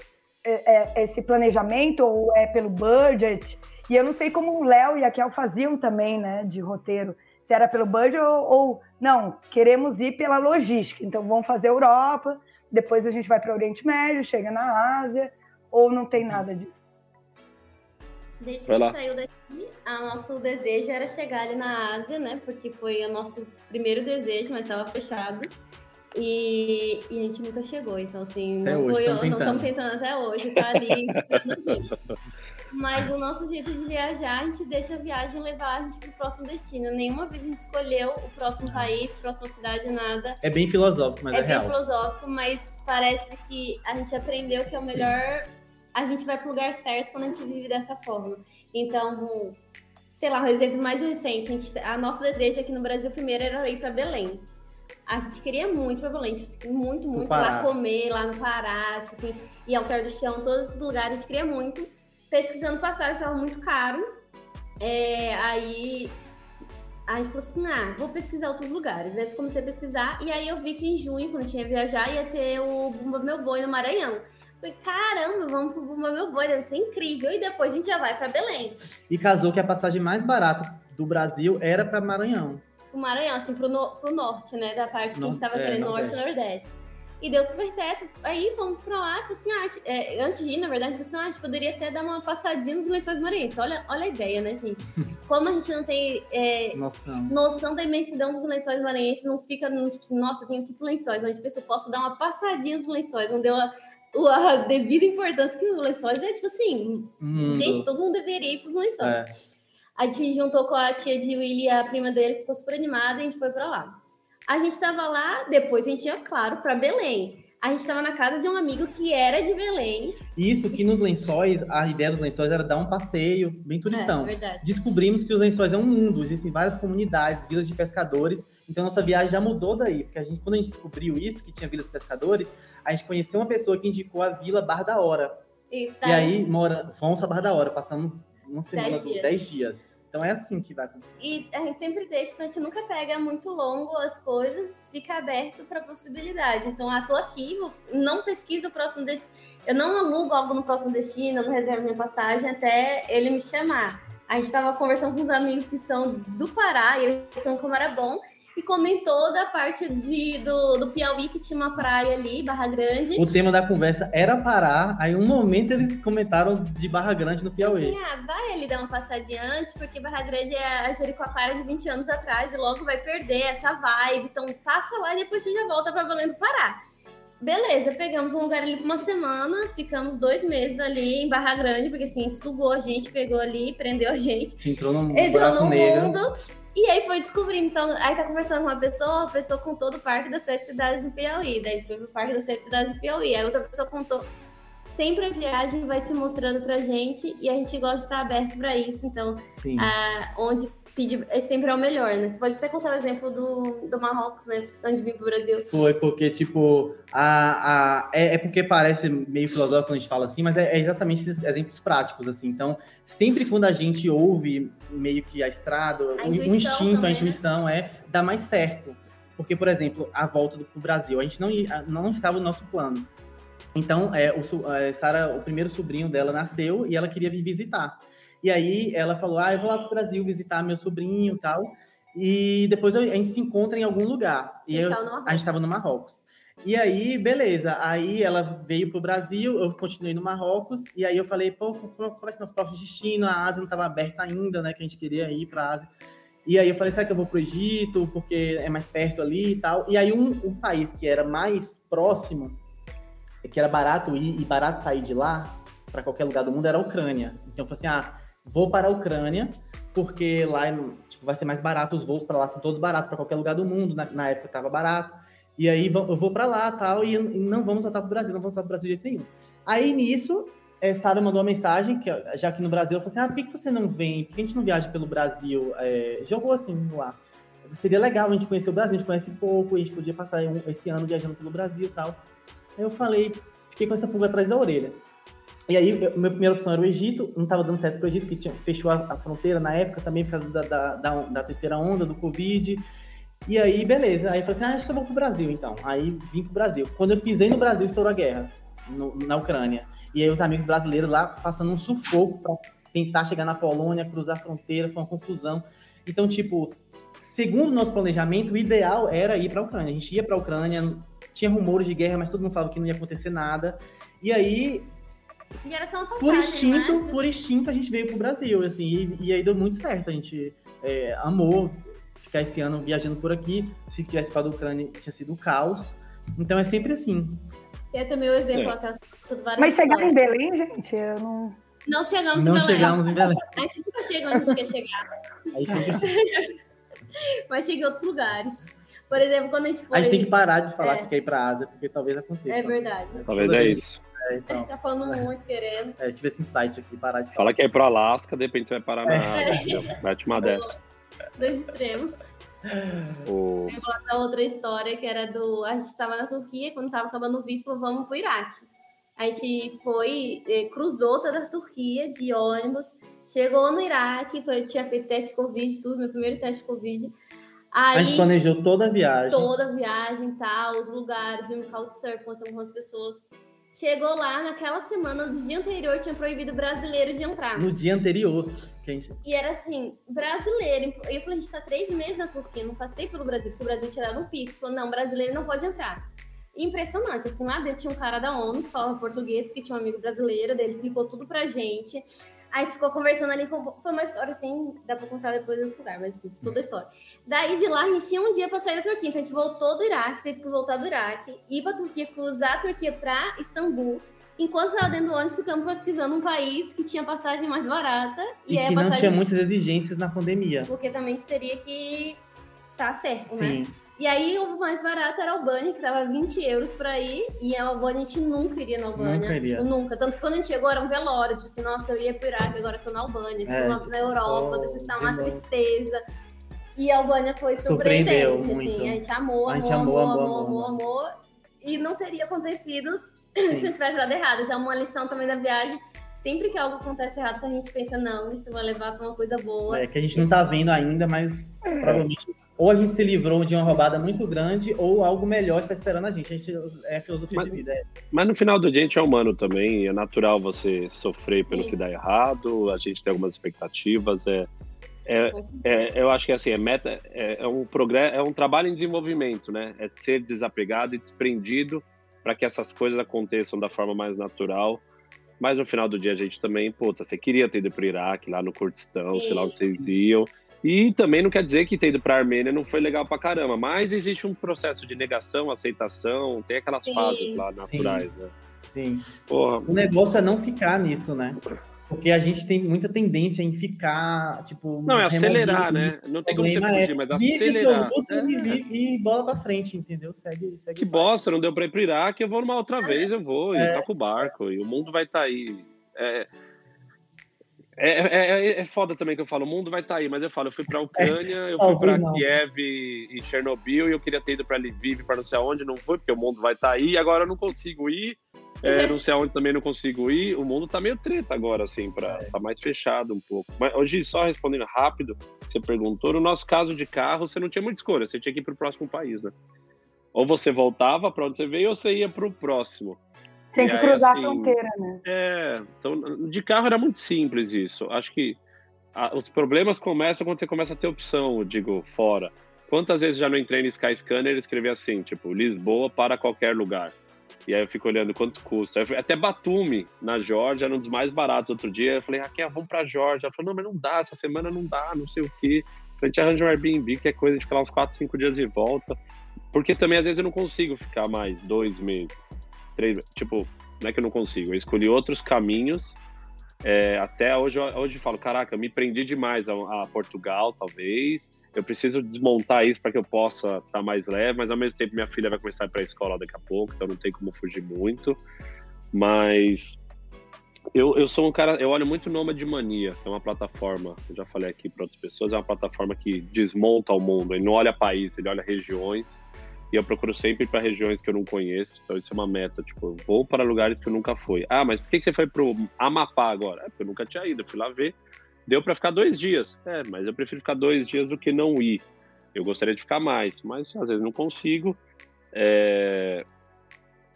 é, é, esse planejamento, ou é pelo budget, e eu não sei como o Léo e a Kel faziam também, né, de roteiro, se era pelo budget ou, ou não, queremos ir pela logística, então vamos fazer Europa, depois a gente vai para o Oriente Médio, chega na Ásia, ou não tem nada disso. Desde que saiu daqui, a nosso desejo era chegar ali na Ásia, né? Porque foi o nosso primeiro desejo, mas estava fechado. E, e a gente nunca chegou. Então, assim, Até não hoje, foi. Não tentando. estamos tentando até hoje, tá ali. Mas o nosso jeito de viajar, a gente deixa a viagem levar a gente pro próximo destino. Nenhuma vez a gente escolheu o próximo país, próxima cidade, nada. É bem filosófico, mas é, é bem real. filosófico, mas parece que a gente aprendeu que é o melhor. A gente vai pro lugar certo quando a gente vive dessa forma. Então, sei lá, um exemplo mais recente, a, gente, a nosso desejo aqui no Brasil primeiro era ir para Belém. A gente queria muito para Belém, tipo, muito, muito lá comer, lá no Pará, tipo assim, ao Alter do Chão, todos esses lugares, a gente queria muito. Pesquisando passagem, estava muito caro. É, aí a gente falou assim, ah, vou pesquisar outros lugares. Aí comecei a pesquisar e aí eu vi que em junho, quando tinha viajar, ia ter o Bumba Meu Boi no Maranhão. Falei, caramba, vamos pro Bumba Meu Boi, deve ser incrível. E depois a gente já vai para Belém. E casou que a passagem mais barata do Brasil era para Maranhão. Pro Maranhão, assim, pro, no, pro norte, né? Da parte que a gente tava é, querendo, norte e Nordeste. E deu super certo. Aí fomos pra lá, falei assim, ah, é, antes de ir, na verdade, falei assim, ah, a gente poderia até dar uma passadinha nos lençóis maranhenses. Olha, olha a ideia, né, gente? Como a gente não tem é, Noção. noção da imensidão dos lençóis maranhenses, não fica no tipo assim, nossa, tenho que ir pro lençóis, mas gente pensou, posso dar uma passadinha nos lençóis, não deu a, a devida importância que o lençóis é tipo assim, Mundo. gente, todo mundo deveria ir pros lençóis. É. A gente juntou com a tia de Willy, a prima dele, ficou super animada e a gente foi pra lá. A gente tava lá, depois a gente ia, claro, pra Belém. A gente tava na casa de um amigo que era de Belém. Isso que nos lençóis, a ideia dos lençóis era dar um passeio bem É, turistão. verdade. Descobrimos que os lençóis é um mundo, existem várias comunidades, vilas de pescadores. Então nossa viagem já mudou daí, porque a gente, quando a gente descobriu isso, que tinha vilas de pescadores, a gente conheceu uma pessoa que indicou a vila Bar da Hora. Isso, E aí mora, fomos a Bar da Hora, passamos uma semana, Dez dias. 10 dias. Então é assim que vai acontecer. E a gente sempre deixa, então a gente nunca pega muito longo as coisas, fica aberto para possibilidade. Então, ah, tô aqui, não pesquiso o próximo destino, eu não alugo algo no próximo destino, eu não reservo minha passagem até ele me chamar. A gente estava conversando com uns amigos que são do Pará, e eles são como era bom, e comentou da parte de, do, do Piauí, que tinha uma praia ali, Barra Grande. O tema da conversa era parar, aí um momento eles comentaram de Barra Grande no Piauí. Assim, ah, vai ali dar uma passadinha antes, porque Barra Grande é a Jericoacoara de 20 anos atrás e logo vai perder essa vibe. Então passa lá e depois você já volta pra Valendo Pará. Beleza, pegamos um lugar ali por uma semana, ficamos dois meses ali em Barra Grande, porque assim, sugou a gente, pegou ali, prendeu a gente, entrou num entrou no negro. E aí foi descobrindo, então, aí tá conversando com uma pessoa, a pessoa contou do Parque das Sete Cidades em Piauí, daí foi pro Parque das Sete Cidades em Piauí, aí outra pessoa contou. Sempre a viagem vai se mostrando pra gente e a gente gosta de estar aberto pra isso, então, Sim. ah, onde é sempre é o melhor, né? Você pode até contar o exemplo do, do Marrocos, né? Onde vim pro Brasil. Foi porque, tipo, a, a, é, é porque parece meio filosófico quando a gente fala assim, mas é, é exatamente esses exemplos práticos, assim. Então, sempre quando a gente ouve meio que a estrada, A o, o instinto, também, a né? intuição é dar mais certo. Porque, por exemplo, a volta do pro Brasil, a gente não, não estava no nosso plano. Então, é, o, é, Sara, o primeiro sobrinho dela nasceu e ela queria vir visitar. E aí ela falou: Ah, eu vou lá pro Brasil visitar meu sobrinho e tal. E depois a gente se encontra em algum lugar. E A gente eu- a estava no Marrocos. E aí, beleza. Aí ela veio pro Brasil, eu continuei no Marrocos. E aí eu falei, pô, qual qual vai ser nosso próximo destino? A Ásia não estava aberta ainda, né? Que a gente queria ir pra Ásia. E aí eu falei, será que eu vou pro Egito? Porque é mais perto ali e tal. E aí um, um país que era mais próximo, que era barato ir e barato sair de lá, para qualquer lugar do mundo, era a Ucrânia. Então eu falei assim, ah, vou para a Ucrânia, porque lá é, tipo, vai ser mais barato, os voos para lá são todos baratos para qualquer lugar do mundo, na, na época estava barato. E aí eu vou para lá tal, e, não vamos voltar para o Brasil, não vamos voltar para o Brasil de jeito nenhum. Aí nisso, eh, Sara mandou uma mensagem, que já aqui no Brasil, eu falei assim: ah, por que, que você não vem? Por que a gente não viaja pelo Brasil? Eh, jogou assim no. Seria legal a gente conhecer o Brasil, a gente conhece pouco, a gente podia passar um- esse ano viajando pelo Brasil e tal. Aí eu falei, fiquei com essa pulga atrás da orelha. E aí, minha primeira opção era o Egito, não estava dando certo para o Egito, porque tinha, fechou a, a fronteira na época também por causa da, da, da, da terceira onda do Covid. E aí, beleza. Aí eu falei assim, ah, acho que eu vou pro Brasil, então. Aí vim pro Brasil. Quando eu pisei no Brasil, estourou a guerra no- na Ucrânia. E aí os amigos brasileiros lá passando um sufoco para tentar chegar na Polônia, cruzar a fronteira, foi uma confusão. Então, tipo, segundo o nosso planejamento, o ideal era ir para a Ucrânia. A gente ia para a Ucrânia, tinha rumores de guerra, mas todo mundo falava que não ia acontecer nada. E aí, E era só uma por passagem, instinto, né? por instinto, a gente veio pro Brasil, assim, e, e aí deu muito certo. A gente é, amou ficar esse ano viajando por aqui. Se tivesse para a Ucrânia, tinha sido um caos. Então é sempre assim. Tem também o exemplo, É. várias Mas chegar em. Belém, gente, eu não. Não chegamos Não em Belém. chegamos em Belém. A gente nunca chega onde a gente quer chegar, Aí chega- mas chega em outros lugares. Por exemplo, quando a gente foi... a gente tem que parar de falar É. que quer ir para a Ásia, porque talvez aconteça. É verdade. Talvez é isso. É, então, Tá falando muito, querendo. é, tive esse insight aqui, parar de falar. Fala que é pro Alasca, de repente você vai parar na É. Ásia. Mete uma dessa. Dois extremos. O... A outra história que era do. A gente tava na Turquia, quando tava acabando o visto, falou, vamos pro Iraque. A gente foi, eh, cruzou toda a Turquia de ônibus, chegou no Iraque, foi, tinha feito teste de Covid, tudo, meu primeiro teste de Covid. A gente Aí, planejou toda a viagem. toda a viagem e tal, os lugares, vimos Couchsurfing, conhecemos algumas pessoas. Chegou lá, naquela semana, no dia anterior, tinha proibido brasileiros de entrar. No dia anterior. Gente... E era assim, brasileiro. E eu falei, a gente tá três meses na Turquia, não passei pelo Brasil, porque o Brasil tiraram um pico. Falou, não, brasileiro não pode entrar. Impressionante, assim, lá dentro tinha um cara da ONU que falava português, porque tinha um amigo brasileiro, ele explicou tudo pra gente. Aí ficou conversando ali, com... foi uma história assim, dá pra contar depois em outro lugar, mas enfim, toda a história. Daí de lá a gente tinha um dia pra sair da Turquia, então a gente voltou do Iraque, teve que voltar do Iraque, ir pra Turquia, cruzar a Turquia pra Istambul. Enquanto estava dentro do ônibus, ficamos pesquisando um país que tinha passagem mais barata. E, e que não tinha muitas exigências na pandemia. Porque também a gente teria que estar tá certo, Sim. né? E aí o mais barato era a Albânia, que tava 20 euros pra ir. E a Albânia a gente nunca iria na Albânia. Nunca iria. Tipo, nunca. Tanto que quando a gente chegou era um velório. Tipo assim, nossa, eu ia pro Iraque, agora tô na Albânia. Tipo, é, na, tipo, na Europa, oh, deixa estar uma tristeza. E a Albânia foi surpreendente, assim. Muito. A gente amou, amou, amou, amou, amou. E não teria acontecido se não tivesse dado errado. Então, uma lição também da viagem sempre que algo acontece errado, que a gente pensa, não, isso vai levar para uma coisa boa. É que a gente não tá vendo ainda, mas é. provavelmente ou a gente se livrou de uma roubada muito grande, ou algo melhor está esperando a gente. A gente é filosofia mas, de vida. É. Mas no final do dia a gente é humano também, é natural você sofrer pelo Sim. que dá errado, a gente tem algumas expectativas, é. É, é, eu acho que assim, é, meta, é, é um progresso, é um trabalho em desenvolvimento, né? É ser desapegado e desprendido para que essas coisas aconteçam da forma mais natural mas no final do dia a gente também, puta, você queria ter ido pro Iraque, lá no Kurdistão, sei lá onde vocês iam. E também não quer dizer que ter ido pra Armênia não foi legal pra caramba, mas existe um processo de negação, aceitação, tem aquelas Sim. fases lá naturais, Sim. né? Sim. Porra. O negócio é não ficar nisso, né? Porque a gente tem muita tendência em ficar, tipo. Não, é acelerar, né? Não tem como você fugir, é, mas acelerar. É. E, e, bola pra frente, entendeu? Segue, segue que bosta, não deu pra ir pro Iraque, eu vou numa outra vez, eu vou, e é. toco o barco, e o mundo vai estar tá aí. É, é, é, é, foda também que eu falo, o mundo vai estar tá aí, mas eu falo, eu fui pra Ucrânia, eu fui pra Kiev e, Chernobyl, e eu queria ter ido pra Lviv, pra não sei aonde, não foi, porque o mundo vai estar tá aí, e agora eu não consigo ir, é, não sei aonde também não consigo ir. O mundo tá meio treta agora, assim, para tá mais fechado um pouco. Mas hoje, só respondendo rápido, você perguntou, no nosso caso de carro, você não tinha muita escolha, você tinha que ir pro próximo país, né? Ou você voltava para onde você veio, ou você ia pro próximo. Tinha que cruzar assim, a fronteira, né? É, então, de carro era muito simples isso. Acho que a, os problemas começam quando você começa a ter opção, digo, fora. Quantas vezes já não entrei no Skyscanner e escrevi assim, tipo, Lisboa para qualquer lugar? E aí eu fico olhando quanto custa. Até Batumi, na Georgia, era um dos mais baratos outro dia. Eu falei, Raquel, vamos pra Georgia. Ela falou, não, mas não dá, essa semana não dá, não sei o quê. A gente arranja um Airbnb, que é coisa de ficar uns 4, 5 dias e volta. Porque também, às vezes, eu não consigo ficar mais dois meses, três Tipo, não é que eu não consigo. Eu escolhi outros caminhos. É, até hoje, hoje eu falo, caraca, me prendi demais a, a Portugal, talvez eu preciso desmontar isso para que eu possa estar tá mais leve, mas ao mesmo tempo minha filha vai começar a ir para a escola daqui a pouco, então não tem como fugir muito. Mas eu, eu sou um cara, eu olho muito Nomad Mania, que é uma plataforma, eu já falei aqui para outras pessoas, é uma plataforma que desmonta o mundo, ele não olha país, ele olha regiões. E eu procuro sempre para regiões que eu não conheço, então isso é uma meta, tipo, eu vou para lugares que eu nunca fui. Ah, mas por que você foi pro Amapá agora? É porque eu nunca tinha ido, eu fui lá ver Deu para ficar dois dias. É, mas eu prefiro ficar dois dias do que não ir. Eu gostaria de ficar mais, mas às vezes não consigo. É...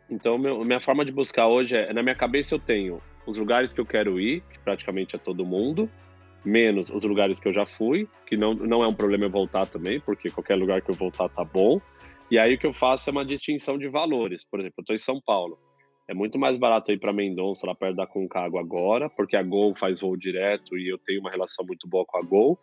Então, meu, minha forma de buscar hoje é, na minha cabeça eu tenho os lugares que eu quero ir, que praticamente é todo mundo, menos os lugares que eu já fui, que não, não é um problema eu voltar também, porque qualquer lugar que eu voltar tá bom. E aí o que eu faço é uma distinção de valores. Por exemplo, eu estou em São Paulo. É muito mais barato ir para Mendonça, lá perto da Concagua agora, porque a Gol faz voo direto e eu tenho uma relação muito boa com a Gol.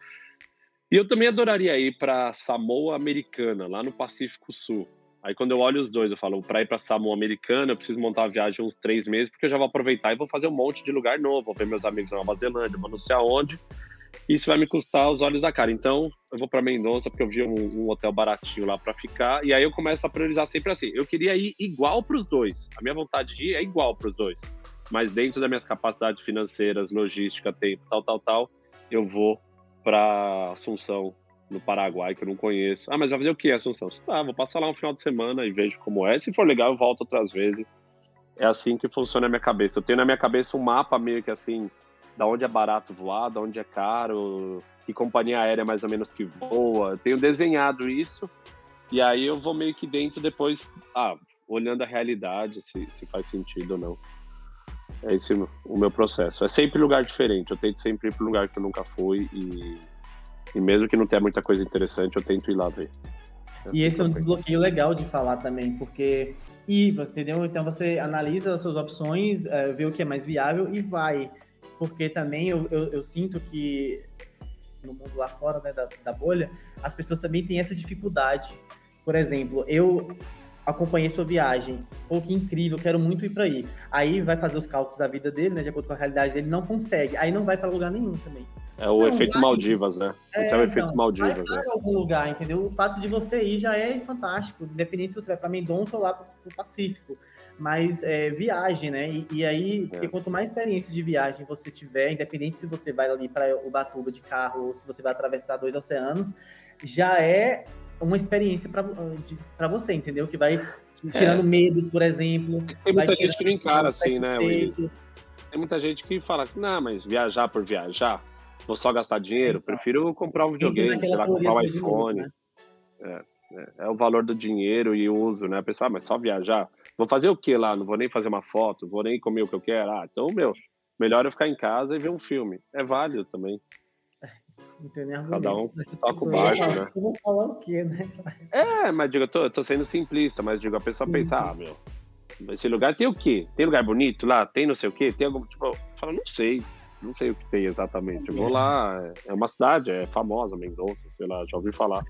E eu também adoraria ir para Samoa Americana, lá no Pacífico Sul. Aí quando eu olho os dois, eu falo, para ir para Samoa Americana, eu preciso montar a viagem uns três meses, porque eu já vou aproveitar e vou fazer um monte de lugar novo, vou ver meus amigos na Nova Zelândia, vou não sei aonde isso vai me custar os olhos da cara. Então, eu vou para Mendonça porque eu vi um, um hotel baratinho lá para ficar. E aí eu começo a priorizar sempre assim. Eu queria ir igual para os dois. A minha vontade de ir é igual para os dois. Mas dentro das minhas capacidades financeiras, logística, tempo, tal, tal, tal, eu vou para Assunção, no Paraguai, que eu não conheço. Ah, mas vai fazer o que, Assunção? Tá, vou passar lá um final de semana e vejo como é. Se for legal, eu volto outras vezes. É assim que funciona a minha cabeça. Eu tenho na minha cabeça um mapa meio que assim, da onde é barato voar, da onde é caro, que companhia aérea mais ou menos que voa. Tenho desenhado isso e aí eu vou meio que dentro depois. Ah, olhando a realidade, se, se faz sentido ou não. É esse o meu processo. É sempre lugar diferente. Eu tento sempre ir para lugar que eu nunca fui e, e mesmo que não tenha muita coisa interessante, eu tento ir lá ver. É e esse é um desbloqueio legal de falar também, porque e entendeu? Então você analisa as suas opções, é, vê o que é mais viável e vai. Porque também eu, eu, eu sinto que no mundo lá fora né, da, da bolha, as pessoas também têm essa dificuldade. Por exemplo, eu acompanhei sua viagem. Pô, que incrível, quero muito ir para aí. Aí vai fazer os cálculos da vida dele, né, de acordo com a realidade dele, não consegue. Aí não vai para lugar nenhum também. É o não, efeito vai, Maldivas, né? É, Esse é o efeito não, Maldivas, vai, né? Vai algum lugar, entendeu? O fato de você ir já é fantástico, independente se você vai para Mendonça ou lá para o Pacífico. Mas é, viagem, né? E, e aí, porque é. quanto mais experiência de viagem você tiver, independente se você vai ali para Ubatuba de carro ou se você vai atravessar dois oceanos, já é uma experiência para você, entendeu? Que vai tirando é. medos, por exemplo. Tem muita gente que não encara assim, né? Tem muita gente que fala, não, mas viajar por viajar, vou só gastar dinheiro, prefiro comprar um videogame, sei lá, comprar um iPhone. Né? é, é, é, o valor do dinheiro e o uso, né? A pessoa, ah, mas só viajar? Vou fazer o que lá? Não vou nem fazer uma foto, vou nem comer o que eu quero. Ah, então, meu, melhor eu ficar em casa e ver um filme. É válido também. Não tem nem Cada um toca o baixo, né? Eu vou falar o quê, né? É, mas digo, eu tô, eu tô sendo simplista, mas digo, a pessoa pensa, ah, meu, esse lugar tem o quê? Tem lugar bonito lá? Tem não sei o quê? Tem algum, tipo, fala, não sei, não sei o que tem exatamente. Eu vou lá, é uma cidade, é famosa, Mendonça, sei lá, já ouvi falar.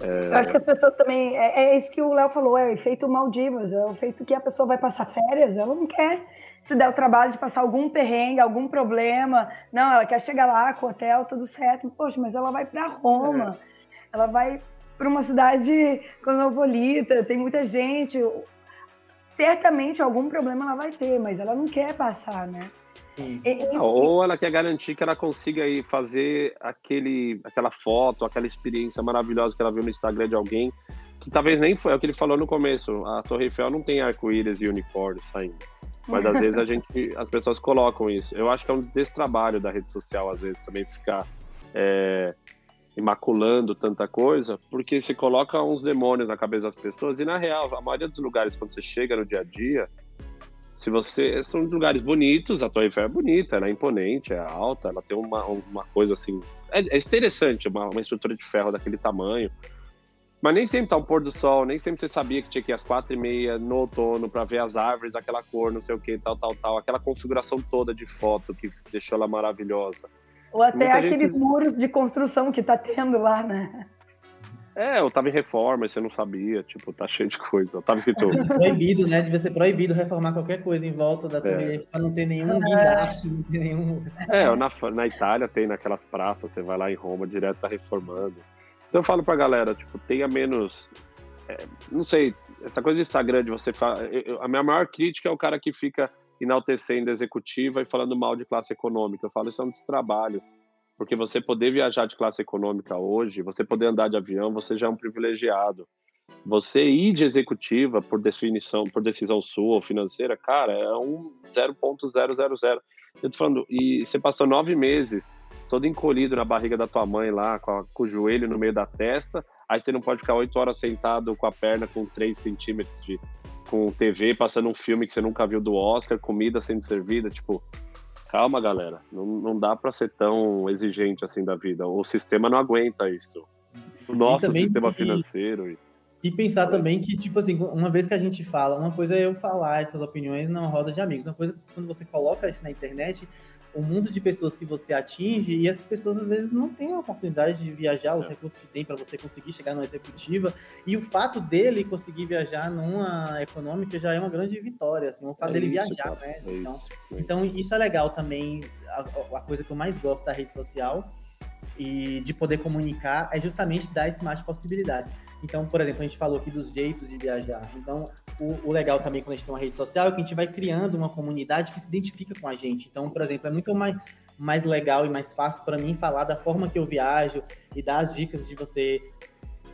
É... Eu acho que as pessoas também. É, é isso que o Léo falou, é o efeito Maldivas, é o efeito que a pessoa vai passar férias, ela não quer se der o trabalho de passar algum perrengue, algum problema. Não, ela quer chegar lá com o hotel, tudo certo. Poxa, mas ela vai para Roma, é. ela vai para uma cidade cosmopolita, tem muita gente. Certamente algum problema ela vai ter, mas ela não quer passar, né? E, ou ela quer garantir que ela consiga ir fazer aquele, aquela foto, aquela experiência maravilhosa que ela viu no Instagram de alguém, que talvez nem foi, é o que ele falou no começo, a Torre Eiffel não tem arco-íris e unicórnio saindo. Mas às vezes a gente, as pessoas colocam isso. Eu acho que é um destrabalho da rede social, às vezes, também ficar é, imaculando tanta coisa, porque se coloca uns demônios na cabeça das pessoas, e na real, a maioria dos lugares, quando você chega no dia a dia, se você. São lugares bonitos, a Torre Eiffel é bonita, ela é imponente, é alta, ela tem uma, uma coisa assim. É, é interessante, uma, uma estrutura de ferro daquele tamanho. Mas nem sempre tá um pôr do sol, nem sempre você sabia que tinha que ir às quatro e meia no outono para ver as árvores daquela cor, não sei o que, tal, tal, tal. Aquela configuração toda de foto que deixou ela maravilhosa. Ou até Muita aqueles gente... muros de construção que tá tendo lá, né? É, eu tava em reforma e você não sabia, tipo, tá cheio de coisa. Eu tava escrito. proibido, né? Devia ser proibido reformar qualquer coisa em volta da torre é. pra não ter nenhum guindaste, não ter nenhum. É, na, na Itália tem naquelas praças, você vai lá em Roma, direto tá reformando. Então eu falo pra galera, tipo, tenha menos. É, não sei, essa coisa do Instagram de você falar. a minha maior crítica é o cara que fica enaltecendo a executiva e falando mal de classe econômica. Eu falo, isso é um destrabalho. Porque você poder viajar de classe econômica hoje, você poder andar de avião, você já é um privilegiado. Você ir de executiva por definição, por decisão sua ou financeira, cara, é um 0.000. Eu tô falando, e você passou nove meses todo encolhido na barriga da tua mãe lá, com, a, com, o joelho no meio da testa, aí você não pode ficar oito horas sentado com a perna com três centímetros de com TV, passando um filme que você nunca viu do Oscar, comida sendo servida, tipo, calma, galera, não, não dá para ser tão exigente assim da vida. O sistema não aguenta isso. O nosso sistema financeiro. E... E pensar também que, tipo assim, uma vez que a gente fala, uma coisa é eu falar essas opiniões numa roda de amigos, uma coisa é quando você coloca isso na internet, o mundo de pessoas que você atinge e essas pessoas às vezes não têm a oportunidade de viajar, os é. recursos que tem para você conseguir chegar numa executiva e o fato dele conseguir viajar numa econômica já é uma grande vitória, assim, o fato é dele isso, viajar, cara. né? É então, isso, então isso é legal também, a, a, coisa que eu mais gosto da rede social e de poder comunicar é justamente dar esse mais de possibilidade. Então, por exemplo, a gente falou aqui dos jeitos de viajar. Então, o, o, legal também quando a gente tem uma rede social é que a gente vai criando uma comunidade que se identifica com a gente. Então, por exemplo, é muito mais, mais legal e mais fácil para mim falar da forma que eu viajo e dar as dicas de você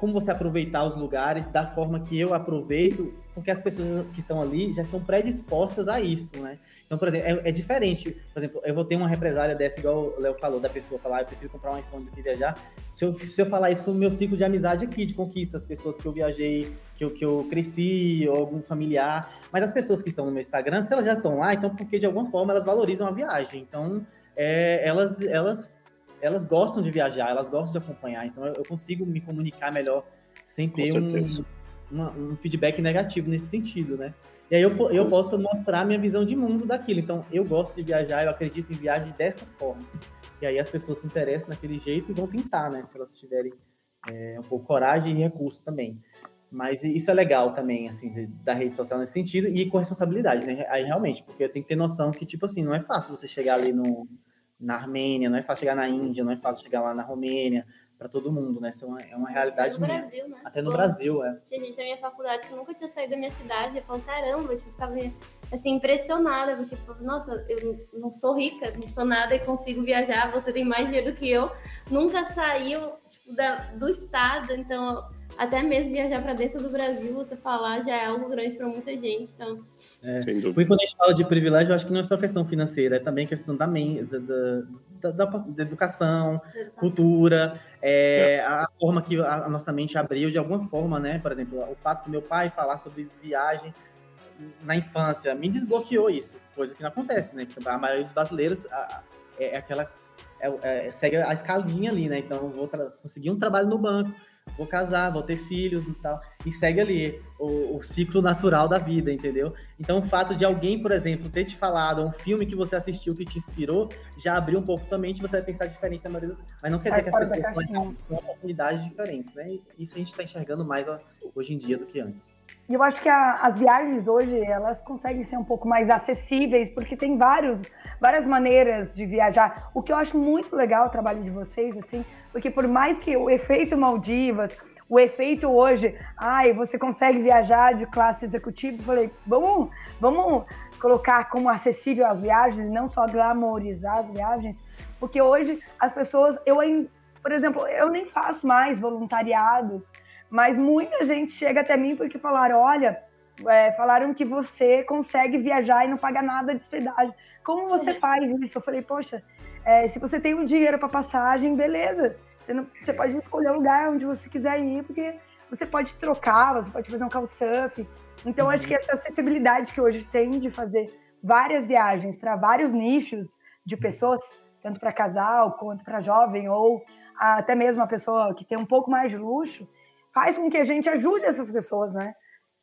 como você aproveitar os lugares da forma que eu aproveito, porque as pessoas que estão ali já estão predispostas a isso, né? Então, por exemplo, é, é diferente. Por exemplo, eu vou ter uma represália dessa, igual o Léo falou, da pessoa falar, ah, eu prefiro comprar um iPhone do que viajar. Se eu, se eu falar isso com o meu ciclo de amizade aqui, de conquista, as pessoas que eu viajei, que eu, que eu cresci, ou algum familiar. Mas as pessoas que estão no meu Instagram, se elas já estão lá, então porque de alguma forma elas valorizam a viagem. Então, é, elas, elas elas gostam de viajar, elas gostam de acompanhar, então eu, consigo me comunicar melhor sem ter um, uma, um, feedback negativo nesse sentido, né? E aí eu, eu posso mostrar minha visão de mundo daquilo. Então, eu gosto de viajar, eu acredito em viagem dessa forma. E aí as pessoas se interessam naquele jeito e vão tentar, né? Se elas tiverem é, um pouco coragem e recurso também. Mas isso é legal também, assim, de, da rede social nesse sentido e com responsabilidade, né? Aí realmente, porque eu tenho que ter noção que, tipo assim, não é fácil você chegar ali no, na Armênia, não é fácil chegar na Índia, não é fácil chegar lá na Romênia, para todo mundo, né? Isso é uma, é uma realidade Até no Brasil, né? Até no Pô, Brasil, é. Tinha gente da minha faculdade que nunca tinha saído da minha cidade, eu falo, caramba, tipo, ficava assim, impressionada, porque, nossa, eu não sou rica, não sou nada e consigo viajar, você tem mais dinheiro do que eu, nunca saiu tipo, da, do estado, então até mesmo viajar para dentro do Brasil, você falar já é algo grande para muita gente. Então, é. Porque quando a gente fala de privilégio, eu acho que não é só questão financeira, é também questão da, da, da, da educação, cultura, é, é. a forma que a, a, nossa mente abriu de alguma forma, né? Por exemplo, o fato do meu pai falar sobre viagem na infância me desbloqueou isso, coisa que não acontece, né? Porque a maioria dos brasileiros é, é aquela. É, é, segue a escalinha ali, né? Então, vou conseguir um trabalho no banco vou casar, vou ter filhos e tal. E segue ali o, o, ciclo natural da vida, entendeu? Então, o fato de alguém, por exemplo, ter te falado um filme que você assistiu que te inspirou, já abriu um pouco tua mente você vai pensar diferente da maioria. Mas não quer dizer que as pessoas ter oportunidades diferentes, né? E isso a gente está enxergando mais hoje em dia do que antes. E eu acho que a, as viagens hoje, elas conseguem ser um pouco mais acessíveis, porque tem vários, várias maneiras de viajar. O que eu acho muito legal o trabalho de vocês, assim, porque por mais que o efeito Maldivas, o efeito hoje, ai, você consegue viajar de classe executiva, eu falei, vamos, vamos colocar como acessível as viagens, não só glamorizar as viagens, porque hoje as pessoas, eu, por exemplo, eu nem faço mais voluntariados, mas muita gente chega até mim porque falaram: olha, é, falaram que você consegue viajar e não paga nada de hospedagem. Como você faz isso? Eu falei: poxa, é, se você tem um dinheiro para passagem, beleza. Você, não, você pode escolher o lugar onde você quiser ir, porque você pode trocar, você pode fazer um couchsurfing. Então, uhum. acho que essa acessibilidade que hoje tem de fazer várias viagens para vários nichos de pessoas, tanto para casal quanto para jovem, ou até mesmo a pessoa que tem um pouco mais de luxo, faz com que a gente ajude essas pessoas, né?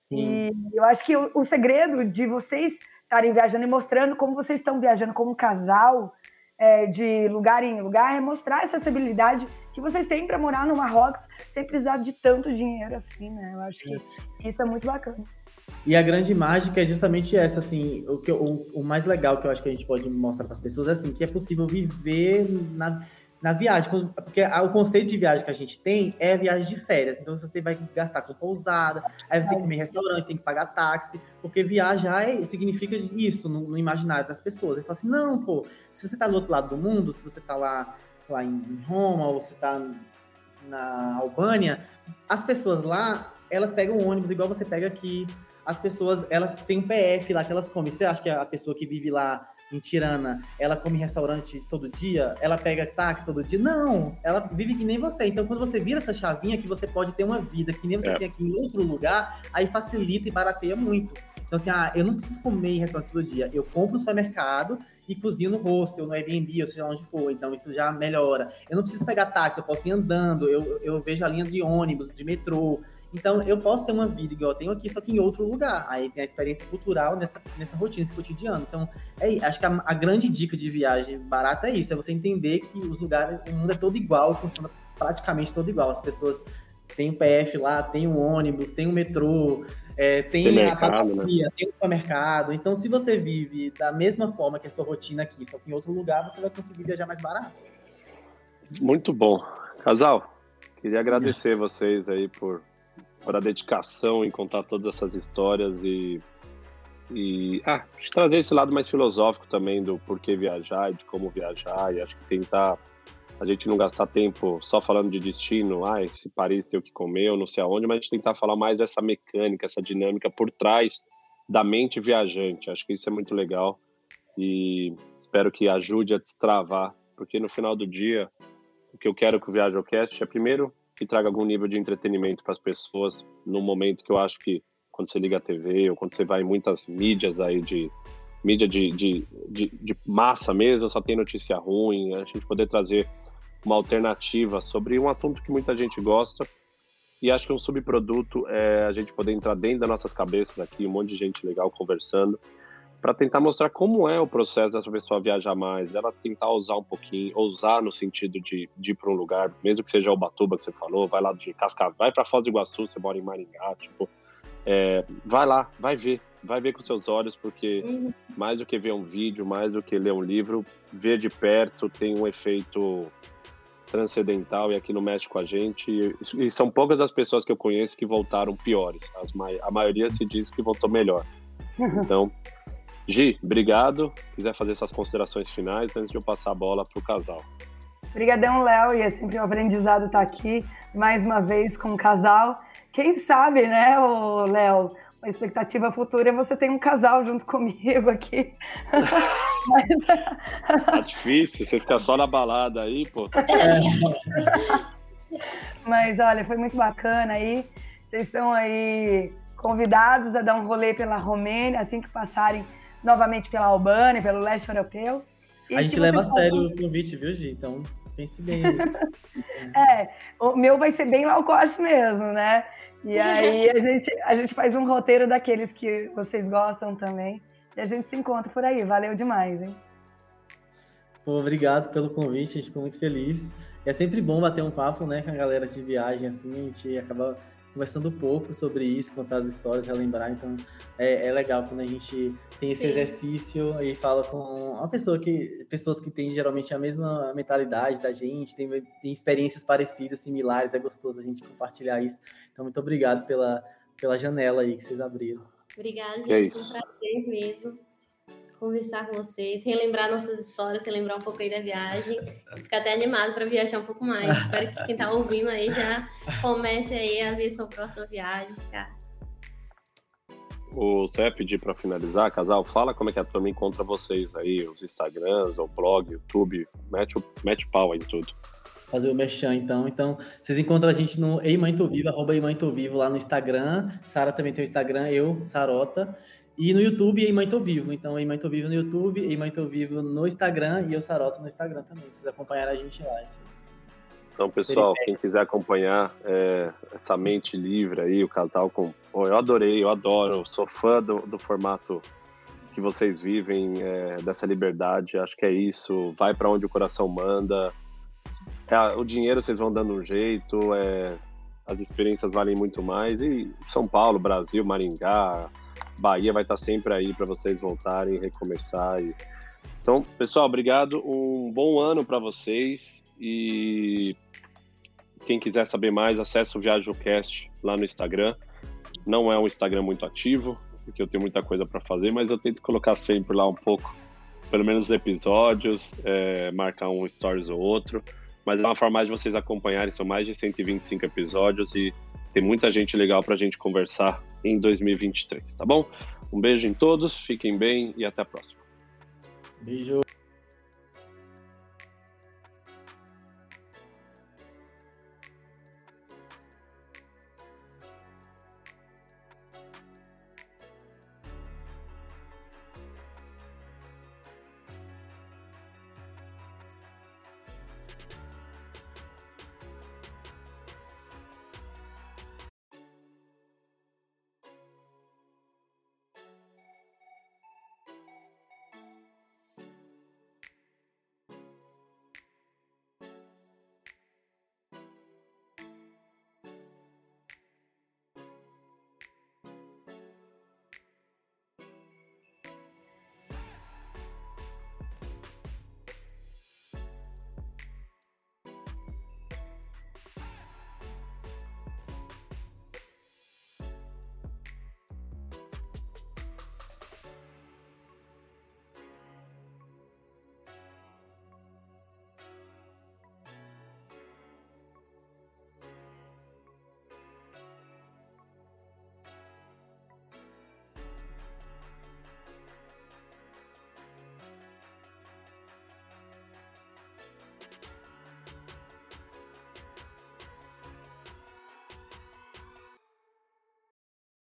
Sim. E eu acho que o, o segredo de vocês estarem viajando e mostrando como vocês estão viajando como casal, é, de lugar em lugar, é mostrar essa acessibilidade que vocês têm para morar no Marrocos sem precisar de tanto dinheiro assim, né? Eu acho que isso é muito bacana. E a grande mágica é justamente essa, assim, o, que, o, o mais legal que eu acho que a gente pode mostrar para as pessoas é assim, que é possível viver na, na viagem, porque o conceito de viagem que a gente tem é viagem de férias. Então você vai gastar com pousada, aí você tem que comer em restaurante, tem que pagar táxi, porque viajar é, significa isso no, no, imaginário das pessoas. Ele fala assim: não, pô, se você tá do outro lado do mundo, se você tá lá, sei lá, em Roma, ou você tá na Albânia, as pessoas lá, elas pegam ônibus igual você pega aqui. As pessoas, elas têm um PF lá que elas comem. Você acha que a pessoa que vive lá em Tirana, ela come em restaurante todo dia, ela pega táxi todo dia. Não, ela vive que nem você. Então, quando você vira essa chavinha, que você pode ter uma vida que nem você é. tem aqui em outro lugar, aí facilita e barateia muito. Então, assim, ah, eu não preciso comer em restaurante todo dia. Eu compro no supermercado e cozinho no hostel, no Airbnb, ou seja onde for. Então, isso já melhora. Eu não preciso pegar táxi, eu posso ir andando, eu, eu vejo a linha de ônibus, de metrô. Então, eu posso ter uma vida igual eu tenho aqui, só que em outro lugar. Aí tem a experiência cultural nessa, nessa rotina, nesse cotidiano. Então, é, acho que a, a grande dica de viagem barata é isso: é você entender que os lugares, o mundo é todo igual, funciona praticamente todo igual. As pessoas têm o PF lá, tem o ônibus, tem o metrô, é, tem, tem mercado, a padaria, né? tem o supermercado. Então, se você vive da mesma forma que a sua rotina aqui, só que em outro lugar, você vai conseguir viajar mais barato. Muito bom. Casal, queria agradecer vocês aí por por a dedicação em contar todas essas histórias e, e ah, trazer esse lado mais filosófico também do porquê viajar e de como viajar e acho que tentar a gente não gastar tempo só falando de destino, ah, se Paris tem o que comer, ou não sei aonde, mas a gente tentar falar mais dessa mecânica, essa dinâmica por trás da mente viajante. Acho que isso é muito legal e espero que ajude a destravar, porque no final do dia, o que eu quero com o ViajoCast é, primeiro, que traga algum nível de entretenimento para as pessoas, no momento que eu acho que quando você liga a TV ou quando você vai em muitas mídias aí de mídia de, de, de, de massa mesmo, só tem notícia ruim, a gente poder trazer uma alternativa sobre um assunto que muita gente gosta. E acho que um subproduto é a gente poder entrar dentro das nossas cabeças aqui, um monte de gente legal conversando, para tentar mostrar como é o processo dessa pessoa viajar mais, ela tentar usar um pouquinho, ousar no sentido de, de ir para um lugar, mesmo que seja o Batuba que você falou, vai lá de Cascavel, vai para Foz do Iguaçu, você mora em Maringá, tipo, é, vai lá, vai ver, vai ver com seus olhos, porque uhum. mais do que ver um vídeo, mais do que ler um livro, ver de perto tem um efeito transcendental e aqui no mexe com a gente. E, e, são poucas as pessoas que eu conheço que voltaram piores. As, a maioria se diz que voltou melhor. Então, Gi, obrigado. Quiser fazer suas considerações finais antes de eu passar a bola para o casal. Obrigadão, Léo, e é sempre um aprendizado estar aqui mais uma vez com o casal. Quem sabe, né, Léo, uma expectativa futura é você ter um casal junto comigo aqui. Mas... Tá difícil, você ficar só na balada aí, pô. Mas olha, foi muito bacana aí. Vocês estão aí convidados a dar um rolê pela Romênia, assim que passarem novamente pela Albânia, pelo leste europeu. E a gente leva a sério o convite, viu, Gi? Então pense bem. é, o meu vai ser bem low cost mesmo, né? E aí a gente, a gente faz um roteiro daqueles que vocês gostam também. E a gente se encontra por aí. Valeu demais, hein? Pô, obrigado pelo convite, a gente ficou muito feliz. É sempre bom bater um papo, né, com a galera de viagem, assim, a gente acaba conversando um pouco sobre isso, contar as histórias, relembrar. Então é, é legal quando a gente tem esse Sim. exercício e fala com uma pessoa que pessoas que têm geralmente a mesma mentalidade da gente, tem, tem experiências parecidas, similares. É gostoso a gente compartilhar isso. Então muito obrigado pela pela janela aí que vocês abriram. Obrigada, gente. É Foi um prazer mesmo conversar com vocês, relembrar nossas histórias, relembrar um pouco aí da viagem, ficar até animado para viajar um pouco mais. Espero que quem está ouvindo aí já comece aí a ver sua próxima viagem, cara. O você ia pedir para finalizar, casal, fala como é que a turma encontra vocês aí, os Instagrams, o blog, YouTube, mete o, mete pau em tudo. Fazer o merchan, então. Então, vocês encontram a gente no Eimantovivo, arroba Eimantovivo lá no Instagram. Sara também tem o Instagram, eu, Sarota. E no YouTube, Ei Mãe Tô Vivo. Então, Ei Mãe Tô Vivo no YouTube, Ei Mãe Tô Vivo no Instagram e eu Saroto no Instagram também. Vocês acompanhar a gente lá. Vocês... Então, pessoal, quem quiser acompanhar é, essa mente livre aí, o casal com. Eu adorei, eu adoro, sou fã do, do formato que vocês vivem, é, dessa liberdade. Acho que é isso. Vai para onde o coração manda. É, o dinheiro vocês vão dando um jeito, é, as experiências valem muito mais. E São Paulo, Brasil, Maringá, Bahia vai estar sempre aí para vocês voltarem recomeçar. Então, pessoal, obrigado. Um bom ano para vocês e quem quiser saber mais, acesse o ViajoCast lá no Instagram. Não é um Instagram muito ativo, porque eu tenho muita coisa para fazer, mas eu tento colocar sempre lá um pouco, pelo menos os episódios, é, marcar um stories ou outro. Mas é uma forma de vocês acompanharem, são mais de 125 episódios e tem muita gente legal para a gente conversar em 2023, tá bom? Um beijo em todos, fiquem bem e até a próxima. Beijo.